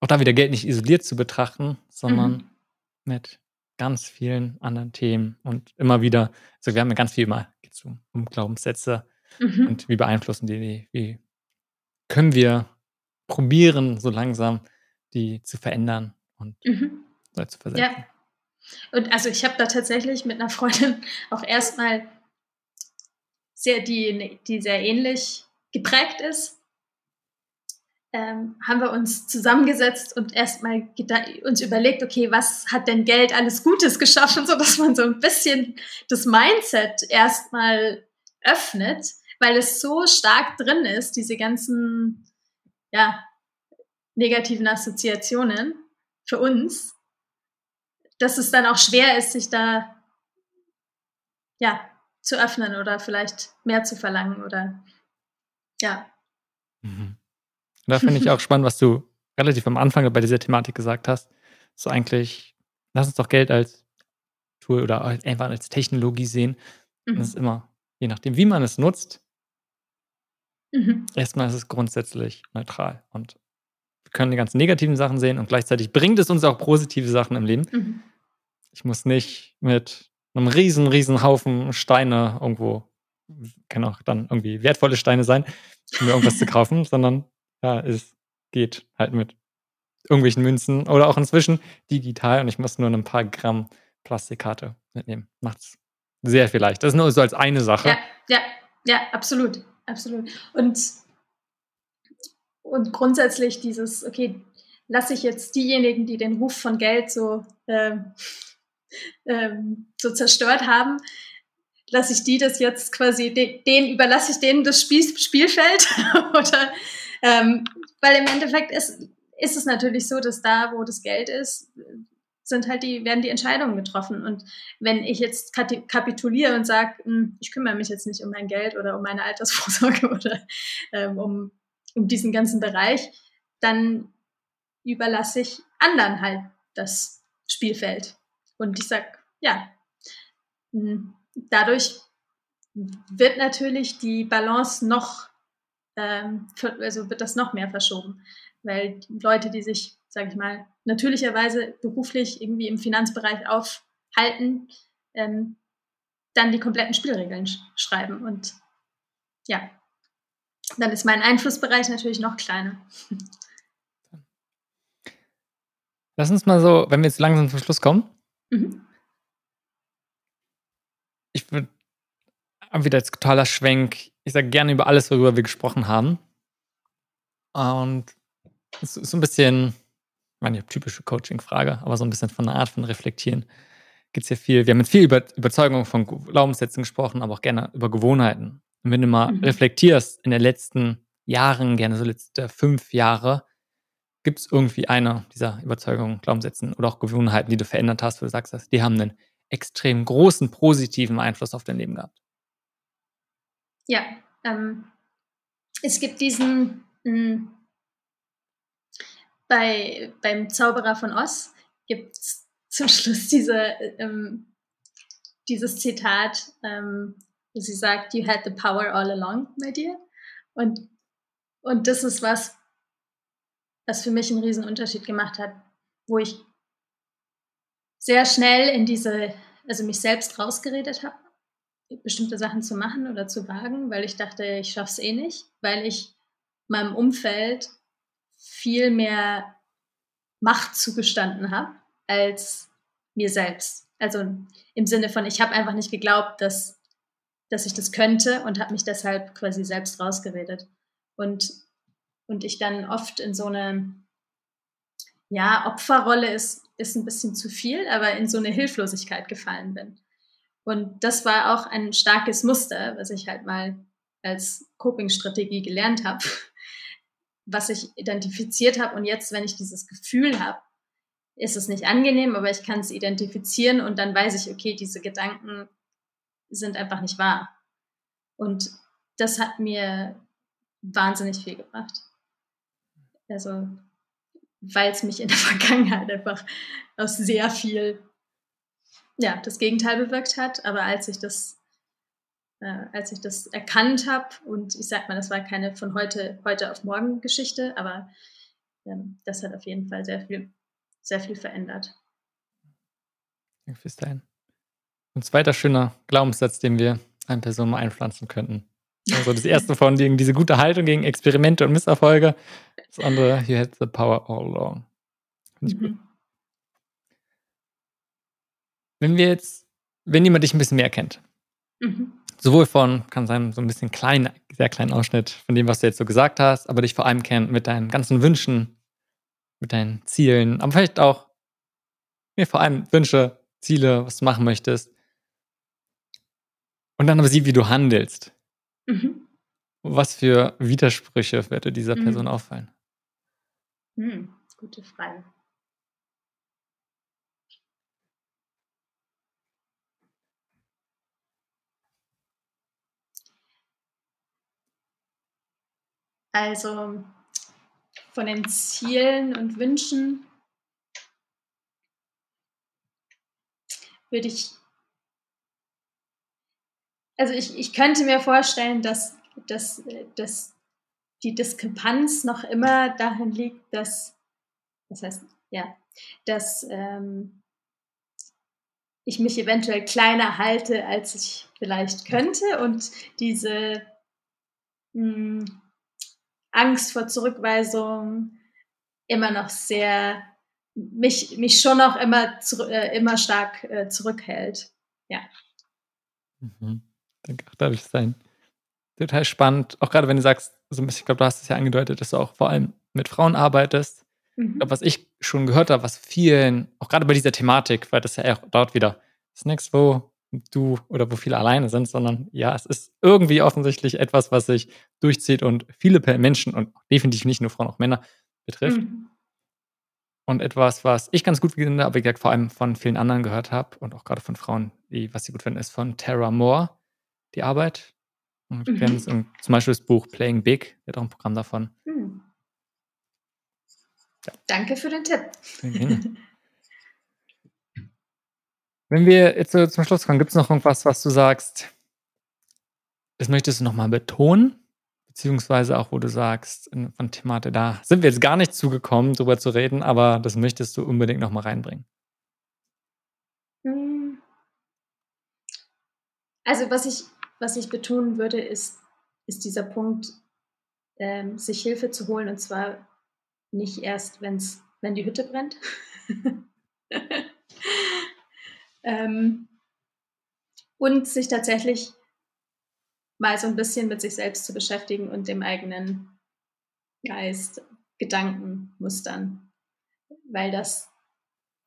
auch da wieder Geld nicht isoliert zu betrachten, sondern mhm. mit ganz vielen anderen Themen und immer wieder, also wir haben ja ganz viel mal um, um Glaubenssätze mhm. und wie beeinflussen die, wie können wir probieren, so langsam die zu verändern und mhm. zu versetzen. Ja. Und also ich habe da tatsächlich mit einer Freundin <laughs> auch erstmal sehr, die, die sehr ähnlich geprägt ist, ähm, haben wir uns zusammengesetzt und erstmal uns überlegt, okay, was hat denn Geld alles Gutes geschaffen, <laughs> so dass man so ein bisschen das Mindset erstmal öffnet, weil es so stark drin ist, diese ganzen, ja, negativen Assoziationen für uns, dass es dann auch schwer ist, sich da, ja, zu öffnen oder vielleicht mehr zu verlangen oder, ja. Mhm. Da finde ich auch <laughs> spannend, was du relativ am Anfang bei dieser Thematik gesagt hast. So eigentlich, lass uns doch Geld als Tool oder einfach als Technologie sehen. Mhm. Das ist immer, je nachdem, wie man es nutzt, mhm. erstmal ist es grundsätzlich neutral. Und können die ganzen negativen Sachen sehen und gleichzeitig bringt es uns auch positive Sachen im Leben. Mhm. Ich muss nicht mit einem riesen, riesen Haufen Steine irgendwo, kann auch dann irgendwie wertvolle Steine sein, um mir irgendwas zu kaufen, <laughs> sondern ja, es geht halt mit irgendwelchen Münzen oder auch inzwischen digital und ich muss nur ein paar Gramm Plastikkarte mitnehmen. Macht's sehr viel leichter. Das ist nur so als eine Sache. Ja, ja, ja, absolut, absolut. Und, und grundsätzlich dieses, okay, lasse ich jetzt diejenigen, die den Ruf von Geld so, ähm, <laughs> ähm, so zerstört haben, lasse ich die das jetzt quasi, den überlasse ich denen das Spiel, Spielfeld <laughs> oder ähm, weil im Endeffekt ist, ist es natürlich so, dass da, wo das Geld ist, sind halt die, werden die Entscheidungen getroffen. Und wenn ich jetzt kapituliere und sage, hm, ich kümmere mich jetzt nicht um mein Geld oder um meine Altersvorsorge <laughs> oder ähm, um, um diesen ganzen Bereich, dann überlasse ich anderen halt das Spielfeld. Und ich sage, ja, hm, dadurch wird natürlich die Balance noch ähm, also wird das noch mehr verschoben, weil Leute, die sich, sage ich mal, natürlicherweise beruflich irgendwie im Finanzbereich aufhalten, ähm, dann die kompletten Spielregeln sch schreiben und ja, dann ist mein Einflussbereich natürlich noch kleiner. Lass uns mal so, wenn wir jetzt langsam zum Schluss kommen. Mhm. Ich würde wieder jetzt totaler Schwenk ich sage gerne über alles, worüber wir gesprochen haben. Und es ist so ein bisschen, ich meine, typische Coaching-Frage, aber so ein bisschen von der Art von Reflektieren gibt es ja viel. Wir haben jetzt viel über Überzeugung von Glaubenssätzen gesprochen, aber auch gerne über Gewohnheiten. Und wenn du mal mhm. reflektierst in den letzten Jahren, gerne so letzte fünf Jahre, gibt es irgendwie eine dieser Überzeugungen, Glaubenssätzen oder auch Gewohnheiten, die du verändert hast, wo du sagst, die haben einen extrem großen positiven Einfluss auf dein Leben gehabt? Ja, ähm, es gibt diesen, mh, hm, bei, beim Zauberer von Oz gibt es zum Schluss diese, ähm, dieses Zitat, ähm, sie sagt, You had the power all along, my dear. Und, und das ist was, was für mich einen riesen Unterschied gemacht hat, wo ich sehr schnell in diese, also mich selbst rausgeredet habe bestimmte Sachen zu machen oder zu wagen, weil ich dachte, ich schaffe es eh nicht, weil ich meinem Umfeld viel mehr Macht zugestanden habe als mir selbst. Also im Sinne von, ich habe einfach nicht geglaubt, dass, dass ich das könnte und habe mich deshalb quasi selbst rausgeredet. Und, und ich dann oft in so eine, ja, Opferrolle ist, ist ein bisschen zu viel, aber in so eine Hilflosigkeit gefallen bin. Und das war auch ein starkes Muster, was ich halt mal als Coping-Strategie gelernt habe, <laughs> was ich identifiziert habe. Und jetzt, wenn ich dieses Gefühl habe, ist es nicht angenehm, aber ich kann es identifizieren und dann weiß ich, okay, diese Gedanken sind einfach nicht wahr. Und das hat mir wahnsinnig viel gebracht. Also, weil es mich in der <laughs> Vergangenheit einfach aus sehr viel ja, das Gegenteil bewirkt hat. Aber als ich das, äh, als ich das erkannt habe, und ich sag mal, das war keine von heute, heute auf morgen Geschichte, aber ähm, das hat auf jeden Fall sehr viel, sehr viel verändert. Danke fürs Teilen. Ein zweiter schöner Glaubenssatz, den wir eine Person mal einpflanzen könnten. Also das erste von denen, diese gute Haltung gegen Experimente und Misserfolge. Das andere, you had the power all along. Finde ich mhm. gut. Wenn wir jetzt, wenn jemand dich ein bisschen mehr kennt, mhm. sowohl von, kann sein, so ein bisschen klein, sehr kleinen Ausschnitt von dem, was du jetzt so gesagt hast, aber dich vor allem kennt mit deinen ganzen Wünschen, mit deinen Zielen, aber vielleicht auch, mir vor allem Wünsche, Ziele, was du machen möchtest. Und dann aber sieht, wie du handelst. Mhm. Was für Widersprüche würde dieser mhm. Person auffallen? Mhm. Gute Frage. Also von den Zielen und Wünschen würde ich, also ich, ich könnte mir vorstellen, dass, dass, dass die Diskrepanz noch immer darin liegt, dass, das heißt, ja, dass ähm, ich mich eventuell kleiner halte, als ich vielleicht könnte und diese mh, hm, Angst vor Zurückweisung immer noch sehr, mich, mich schon noch immer, äh, immer stark äh, zurückhält. Ja. Mhm. Danke, auch darf ich sein. Total spannend, auch gerade wenn du sagst, so ein bisschen, ich glaube, du hast es ja angedeutet, dass du auch vor allem mit Frauen arbeitest. Mhm. Ich glaube, was ich schon gehört habe, was vielen, auch gerade bei dieser Thematik, weil das ja auch dort wieder das nächste, wo du oder wo viele alleine sind, sondern ja, es ist irgendwie offensichtlich etwas, was sich durchzieht und viele Menschen und definitiv nicht nur Frauen, auch Männer betrifft. Mhm. Und etwas, was ich ganz gut finde, aber wie gesagt, vor allem von vielen anderen gehört habe und auch gerade von Frauen, die, was sie gut finden, ist von Tara Moore, die Arbeit. Und mhm. kennen zum Beispiel das Buch Playing Big, der hat auch ein Programm davon. Mhm. Ja. Danke für den Tipp. <laughs> Wenn wir jetzt so zum Schluss kommen, gibt es noch irgendwas, was du sagst, das möchtest du nochmal betonen? Beziehungsweise auch, wo du sagst, von Themate, da sind wir jetzt gar nicht zugekommen, drüber zu reden, aber das möchtest du unbedingt nochmal reinbringen. Hm. Also, was ich, was ich betonen würde, ist, ist dieser Punkt, ähm, sich Hilfe zu holen und zwar nicht erst, wenn's, wenn die Hütte brennt. <laughs> ähm, und sich tatsächlich mal so ein bisschen mit sich selbst zu beschäftigen und dem eigenen Geist, Gedanken, Mustern, weil das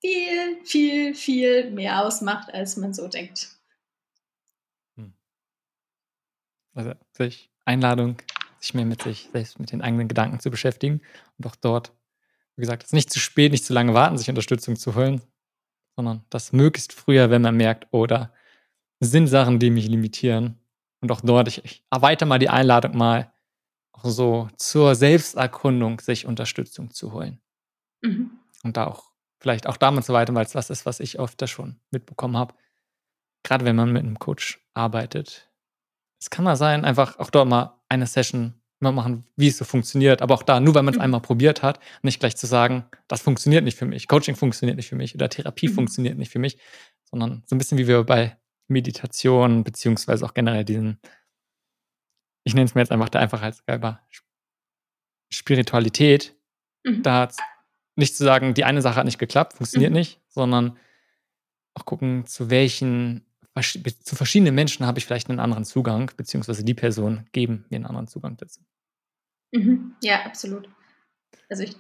viel, viel, viel mehr ausmacht, als man so denkt. Hm. Also sich Einladung, sich mehr mit sich selbst, mit den eigenen Gedanken zu beschäftigen und auch dort, wie gesagt, es ist nicht zu spät, nicht zu lange warten, sich Unterstützung zu holen, sondern das möglichst früher, wenn man merkt, oder oh, sind Sachen, die mich limitieren und auch dort, ich, ich erweitere mal die Einladung mal, auch so zur Selbsterkundung sich Unterstützung zu holen. Mhm. Und da auch, vielleicht auch damit so weiter, weil es was ist, was ich öfter schon mitbekommen habe. Gerade wenn man mit einem Coach arbeitet. Es kann mal sein, einfach auch dort mal eine Session mal machen, wie es so funktioniert. Aber auch da, nur weil man es mhm. einmal probiert hat, nicht gleich zu sagen, das funktioniert nicht für mich, Coaching funktioniert nicht für mich oder Therapie mhm. funktioniert nicht für mich, sondern so ein bisschen wie wir bei Meditation, beziehungsweise auch generell diesen, ich nenne es mir jetzt einfach der Einfachheitsgeber, Spiritualität, mhm. da nicht zu sagen, die eine Sache hat nicht geklappt, funktioniert mhm. nicht, sondern auch gucken, zu welchen, zu verschiedenen Menschen habe ich vielleicht einen anderen Zugang, beziehungsweise die Person geben mir einen anderen Zugang dazu. Mhm. Ja, absolut. Also ich,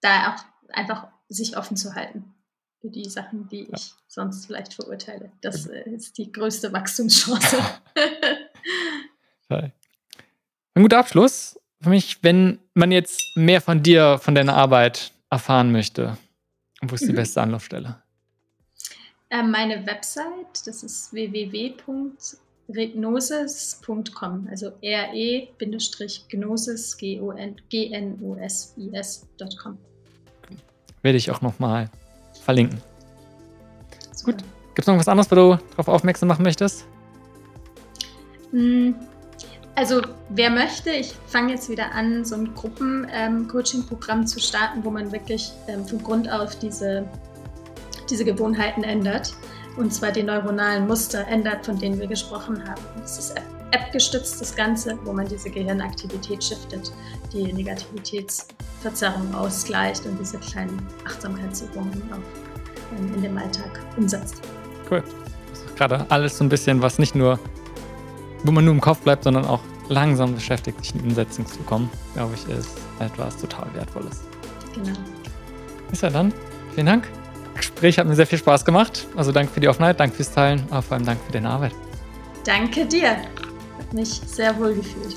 da auch einfach sich offen zu halten für die Sachen, die ich ja. sonst vielleicht verurteile. Das äh, ist die größte Wachstumschance. <laughs> <laughs> Ein guter Abschluss für mich, wenn man jetzt mehr von dir, von deiner Arbeit erfahren möchte. Wo ist die mhm. beste Anlaufstelle? Äh, meine Website, das ist www.regnoses.com, also re-gnosis, G-N-O-S-I-S.com. Werde ich auch nochmal verlinken. Super. Gut. Gibt es noch was anderes, wo du darauf aufmerksam machen möchtest? Hm, also wer möchte, ich fange jetzt wieder an, so ein Gruppen-Coaching-Programm ähm, zu starten, wo man wirklich ähm, von Grund auf diese diese Gewohnheiten ändert. Und zwar die neuronalen Muster ändert, von denen wir gesprochen haben. Das ist App-gestützt, das Ganze, wo man diese Gehirnaktivität shiftet, die Negativitätsverzerrung ausgleicht und diese kleinen Achtsamkeitsübungen auch ähm, in dem Alltag umsetzt. Cool. Das ist gerade alles so ein bisschen, was nicht nur, wo man nur im Kopf bleibt, sondern auch langsam beschäftigt, sich in Umsetzung zu kommen, glaube ich, ist etwas total Wertvolles. Genau. Ist ja dann. Vielen Dank. Gespräch hat mir sehr viel Spaß gemacht. Also danke für die Offenheit, danke fürs Teilen, aber vor allem danke für deine Arbeit. Danke dir. Hat mich sehr wohl gefühlt.